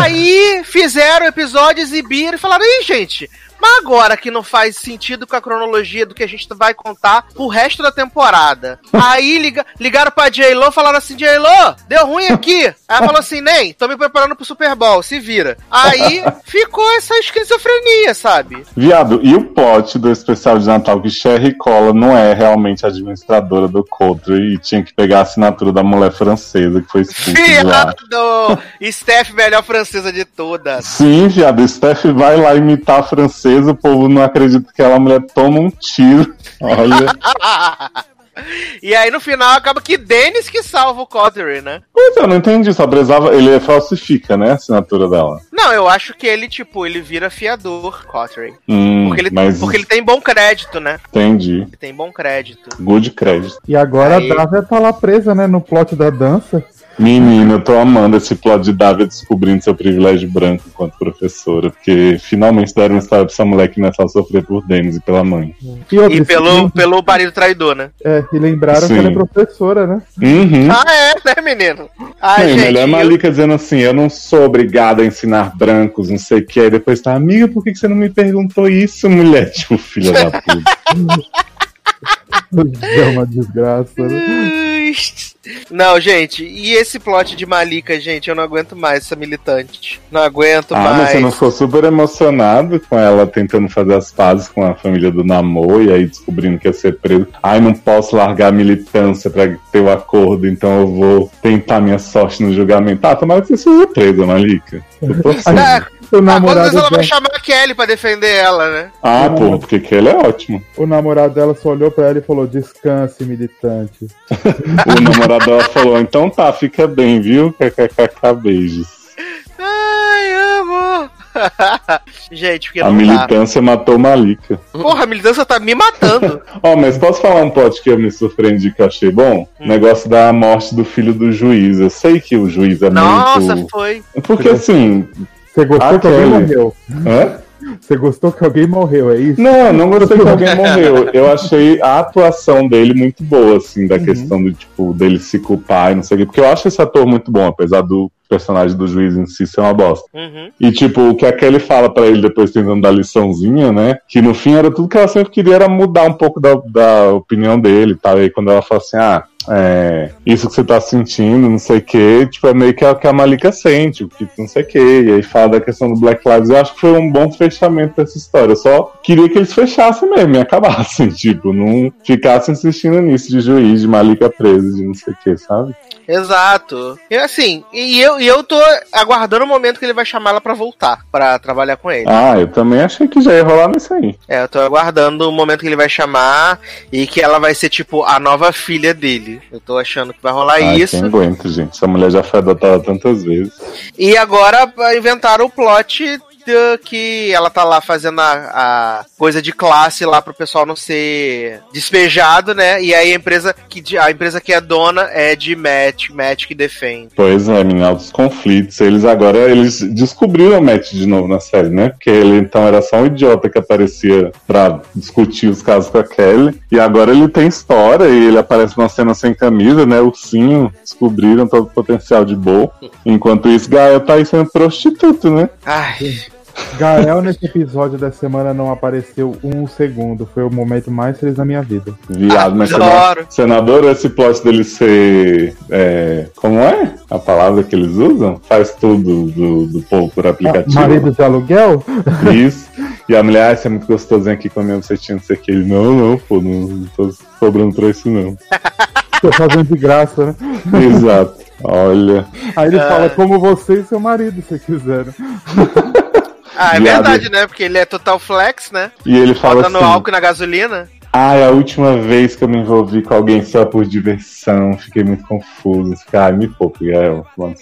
aí fizeram o episódio, exibiram e falaram: ih, gente. Mas agora que não faz sentido com a cronologia do que a gente vai contar pro resto da temporada. Aí liga, ligaram pra J-Lo falaram assim: J-Lo, deu ruim aqui. Ela falou assim: Nem, tô me preparando pro Super Bowl, se vira. Aí ficou essa esquizofrenia, sabe? Viado, e o plot do especial de Natal que Sherry Cola não é realmente administradora do Coldre e tinha que pegar a assinatura da mulher francesa que foi expulsa lá. Viado! Steph, melhor francesa de todas. Sim, viado, Steph vai lá imitar a francesa, o povo não acredita que aquela mulher toma um tiro. Olha, E aí no final acaba que Dennis que salva o Cottery, né? Pois é, eu não entendi, só precisava. Ele falsifica, né? A assinatura dela. Não, eu acho que ele, tipo, ele vira fiador, Cottery. Hum, Porque ele, mas porque ele tem bom crédito, né? entendi. Ele tem bom crédito. Good crédito. E agora Aí- a Dávia tá lá presa, né, no plot da dança. Menina, eu tô amando esse plot de Dávia descobrindo seu privilégio branco enquanto professora, porque finalmente deram uma história pra essa mulher que não é só sofrer por Denis e pela mãe. E, outra, E pelo, sim, pelo marido traidor, né? é, e lembraram Sim. que ela é professora, né? Uhum. Ah, é, né, menino? Não, e gente. melhor é eu- Malika dizendo assim: eu não sou obrigada a ensinar brancos, não sei o que. Aí depois tá, amiga, por que que você não me perguntou isso, mulher? Tipo, filha da puta. É uma desgraça, né? Não, gente, e esse plot de Malika, gente, eu não aguento mais essa militante. Não aguento ah, mas mais. você não ficou super emocionado com ela tentando fazer as pazes com a família do Namor e aí descobrindo que ia ser preso. Ai, não posso largar a militância pra ter o acordo, então eu vou tentar minha sorte no julgamento. Ah, tomara que você seja presa, Malika. Eu tô assim. O ah, namorado, vezes ela vai chamar a Kelly pra defender ela, né? Ah, porra, porque que ele é ótimo. o namorado dela só olhou pra ela e falou: descanse, militante. O namorado dela falou, então tá, fica bem, viu? KKKK, beijos. Ai, amor. gente, porque A dá. militância matou Malika. Porra, a militância tá me matando. Ó, mas posso falar um plot que eu me surpreendi que eu achei bom? Hum. O negócio da morte do filho do juiz. Eu sei que o juiz é Nossa, muito. foi. Porque assim. Você gostou Ah, que alguém morreu? Hã? Você gostou que alguém morreu, é isso? Não, não gostei que alguém morreu. Eu achei a atuação dele muito boa, assim, da Uhum. questão do tipo, dele se culpar e não sei o quê. Porque eu acho esse ator muito bom, apesar do personagem do juiz em si ser uma bosta. Uhum. E, tipo, o que a Kelly fala pra ele depois tentando dar liçãozinha, né? Que no fim era tudo que ela sempre queria era mudar um pouco da, da opinião dele e tal. E aí quando ela fala assim, ah, é, isso que você tá sentindo, não sei o que, tipo, é meio que a, que a Malika sente, o que não sei o que. E aí fala da questão do Black Lives. Eu acho que foi um bom fechamento dessa história. Eu só queria que eles fechassem mesmo e acabassem, tipo, não ficassem insistindo nisso de juiz, de Malika presa, de não sei o que, sabe? Exato. E assim, e eu, e eu tô aguardando o momento que ele vai chamar ela pra voltar, pra trabalhar com ele. Ah, eu também achei que já ia rolar nisso aí. É, eu tô aguardando o momento que ele vai chamar e que ela vai ser, tipo, a nova filha dele. Eu tô achando que vai rolar isso. quem aguenta, gente? Essa mulher já foi adotada tantas vezes. E agora inventaram o plot que ela tá lá fazendo a, a coisa de classe lá pro pessoal não ser despejado, né? E aí a empresa que, a empresa que é dona é de Matt, Matt que defende. Pois é, menina, altos conflitos. Eles agora, eles descobriram o Matt de novo na série, né? Porque ele então era só um idiota que aparecia pra discutir os casos com a Kelly. E agora ele tem história e ele aparece numa cena sem camisa, né? Ursinho, descobriram todo o potencial de Bo. Enquanto isso, Gael tá aí sendo prostituto, né? Ai, Gael nesse episódio da semana não apareceu um segundo. Foi o momento mais feliz da minha vida. Viado, mas Adoro. senador, esse plot dele ser. é, como é a palavra que eles usam? Faz tudo do, do povo por aplicativo. Marido de aluguel? Isso. E a mulher, ah, você é muito gostosinho aqui com a minha bucetinha, não sei o que. Ele, não, não, pô, não, não tô cobrando pra isso, não. Tô fazendo de graça, né? Exato. Olha. Aí ele Ah. fala como você e seu marido, se quiserem. ah, é verdade, né? Porque ele é total flex, né? E ele fala Bota no assim. álcool e na gasolina. Ah, é a última vez que eu me envolvi com alguém só por diversão. Fiquei muito confuso. Ai, me poupe, Gael. Cu.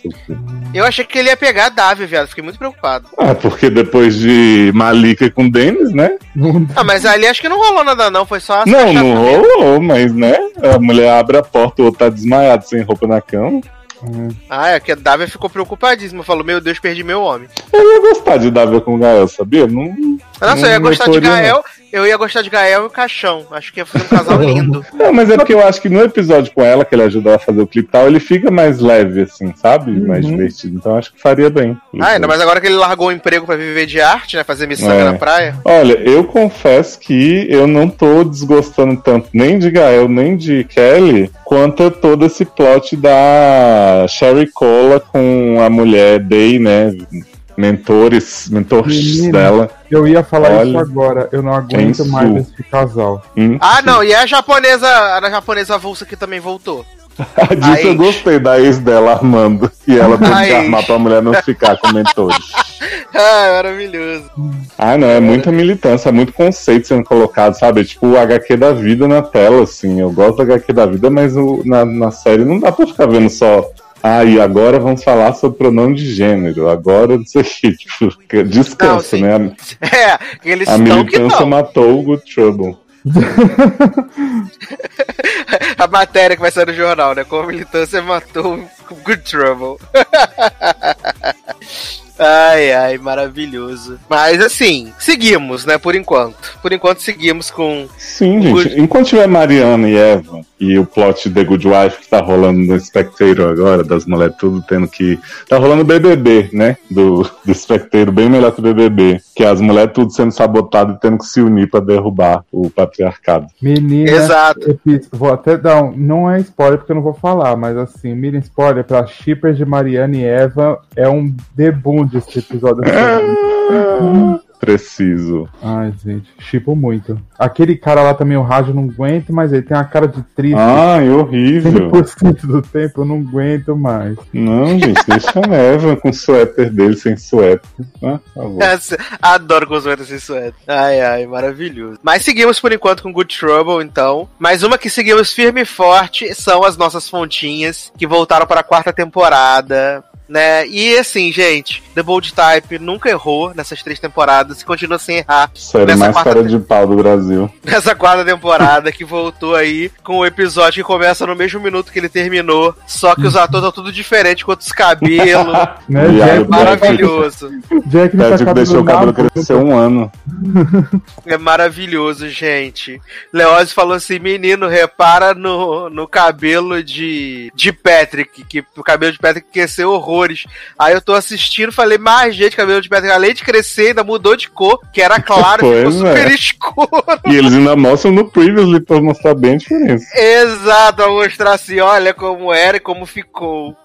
Eu achei que ele ia pegar a Davi, viado. Fiquei muito preocupado. Ah, porque depois de Malika com Denis, né? Ah, mas ali acho que não rolou nada, não. Foi só Não, não rolou, mas né? A mulher abre a porta, o outro tá desmaiado, sem roupa na cama. Ah, é que a Davi ficou preocupadíssima. Falou, meu Deus, perdi meu homem. Eu ia gostar de Davi com o Gael, sabia? Não, Nossa, eu ia Não gostar de Gael. Eu ia gostar de Gael e o Caixão. Acho que ia fazer um casal lindo. Não, mas é porque eu acho que no episódio com ela, que ele ajuda ela a fazer o clipe e tal, ele fica mais leve, assim, sabe? Mais divertido. Então acho que faria bem. Ah, ainda mais agora que ele largou o emprego pra viver de arte, né? Fazer miçanga É. na praia. Olha, eu confesso que eu não tô desgostando tanto nem de Gael, nem de Kelly, quanto todo esse plot da Sherry Cola com a mulher Day, né? Mentores, mentores Menina. dela. Eu ia falar Olha. isso agora. Eu não aguento Quem mais esse casal. Hum. Ah, não, e a japonesa, a japonesa avulsa que também voltou. Disso eu Aí- gostei da ex dela armando. E ela teve Aí. que armar pra mulher não ficar com mentores. Ah, maravilhoso. Ah, não, é muita militância, é muito conceito sendo colocado, sabe? É tipo o HQ da vida na tela, assim. Eu gosto do HQ da vida, mas o- na, na série não dá pra ficar vendo só. Ah, e agora vamos falar sobre pronome de gênero. Agora não sei o que. Tipo, descansa, Não, né? É, eles A, que militância matou o Good Trouble. A matéria que vai sair no jornal, né? Como a militância matou o Good Trouble. Ai, ai, maravilhoso. Mas assim, seguimos, né? Por enquanto. Por enquanto seguimos com. Sim, Good- gente. Enquanto tiver Mariana e Eva e o plot de The Good Wife que tá rolando no Spectator agora, das mulheres tudo tendo que. Tá rolando o BBB, né? Do, do Spectator, bem melhor que o BBB. Que é as mulheres tudo sendo sabotadas e tendo que se unir pra derrubar o patriarcado. Menina, Exato. vou até dar um. Não é spoiler porque eu não vou falar, mas assim, mini spoiler pra shippers de Mariana e Eva é um debum desse episódio. Preciso. Ai, gente, shippo muito. Aquele cara lá também, o rádio, eu não aguento, mas ele tem uma cara de triste. Ai, horrível. 100% do tempo eu não aguento mais. Não, gente, deixa a Eva com o suéter dele sem suéter. Ah, por favor. Adoro consumentos sem suéter. Ai, ai, maravilhoso. Mas seguimos por enquanto com Good Trouble, então. Mais uma que seguimos firme e forte são as nossas fontinhas, que voltaram para a quarta temporada. Né? E assim, gente, The Bold Type nunca errou nessas três temporadas e continua sem errar Série Nessa mais quarta cara de pau do Brasil. nessa quarta temporada que voltou aí com o episódio que começa no mesmo minuto que ele terminou, só que os atores estão tudo diferentes, com outros cabelos. Né, Jack, maravilhoso. Jack não Patrick tá deixou o cabelo crescer um ano. É maravilhoso, gente. Leoz falou assim: menino, repara no, no cabelo de, de Patrick, que o cabelo de Patrick cresceu horrores. Aí eu tô assistindo, falei, mas gente, cabelo de Patrick, além de crescer, ainda mudou de cor, que era claro, ficou Pois super é. escuro. E eles ainda mostram no Previously pra mostrar bem a diferença. Exato, pra mostrar assim, olha como era e como ficou.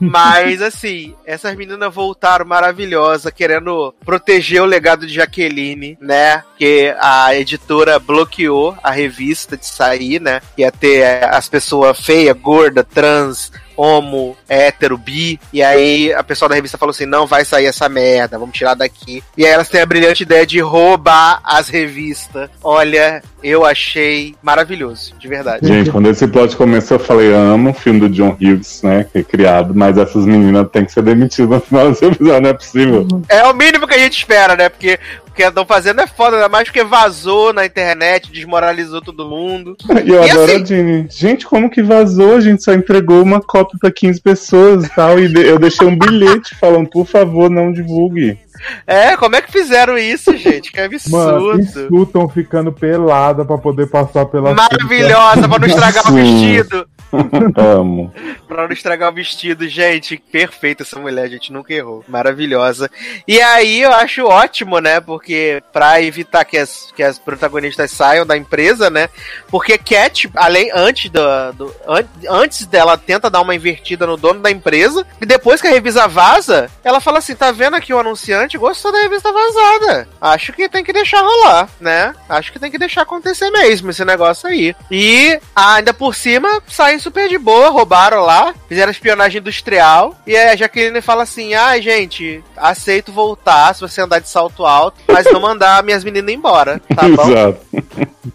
Mas, assim, essas meninas voltaram maravilhosas, querendo proteger o legado de Jaqueline, né? Que a editora bloqueou a revista de sair, né? Ia ter eh, as pessoas feias, gorda, trans, homo, hétero, bi. E aí a pessoa da revista falou assim: não vai sair essa merda, vamos tirar daqui. E aí elas têm a brilhante ideia de roubar as revistas. Olha, eu achei maravilhoso, de verdade. Gente, quando esse plot começou, eu falei, amo o filme do John Hughes, né? Que é criado, mas essas meninas têm que ser demitidas no final desse episódio, não é possível. É o mínimo que a gente espera, né? Porque que estão fazendo é foda, ainda mais porque vazou na internet, desmoralizou todo mundo. E eu E adoro assim- a Jenny. Gente, como que vazou? A gente só entregou uma cópia pra 15 pessoas e tal. E eu deixei um bilhete falando, por favor, não divulgue. É, como é que fizeram isso, gente? Que Mano, absurdo. insultam ficando pelada pra poder passar pela. Maravilhosa, pra não estragar o vestido. Amo. Pra não estragar o vestido, gente. Perfeita essa mulher, a gente nunca errou. Maravilhosa. E aí eu acho ótimo, né? Porque pra evitar que as, que as protagonistas saiam da empresa, né? Porque Cat, além, antes, do, do- an- antes dela tenta dar uma invertida no dono da empresa, e depois que a revista vaza, ela fala assim: tá vendo aqui o anunciante? Gostou da revista vazada. Acho que tem que deixar rolar, né? Acho que tem que deixar acontecer mesmo esse negócio aí. E ainda por cima, saem super de boa, roubaram lá, fizeram espionagem industrial. E a Jaqueline fala assim: ai, gente, aceito voltar se você andar de salto alto, mas não mandar minhas meninas embora, tá bom? Exato.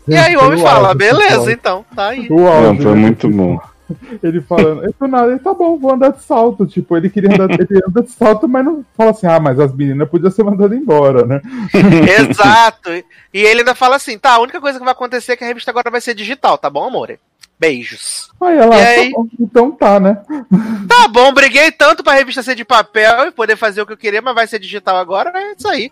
E aí o homem fala: beleza, então, tá aí. O áudio, Não, foi né? muito bom. Ele falando, eu tô nada, ele tá bom, vou andar de salto. Tipo, ele queria andar, ele anda de salto, mas não fala assim, ah, mas as meninas podiam ser mandadas embora, né? Exato. E ele ainda fala assim: tá, a única coisa que vai acontecer é que a revista agora vai ser digital, tá bom, amor? Beijos. Aí ela, E aí? então tá, né? Tá bom, briguei tanto pra revista ser de papel e poder fazer o que eu queria, mas vai ser digital agora, é isso aí.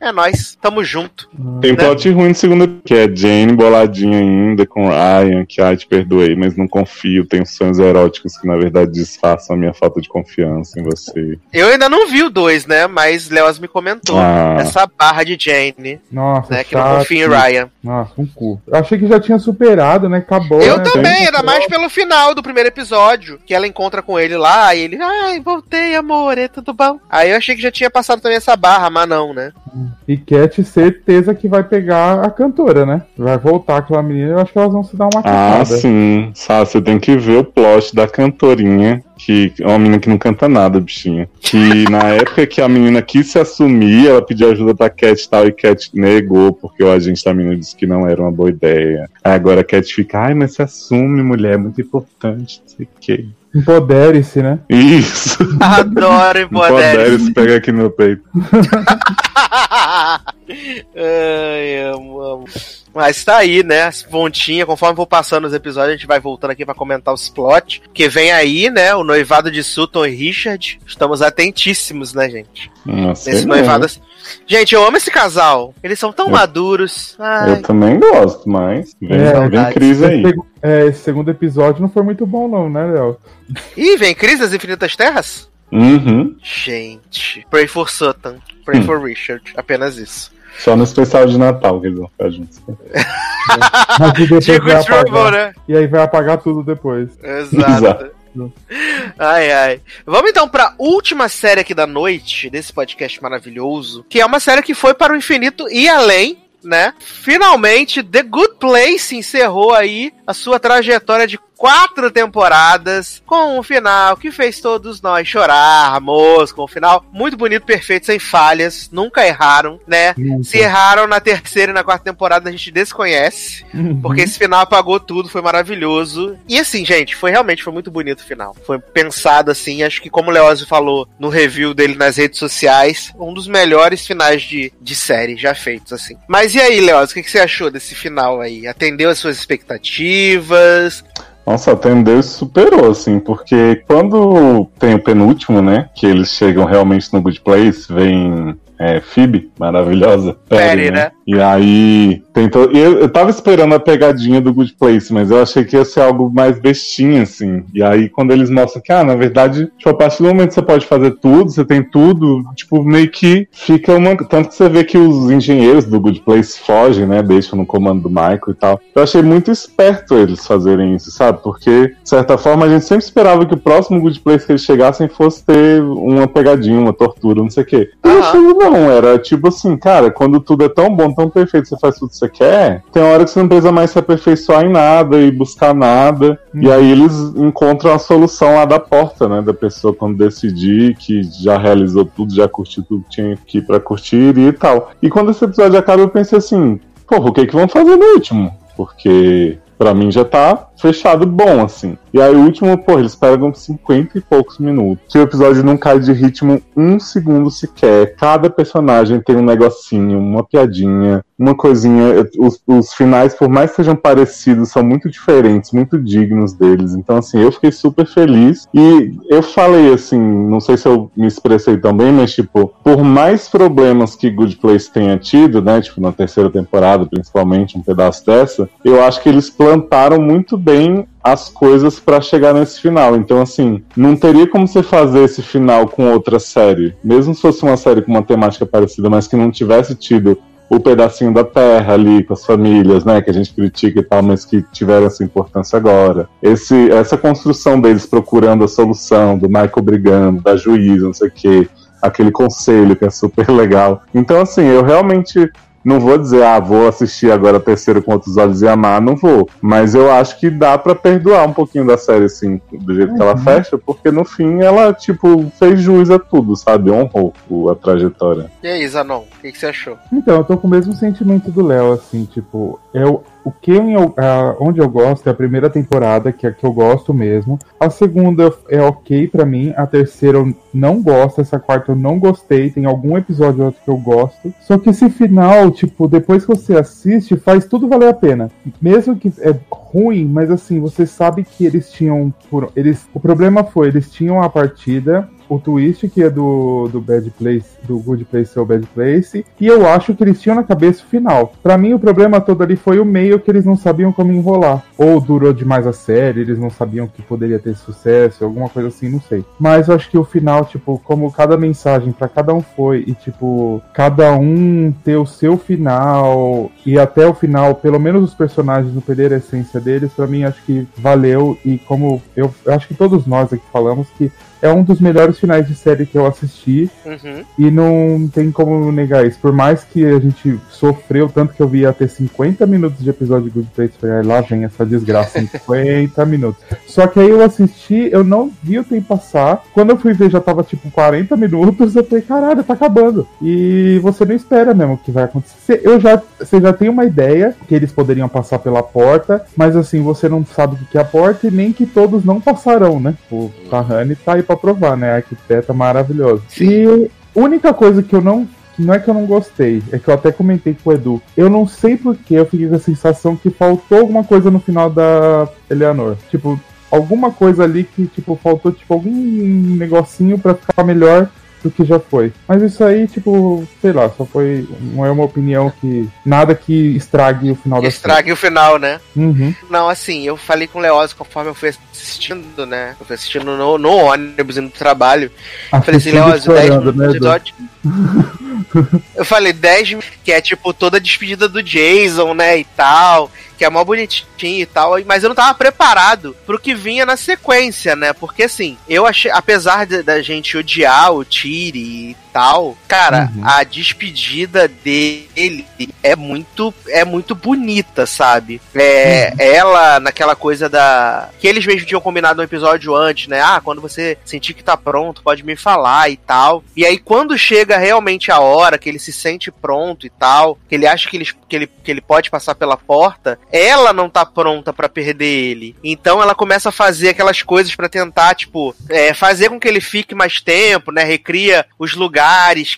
É nóis, tamo junto. Tem Né? plot ruim no segundo, que é Jane boladinha ainda com Ryan, que ai, te perdoei, mas não confio, tenho sonhos eróticos que na verdade disfarçam a minha falta de confiança em você. Eu ainda não vi o 2, né? Mas Leoz me comentou Ah. essa barra de Jane, Nossa, né? Que não confia em Ryan. Nossa, um cu. Eu achei que já tinha superado, né? Acabou, Eu né? também, ainda mais pelo final do primeiro episódio, que ela encontra com ele lá, e ele, ai, voltei, amor, é tudo bom? Aí eu achei que já tinha passado também essa barra, mas não, né? E Cat, certeza que vai pegar a cantora, né? Vai voltar aquela menina, eu acho que elas vão se dar uma Ah, catada. sim. Sabe, você tem que ver o plot da cantorinha, que é uma menina que não canta nada, bichinha. Que na época que a menina quis se assumir, ela pediu ajuda pra Cat e tal, e Cat negou, porque o agente da menina disse que não era uma boa ideia. Aí agora a Cat fica, ai, mas se assume, mulher, é muito importante, não sei o quê. Empodere-se, né? Isso. Adoro Empodere, Empodere. se pega aqui no meu peito. Ai, amo, amo. Mas tá aí, né? As pontinhas, conforme vou passando os episódios, a gente vai voltando aqui pra comentar os plot. Que vem aí, né? O noivado de Sutton e Richard. Estamos atentíssimos, né, gente? Nossa, Nesse é noivado. assim. Gente, eu amo esse casal. Eles são tão Eu- maduros. Ai, Eu também gosto, mas vem, É, vem crise aí. É, esse segundo episódio não foi muito bom, não, né, Léo? Ih, vem Cris das Infinitas Terras? Uhum. Gente, pray for Sutton, pray Hum. for Richard. Apenas isso. Só no especial de Natal que eles vão ficar juntos. Mas e depois vai apagar. né? E aí vai apagar tudo depois. Exato. Exato. Ai, ai. Vamos então pra última série aqui da noite, desse podcast maravilhoso, que é uma série que foi para o infinito e além, né? Finalmente, The Good Place encerrou aí a sua trajetória de quatro temporadas com um final que fez todos nós chorarmos, com um final muito bonito, perfeito, sem falhas, nunca erraram, né? Nunca. Se erraram na terceira e na quarta temporada, a gente desconhece. Uhum. Porque esse final apagou tudo, foi maravilhoso. E assim, gente, foi realmente foi muito bonito o final. Foi pensado assim, acho que como o Leozio falou no review dele nas redes sociais, um dos melhores finais de, de série já feitos, assim. Mas e aí, Leozio, o que, que você achou desse final aí? Atendeu as suas expectativas? Nossa, atendeu e superou, assim, porque quando tem o penúltimo, né, que eles chegam realmente no Good Place, vem é, Phoebe, maravilhosa. Perry, né? E aí, tentou. E eu, eu tava esperando a pegadinha do Good Place, mas eu achei que ia ser algo mais bestinha, assim. E aí, quando eles mostram que, ah, na verdade, tipo, a partir do momento que você pode fazer tudo, você tem tudo, tipo, meio que fica uma. Tanto que você vê que os engenheiros do Good Place fogem, né? Deixam no comando do Michael e tal. Eu achei muito esperto eles fazerem isso, sabe? Porque, de certa forma, a gente sempre esperava que o próximo Good Place que eles chegassem fosse ter uma pegadinha, uma tortura, não sei o quê. E Aham. aquilo não, era tipo assim, cara, quando tudo é tão bom, tão perfeito, você faz tudo que você quer, tem hora que você não precisa mais se aperfeiçoar em nada e buscar nada. E aí eles encontram a solução lá da porta, né? Da pessoa quando decidir que já realizou tudo, já curtiu tudo que tinha aqui pra curtir e tal. E quando esse episódio acaba, eu pensei assim, porra, o que que vão fazer no último? Porque pra mim já tá fechado bom, assim. E aí o último, pô, eles pegam 50 e poucos minutos. Que o episódio não cai de ritmo um segundo sequer. Cada personagem tem um negocinho, uma piadinha, uma coisinha. Os, os finais, por mais que sejam parecidos, são muito diferentes, muito dignos deles. Então, assim, eu fiquei super feliz. E eu falei, assim, não sei se eu me expressei tão bem, mas, tipo, por mais problemas que Good Place tenha tido, né, tipo, na terceira temporada, principalmente, um pedaço dessa, eu acho que eles plantaram muito bem as coisas pra chegar nesse final. Então, assim, não teria como você fazer esse final com outra série. Mesmo se fosse uma série com uma temática parecida, mas que não tivesse tido o pedacinho da terra ali com as famílias, né, que a gente critica e tal, mas que tiveram essa importância agora. Esse, essa construção deles procurando a solução, do Michael brigando, da juíza, não sei o quê, aquele conselho que é super legal. Então, assim, eu realmente não vou dizer, ah, vou assistir agora a terceira com outros olhos e amar, não vou. Mas eu acho que dá pra perdoar um pouquinho da série, assim, do jeito que ela fecha, porque no fim ela, tipo, fez jus a tudo, sabe? Honrou o- a trajetória. E aí, Zanon, o que, que você achou? Então, eu tô com o mesmo sentimento do Léo, assim, tipo, eu, o que eu, onde eu gosto é a primeira temporada, que é a que eu gosto mesmo. A segunda é ok pra mim, a terceira eu não gosto, essa quarta eu não gostei, tem algum episódio ou outro que eu gosto. Só que esse final, tipo, depois que você assiste, faz tudo valer a pena. Mesmo que é ruim, mas assim, você sabe que eles tinham. Eles, o problema foi, eles tinham a partida, o twist que é do, do Bad Place, do Good Place ou Bad Place, e eu acho que eles tinham na cabeça o final. Pra mim, o problema todo ali foi o meio que eles não sabiam como enrolar. Ou durou demais a série, eles não sabiam que poderia ter sucesso, alguma coisa assim, não sei. Mas eu acho que o final, tipo, como cada mensagem pra cada um foi, e tipo, cada um ter o seu final, e até o final, pelo menos os personagens não perderam a essência deles, pra mim acho que valeu, e como eu, eu acho que todos nós aqui falamos que é um dos melhores finais de série que eu assisti. Uhum. E não tem como negar isso. Por mais que a gente sofreu tanto que eu vi até 50 minutos de episódio de Good Place, falei, "Ai, lá vem essa desgraça, 50 minutos. Só que aí eu assisti, eu não vi o tempo passar. Quando eu fui ver, já tava tipo 40 minutos. Eu falei, caralho, tá acabando. E você não espera mesmo o que vai acontecer. Eu já, você já tem uma ideia que eles poderiam passar pela porta, mas assim, você não sabe o que que é a porta e nem que todos não passarão, né? O Tahani tá aí pra provar, né? A arquiteta maravilhosa. E única coisa que eu não. Não é que eu não gostei, é que eu até comentei com o Edu. Eu não sei porque eu fiquei com a sensação que faltou alguma coisa no final da Eleanor. Tipo, alguma coisa ali que, tipo, faltou, tipo, algum negocinho pra ficar melhor do que já foi. Mas isso aí, tipo, sei lá, só foi. Não é uma opinião que. Nada que estrague o final da Estrague o final, né? Uhum. Não, assim, eu falei com o Leoz conforme eu fui assistindo, né? Eu fui assistindo no, no ônibus indo do trabalho. Eu falei assim, Leoz, e 10 chorando, minutos né, de episódio. Eu falei 10 minutos, que é tipo toda a despedida do Jason, né? E tal. Que é mó bonitinho e tal. Mas eu não tava preparado pro que vinha na sequência, né? Porque assim, eu achei, apesar da gente odiar o Tiri e tal, cara, Uhum. a despedida dele é muito é muito bonita, sabe? É, ela naquela coisa da que eles mesmos tinham combinado no episódio antes, né? Ah, quando você sentir que tá pronto, pode me falar e tal. E aí quando chega realmente a hora que ele se sente pronto e tal, que ele acha que ele, que ele, que ele pode passar pela porta, ela não tá pronta pra perder ele. Então ela começa a fazer aquelas coisas pra tentar, tipo, é, fazer com que ele fique mais tempo, né? Recria os lugares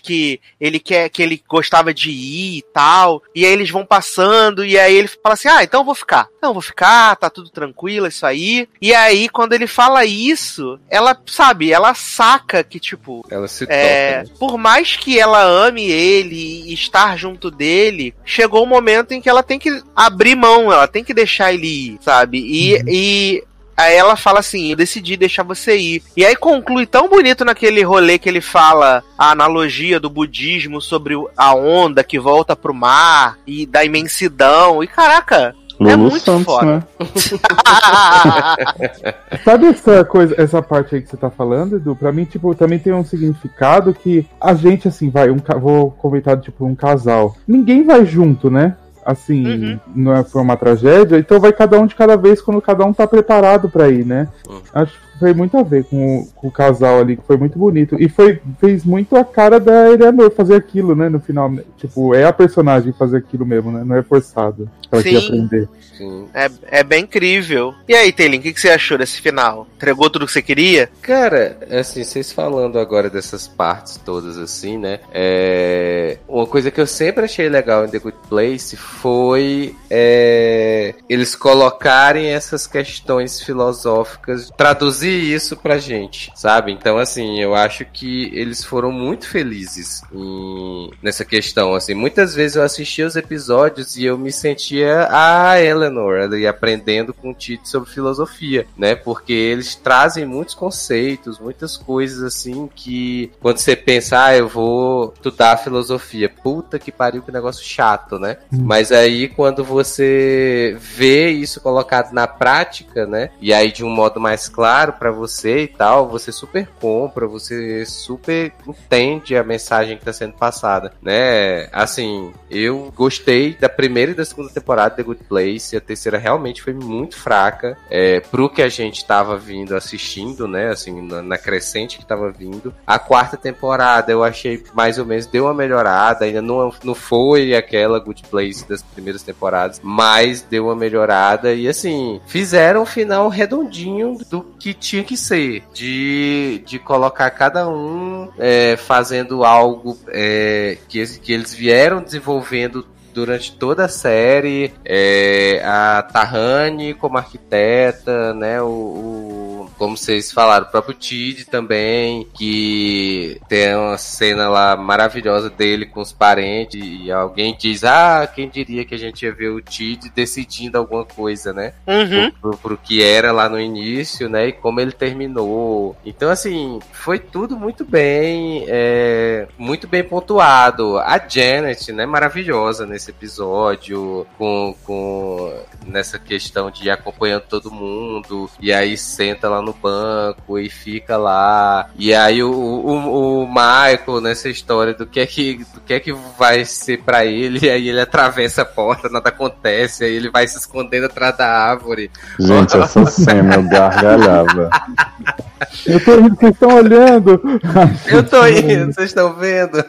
que ele quer, que ele gostava de ir e tal. E aí eles vão passando e aí ele fala assim: "Ah, então eu vou ficar. Então eu vou ficar, tá tudo tranquilo isso aí". E aí quando ele fala isso, ela sabe, ela saca que tipo, Ela se é, toca. né? por mais que ela ame ele e estar junto dele, chegou o momento em que ela tem que abrir mão, ela tem que deixar ele ir, sabe? E, e aí ela fala assim: Eu decidi deixar você ir. E aí conclui tão bonito naquele rolê que ele fala a analogia do budismo sobre a onda que volta pro mar e da imensidão. E caraca. É Lulu muito Santos, foda. né? Sabe essa coisa, essa parte aí que você tá falando, Edu? Pra mim, tipo, também tem um significado que a gente, assim, vai, um, vou comentar, tipo, um casal. Ninguém vai junto, né? Assim, Uhum. não é foi uma tragédia, então vai cada um de cada vez quando cada um tá preparado pra ir, né? Uhum. Acho que foi muito a ver com, o- com o casal ali, que foi muito bonito. E foi, fez muito a cara da Eleanor fazer aquilo, né? No final, tipo, é a personagem fazer aquilo mesmo, né? Não é forçado. Ela queria aprender. Sim. É, é bem incrível. E aí, Taylor, o que, que você achou desse final? Entregou tudo que você queria? Cara, assim, vocês falando agora dessas partes todas assim, né? É... Uma coisa que eu sempre achei legal em The Good Place foi é, eles colocarem essas questões filosóficas, traduzir isso pra gente, sabe? Então, assim, eu acho que eles foram muito felizes em- nessa questão, assim. Muitas vezes eu assistia os episódios e eu me sentia a Eleanor ali aprendendo com o Tite sobre filosofia, né? Porque eles trazem muitos conceitos, muitas coisas assim que quando você pensa, ah, eu vou estudar filosofia, puta que pariu, que negócio chato, né? Mas aí quando você vê isso colocado na prática, né? E aí de um modo mais claro pra você e tal, você super compra, você super entende a mensagem que tá sendo passada, né? Assim, eu gostei da primeira e da segunda temporada de Good Place, a terceira realmente foi muito fraca, é, pro que a gente tava vindo assistindo, né? Assim, na, na crescente que tava vindo. A quarta temporada eu achei mais ou menos deu uma melhorada, ainda não, não foi aquela Good Place das primeiras temporadas, mas deu uma melhorada e assim, fizeram um final redondinho do que tinha que ser, de, de colocar cada um é, fazendo algo é, que, que eles vieram desenvolvendo durante toda a série, é, a Tahani como arquiteta, né, o, o- como vocês falaram, o próprio Tid também, que tem uma cena lá maravilhosa dele com os parentes, e alguém diz, ah, quem diria que a gente ia ver o Tid decidindo alguma coisa, né? Uhum. pro, pro que era lá no início, né? E como ele terminou. Então, assim, foi tudo muito bem, é, muito bem pontuado. A Janet, né? Maravilhosa nesse episódio, com, com nessa questão de ir acompanhando todo mundo, e aí senta lá no no banco e fica lá. E aí o, o, o Michael, nessa história do que é que, do que, é que vai ser pra ele, e aí ele atravessa a porta, nada acontece, aí ele vai se escondendo atrás da árvore. Gente, essa cena eu gargalhava. Eu tô rindo, vocês estão olhando. Eu tô indo, vocês estão vendo?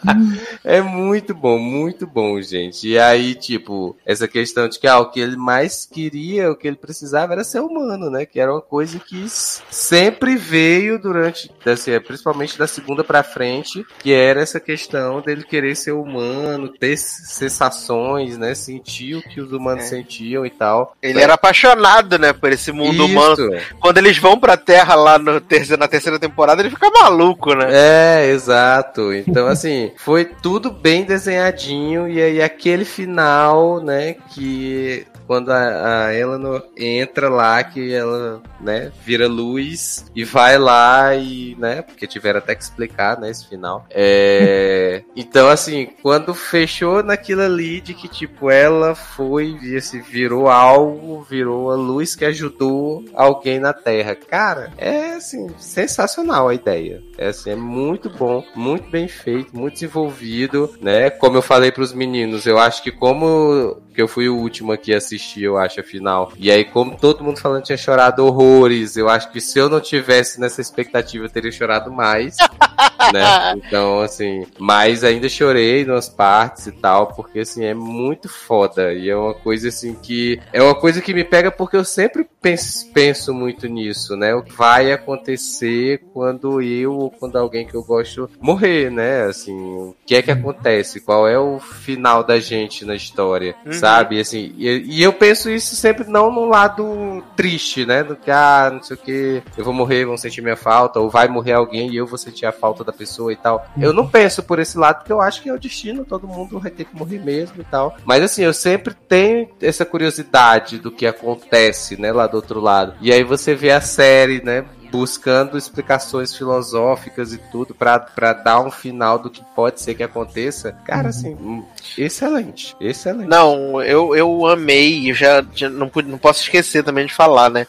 é muito bom, muito bom, gente. E aí, tipo, essa questão de que ah, o que ele mais queria, o que ele precisava era ser humano, né? Que era uma coisa que sempre veio durante, assim, principalmente da segunda pra frente, que era essa questão dele querer ser humano, ter sensações, né? Sentir o que os humanos sentiam e tal. Ele era apaixonado, né, por esse mundo Isso. humano. Quando eles vão pra Terra lá no terceiro, na terceira temporada, ele fica maluco, né? É, exato. Então, assim, foi tudo bem desenhadinho. E aí, aquele final, né, que quando a, a Eleanor entra lá, que ela, né, vira luz e vai lá e, né, porque tiveram até que explicar, né, esse final. É, então, assim, quando fechou naquilo ali de que, tipo, ela foi, e, assim, virou algo, virou a luz que ajudou alguém na Terra. Cara, é, assim, sensacional a ideia. É, assim, é muito bom, muito bem feito, muito desenvolvido, né? Como eu falei pros meninos, eu acho que como que eu fui o último aqui a assistir, eu acho, a final. E aí, como todo mundo falando tinha chorado horrores, eu acho que se eu não tivesse nessa expectativa, eu teria chorado mais. né? Então, assim, mas ainda chorei nas partes e tal, porque assim, é muito foda. E é uma coisa assim que. É uma coisa que me pega porque eu sempre penso, penso muito nisso, né? O que vai acontecer quando eu ou quando alguém que eu gosto morrer, né? Assim, o que é que acontece? Qual é o final da gente na história, Uhum. sabe? Assim, e, e eu penso isso sempre não no lado triste, né? Do que, ah, não sei o que, eu vou morrer, vão sentir minha falta, ou vai morrer alguém e eu vou sentir a falta da pessoa e tal. Eu não penso por esse lado, porque eu acho que é o destino, todo mundo vai ter que morrer mesmo e tal. Mas assim, eu sempre tenho essa curiosidade do que acontece, né, lá do outro lado. E aí você vê a série, né, buscando explicações filosóficas e tudo pra pra dar um final do que pode ser que aconteça. Cara, assim, hum, excelente, excelente. Não, eu, eu amei, eu já, já não, não posso esquecer também de falar, né?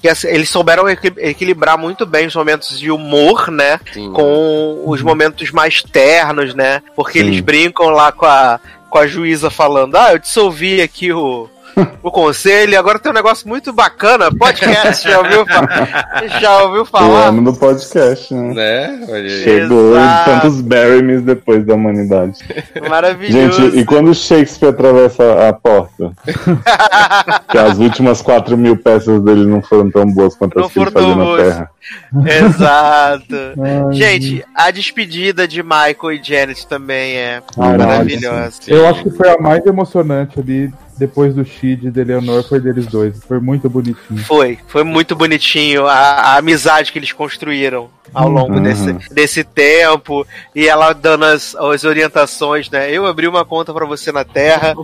Que assim, eles souberam equi- equilibrar muito bem os momentos de humor, né? Sim. Com os momentos mais ternos, né? Porque Sim. eles brincam lá com a, com a juíza falando: Ah, eu dissolvi aqui o. O conselho, agora tem um negócio muito bacana, podcast, já ouviu, fa- já ouviu O falar? ano do podcast, né? Né? Chegou Exato. tantos Barrymans depois da humanidade. Maravilhoso. Gente, e quando Shakespeare atravessa a porta? que as últimas 4 mil peças dele não foram tão boas quanto Não as que ele fazia na. Terra. Exato. Ai, Gente, a despedida de Michael e Janet também é maravilhosa. Eu acho que foi a mais emocionante ali, depois do Shid e de Eleanor, foi deles dois. Foi muito bonitinho. Foi, foi muito bonitinho a, a amizade que eles construíram ao longo Uhum. desse, desse tempo e ela dando as, as orientações, né? Eu abri uma conta pra você na Terra,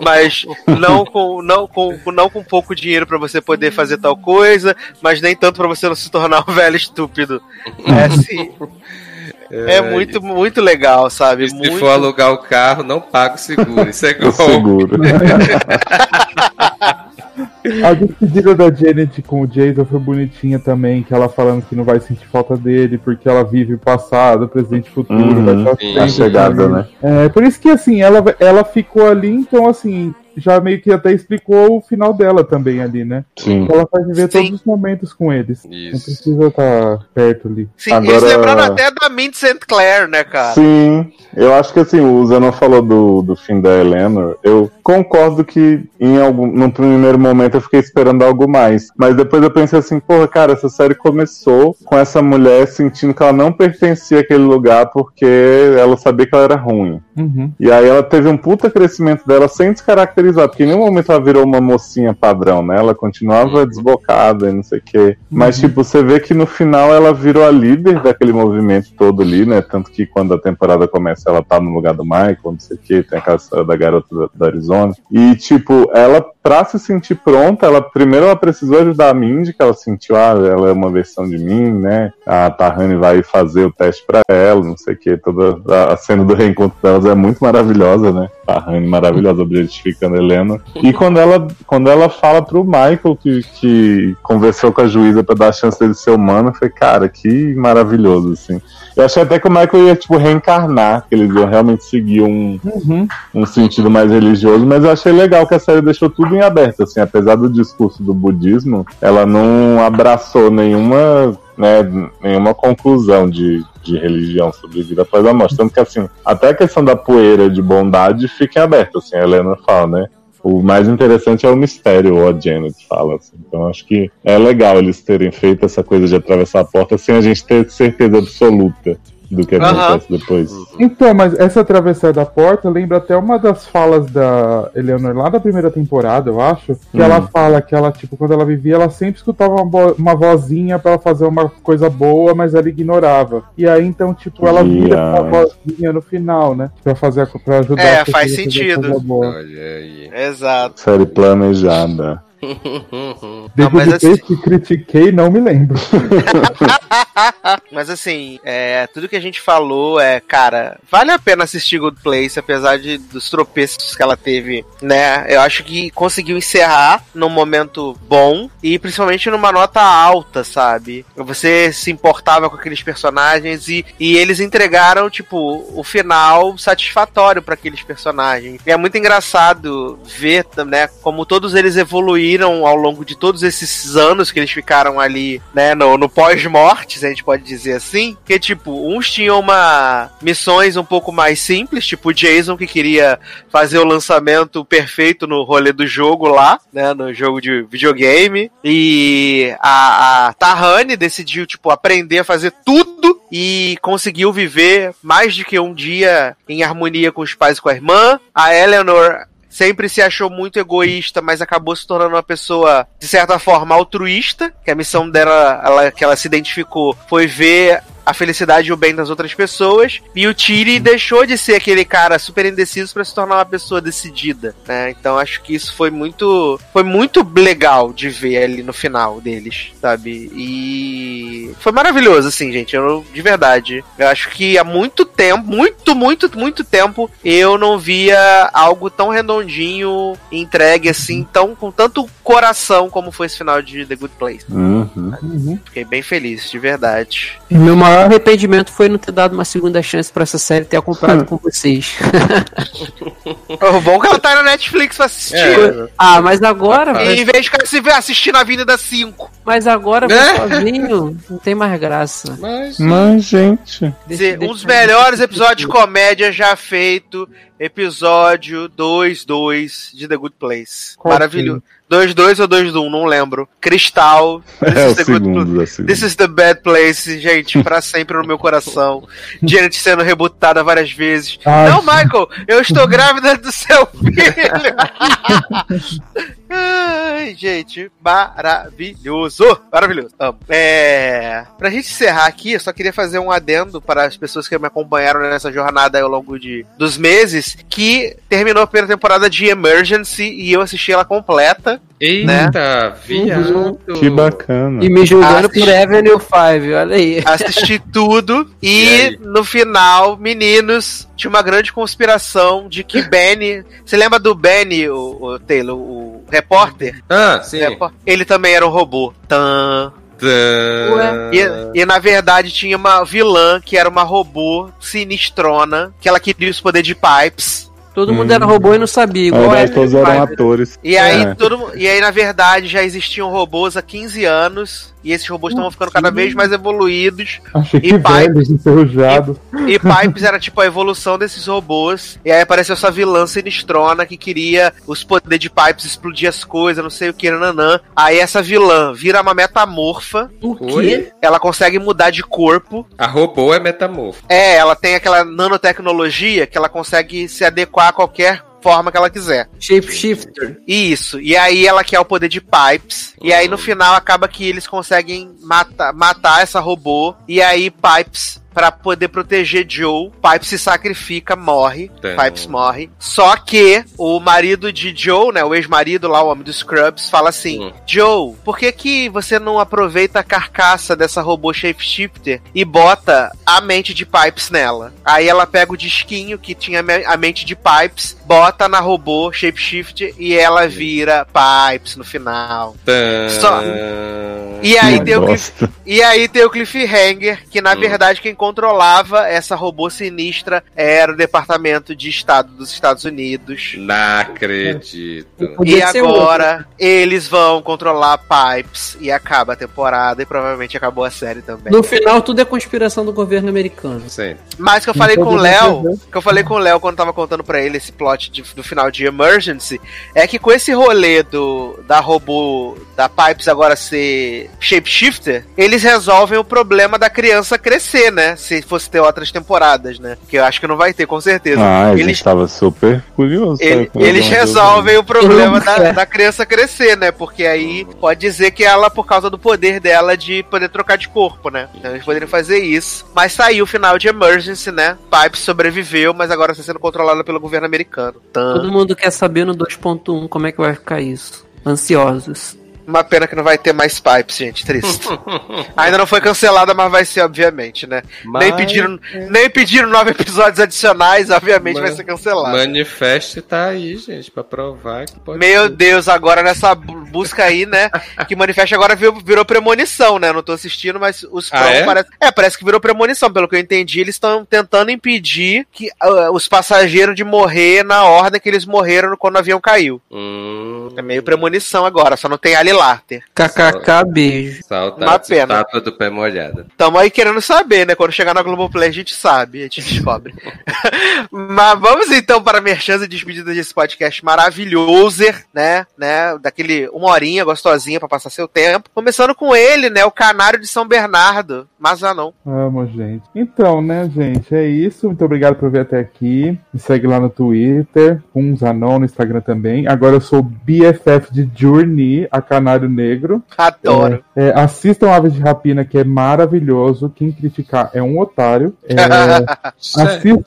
mas não com não com não com pouco dinheiro pra você poder fazer tal coisa, mas nem tanto pra você não se tornar um velho estúpido. É assim, é muito muito legal, sabe? E se Muito for alugar o carro, não paga o seguro. Isso é O golpe. seguro. A despedida da Janet com o Jason foi bonitinha também, que ela falando que não vai sentir falta dele, porque ela vive o passado, presente e futuro, Uhum. vai estar sempre A chegada, né? É, por isso que assim, ela, ela ficou ali, então assim, já meio que até explicou o final dela também ali, né? Sim. Ela faz viver Sim. todos os momentos com eles. Não Isso. precisa estar perto ali. Sim, Agora- eles lembraram até da Mint St. Clair, né, cara? Sim, eu acho que assim, o Zanon falou do, do fim da Eleanor. Eu concordo que em algum, num primeiro momento eu fiquei esperando algo mais. Mas depois eu pensei assim, porra, cara, essa série começou com essa mulher sentindo que ela não pertencia àquele lugar porque ela sabia que ela era ruim. Uhum. E aí ela teve um puta crescimento dela sem descaracterizar, porque em nenhum momento ela virou uma mocinha padrão, né? Ela continuava desbocada e não sei o quê. Mas, tipo, você vê que no final ela virou a líder daquele movimento todo ali, né? Tanto que quando a temporada começa, ela tá no lugar do Michael, não sei o quê, tem aquela história da garota da, da E, tipo, ela pra se sentir pronta, ela primeiro ela precisou ajudar a Mindy, que ela sentiu, ah, ela é uma versão de mim, né? A Tahani vai fazer o teste pra ela, não sei o que. Toda a cena do reencontro delas é muito maravilhosa, né? Tahani maravilhosa, objetificando a Helena. E quando ela, quando ela fala pro Michael que, que conversou com a juíza pra dar a chance dele ser humano, eu falei, cara, que maravilhoso, assim. Eu achei até que o Michael ia, tipo, reencarnar, que eles iam realmente seguir um, um sentido mais religioso, mas eu achei legal que a série deixou tudo em aberto, assim, apesar do discurso do budismo, ela não abraçou nenhuma, né, nenhuma conclusão de, de religião sobre vida após a morte. Tanto que, assim, até a questão da poeira de bondade fica em aberto, assim, a Helena fala, né? O mais interessante é o mistério, o Janet fala. Assim. Então acho que é legal eles terem feito essa coisa de atravessar a porta sem a gente ter certeza absoluta do que acontece depois. Então, mas essa travessar da porta lembra até uma das falas da Eleanor lá da primeira temporada, eu acho. Que Hum. ela fala que ela, tipo, quando ela vivia, ela sempre escutava uma, uma vozinha pra ela fazer uma coisa boa, mas ela ignorava. E aí, então, tipo, ela vira Yeah. uma vozinha no final, né? Pra fazer a, pra ajudar É, faz a sentido. Olha aí. Exato. Série planejada. Não, mas Depois assim- que critiquei, não me lembro. Mas assim, é, tudo que a gente falou é, cara, vale a pena assistir Good Place, apesar de, dos tropeços que ela teve, né? Eu acho que conseguiu encerrar num momento bom e principalmente numa nota alta, sabe? Você se importava com aqueles personagens e, e eles entregaram, tipo, o final satisfatório para aqueles personagens. E é muito engraçado ver, né, como todos eles evoluíram ao longo de todos esses anos que eles ficaram ali, né, no, no pós-morte, se a gente pode dizer assim. Que, tipo, uns tinham uma missões um pouco mais simples, tipo o Jason que queria fazer o lançamento perfeito no rolê do jogo lá, né, no jogo de videogame. E a, a Tahani decidiu, tipo, aprender a fazer tudo e conseguiu viver mais de que um dia em harmonia com os pais e com a irmã. A Eleanor sempre se achou muito egoísta, mas acabou se tornando uma pessoa, de certa forma, altruísta, que a missão dela, ela, que ela se identificou, foi ver a felicidade e o bem das outras pessoas. E o Tiri deixou de ser aquele cara super indeciso para se tornar uma pessoa decidida, né? Então acho que isso foi muito foi muito legal de ver ali no final deles, sabe? E foi maravilhoso assim, gente, eu de verdade. Eu acho que há muito tempo, muito, muito, muito tempo eu não via algo tão redondinho, entregue assim, tão com tanto coração como foi esse final de The Good Place. Uhum. Fiquei bem feliz, de verdade. Meu maior arrependimento foi não ter dado uma segunda chance pra essa série ter acompanhado com vocês. O bom é que ela tá na Netflix pra assistir. É. ah, mas agora, E em vez de ficar se ver assistindo a Avenida 5. mas agora Né? sozinho, não tem mais graça. Mas. Mas, gente. Dizer, Deixa- um dos melhores episódios de comédia já feito. Episódio 2-2 de The Good Place. Maravilhoso. 2-2 ou 2-1, não lembro. Cristal. This É o is the segundo, é. This is the bad place, gente, pra sempre no meu coração. Janet sendo rebutada várias vezes. Ai. Não, Michael, eu estou grávida do seu filho. Ai, gente, maravilhoso. Maravilhoso. Amo. É, pra gente encerrar aqui, eu só queria fazer um adendo para as pessoas que me acompanharam nessa jornada ao longo de, dos meses, que terminou a primeira temporada de Emergency e eu assisti ela completa. Eita, viado. Que bacana. E me julgando Assisti- por Avenue 5, olha aí. Assisti tudo E e no final, meninos, tinha uma grande conspiração de que Benny. Você lembra do Benny, o, o Taylor, o repórter? Ah, sim. Ele também era um robô. Tan. E, e, na verdade tinha uma vilã que era uma robô sinistrona, que ela queria os poderes de Pipes. Todo mundo Hum. era robô e não sabia, igual verdade, todos eram 5. atores. E aí, É. todo, e aí, na verdade, já existiam robôs há 15 anos. E esses robôs estavam ficando cada vez mais evoluídos. Achei que E pai- velhos, enferrujados. E Pipes era tipo a evolução desses robôs. E aí apareceu essa vilã sinistrona que queria os poderes de Pipes explodir as coisas, não sei o que, nanã. Aí essa vilã vira uma metamorfa. O quê? Ela consegue mudar de corpo. A robô é metamorfo. É, ela tem aquela nanotecnologia que ela consegue se adequar a qualquer forma que ela quiser. Shapeshifter. Isso. E aí ela quer o poder de Pipes. E aí no final acaba que eles conseguem matar, matar essa robô. E aí Pipes pra poder proteger Joe. Pipes se sacrifica, morre. Tem. Pipes morre. Só que o marido de Joe, né, o ex-marido lá, o homem dos Scrubs, fala assim: Hum. Joe, por que que você não aproveita a carcaça dessa robô shapeshifter e bota a mente de Pipes nela? Aí ela pega o disquinho que tinha a mente de Pipes, bota na robô shapeshifter e ela vira Pipes no final. Tã. Só- E aí, tem o cliff- e aí tem o Cliffhanger, que na Hum. verdade quem controlava essa robô sinistra era o Departamento de Estado dos Estados Unidos. Não acredito. E agora eles vão controlar Pipes e acaba a temporada e provavelmente acabou a série também. No final, tudo é conspiração do governo americano. Sim. Mas que eu falei com o Léo, perder. que eu falei com o Léo quando tava contando pra ele esse plot de- do final de Emergency, é que com esse rolê do da robô da Pipes agora ser shapeshifter, eles resolvem o problema da criança crescer, né? Se fosse ter outras temporadas, né? Que eu acho que não vai ter, com certeza. Ah, a gente eles tava super curioso. ele- eles eu- resolvem o problema da, da criança crescer, né? Porque aí pode dizer que ela, por causa do poder dela de poder trocar de corpo, né? Então eles poderiam fazer isso. Mas saiu o final de Emergency, né? Pipe sobreviveu, mas agora está sendo controlada pelo governo americano. Então, Todo mundo quer saber no 2.1 como é que vai ficar isso. Ansiosos. Uma pena que não vai ter mais Pipes, gente. Triste. Ainda não foi cancelada, mas vai ser, obviamente, né? Nem, Mas- pediram, nem pediram nove episódios adicionais, obviamente vai Mas- ser cancelado. Manifeste tá aí, gente, pra provar que pode Meu ser. Deus, agora nessa bu- busca aí, né? Que Manifest agora virou, virou premonição, né? Não tô assistindo, mas os Ah, é? parece. É, parece que virou premonição. Pelo que eu entendi, eles estão tentando impedir que ah, os passageiros de morrer na ordem que eles morreram quando o avião caiu. Hum, É meio premonição agora, só não tem Ali Larter. KKK, beijo. Uma saudades pena. estátua do pé molhada. Tamo aí querendo saber, né? Quando chegar na Globoplay a gente sabe, a gente descobre. Mas vamos então para a merchan e despedida desse podcast maravilhoso, né? né? Daquele uma horinha gostosinha pra passar seu tempo. Começando com ele, né? O canário de São Bernardo, Mazanon. Amo, gente. Então, né, gente, é isso. Muito obrigado por vir até aqui. Me segue lá no Twitter, com Zanon no Instagram também. Agora eu sou BFF de Journey, a Canário Negro. Adoro. É, é, assistam Aves de Rapina, que é maravilhoso. Quem criticar é um otário. É, assist- assi-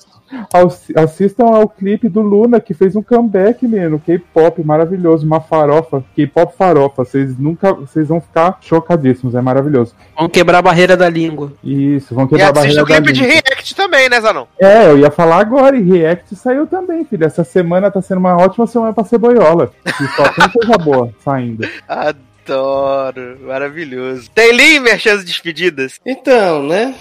assistam ao clipe do Luna, que fez um comeback, menino. K-pop maravilhoso, uma farofa. K-pop farofa. Vocês nunca. Vocês vão ficar chocadíssimos. É maravilhoso. Vamos quebrar a barreira da língua. Isso, vão E quebrar a assiste barreira o da clipe de língua. React também, né, Zanon? É, eu ia falar agora, e React saiu também, filho. Essa semana tá sendo uma ótima semana pra ceboiola. E só tem coisa boa saindo. Adoro. Maravilhoso. Tem Lee, merchan e despedidas. Então, né?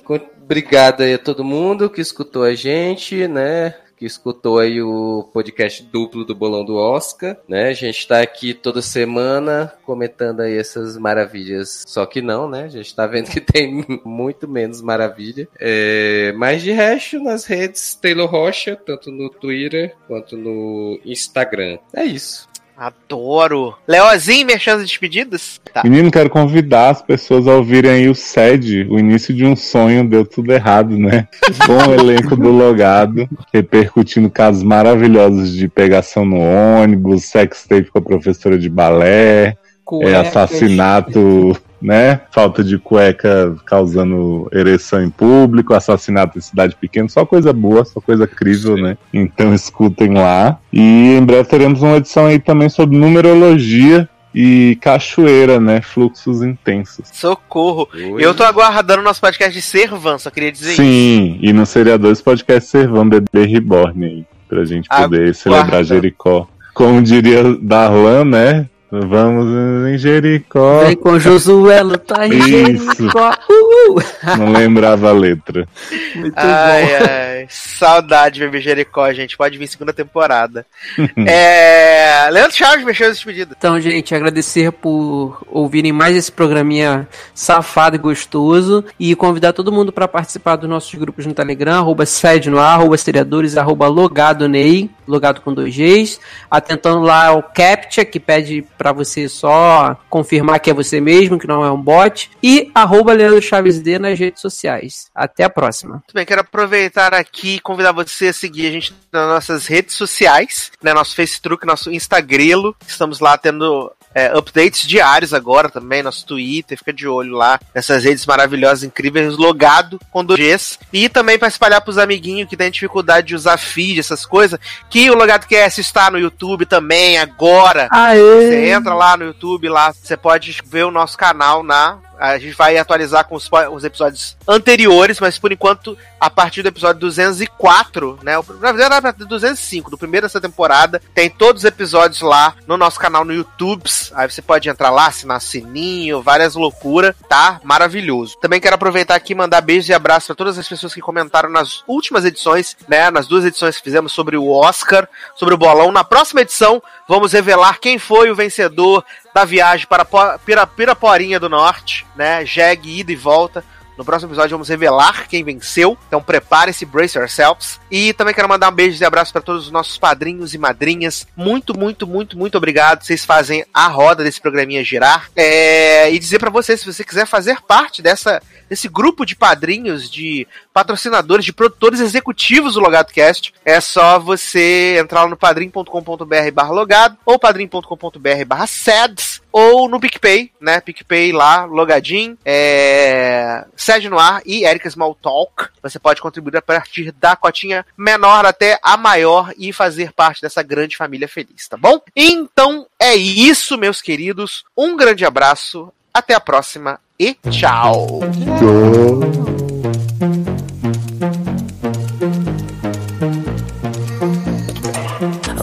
Obrigado aí a todo mundo que escutou a gente, né? Que escutou aí o podcast duplo do Bolão do Oscar, né? A gente tá aqui toda semana comentando aí essas maravilhas. Só que não, né? A gente tá vendo que tem muito menos maravilha. É, mas de resto, nas redes, Taylor Rocha, tanto no Twitter quanto no Instagram. É isso. Adoro. Leozinho, merchan e despedidas? Tá. Menino, quero convidar as pessoas a ouvirem aí o SED, o início de um sonho, deu tudo errado, né? Com o elenco do Logado, repercutindo casos maravilhosos de pegação no ônibus, sex tape com a professora de balé, é, assassinato, né? Falta de cueca causando ereção em público, assassinato em cidade pequena, só coisa boa, só coisa crível, Sim. né? Então escutem lá. E em breve teremos uma edição aí também sobre numerologia e cachoeira, né? Fluxos intensos. Socorro. Oi. Eu tô aguardando o nosso podcast de Servan, só queria dizer isso. Sim, e no Seriadores Podcast Servão Bebê Reborn aí, pra gente poder celebrar Jericó. Como diria Darlan, né? Vamos em Jericó. Vem com Josué lutar em Isso. Jericó. Uhul. Não lembrava a letra. Muito Ai, bom. ai, saudade, bebê Jericó, gente. Pode vir segunda temporada. é... Leandro Chaves, mexeu despedidas. Então, gente, agradecer por ouvirem mais esse programinha safado e gostoso e convidar todo mundo para participar dos nossos grupos no Telegram, arroba sede no ar, arroba seriadores, arroba logado Ney, logado com dois Gs, atentando lá ao CAPTCHA, que pede para você só confirmar que é você mesmo, que não é um bot, e arroba Leandro Chaves D nas redes sociais. Até a próxima. Muito bem, quero aproveitar aqui e convidar você a seguir a gente nas nossas redes sociais, né? Nosso Facebook, nosso Instagrelo. Estamos lá tendo é, updates diários agora também, nosso Twitter, fica de olho lá nessas redes maravilhosas, incríveis, logado com dois Gs. E também para espalhar pros amiguinhos que tem dificuldade de usar feed, essas coisas, que o Logado Cast está no YouTube também agora. Aê! Você entra lá no YouTube, lá você pode ver o nosso canal na. A gente vai atualizar com os, os episódios anteriores, mas por enquanto, a partir do episódio 204, né? Na verdade, era 205, do primeiro dessa temporada, tem todos os episódios lá no nosso canal no YouTube. Aí você pode entrar lá, assinar sininho, várias loucuras, tá? Maravilhoso. Também quero aproveitar aqui e mandar beijos e abraços para todas as pessoas que comentaram nas últimas edições, né? Nas duas edições que fizemos sobre o Oscar, sobre o bolão. Na próxima edição, vamos revelar quem foi o vencedor da viagem para Po- Pira, Piraporinha do Norte, né? Jeg, ida e volta. No próximo episódio vamos revelar quem venceu. Então prepare-se, brace yourselves. E também quero mandar um beijo e abraço para todos os nossos padrinhos e madrinhas. Muito, muito, muito, muito obrigado. Vocês fazem a roda desse programinha girar. É, E dizer para você, se você quiser fazer parte dessa desse grupo de padrinhos, de patrocinadores, de produtores executivos do Logado Cast, é só você entrar lá no padrim.com.br logado ou padrim.com.br barra sads ou no PicPay, né? PicPay lá, logadinho, é... Sede no ar e Erika Small Talk. Você pode contribuir a partir da cotinha menor até a maior e fazer parte dessa grande família feliz, tá bom? Então é isso, meus queridos. Um grande abraço, até a próxima e tchau!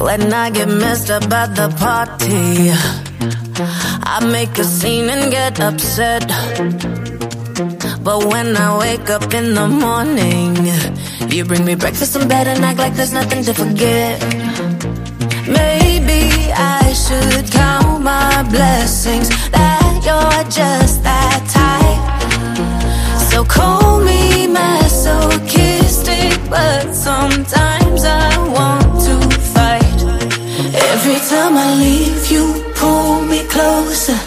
When I get messed up at the party, I make a scene and get upset. But when I wake up in the morning, you bring me breakfast in bed and act like there's nothing to forget. Maybe I should count my blessings that you're just that type. So call me masochistic, but sometimes I want to fight. Every time I leave, you pull me closer.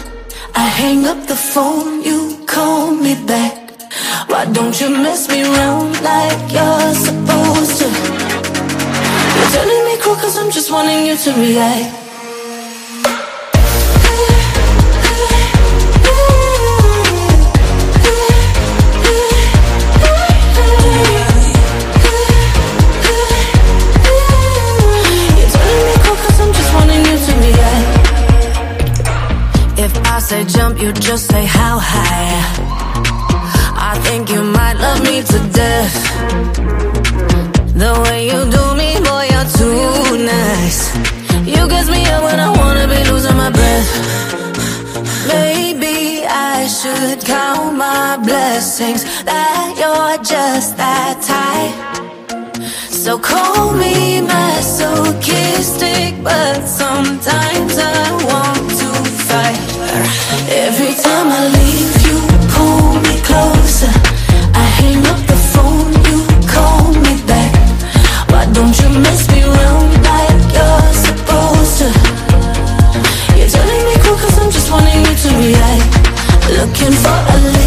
I hang up the phone, you call me back. Why don't you mess me around like you're supposed to? You're telling me cool cause I'm just wanting you to react. Say jump, you just say how high. I think you might love me to death. The way you do me, boy, you're too nice. You gets me up when I wanna be losing my breath. Maybe I should count my blessings that you're just that type. So call me masochistic, but sometimes I want to fight. Every time I leave, you pull me closer. I hang up the phone, you call me back. Why don't you mess me around like you're supposed to? You're telling me I'm just wanting you to react. Looking for a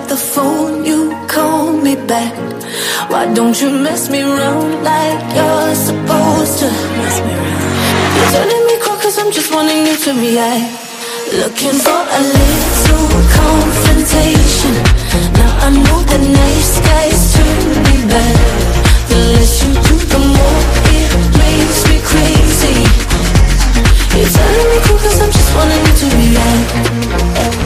up the phone, you call me back. Why don't you mess me around like you're supposed to? Mess me around. You're turning me cold cause I'm just wanting you to react. Looking for a little confrontation. Now I know the nice guys turn me back. The less you do, the more it makes me crazy. You're turning me cold cause I'm just wanting you to react.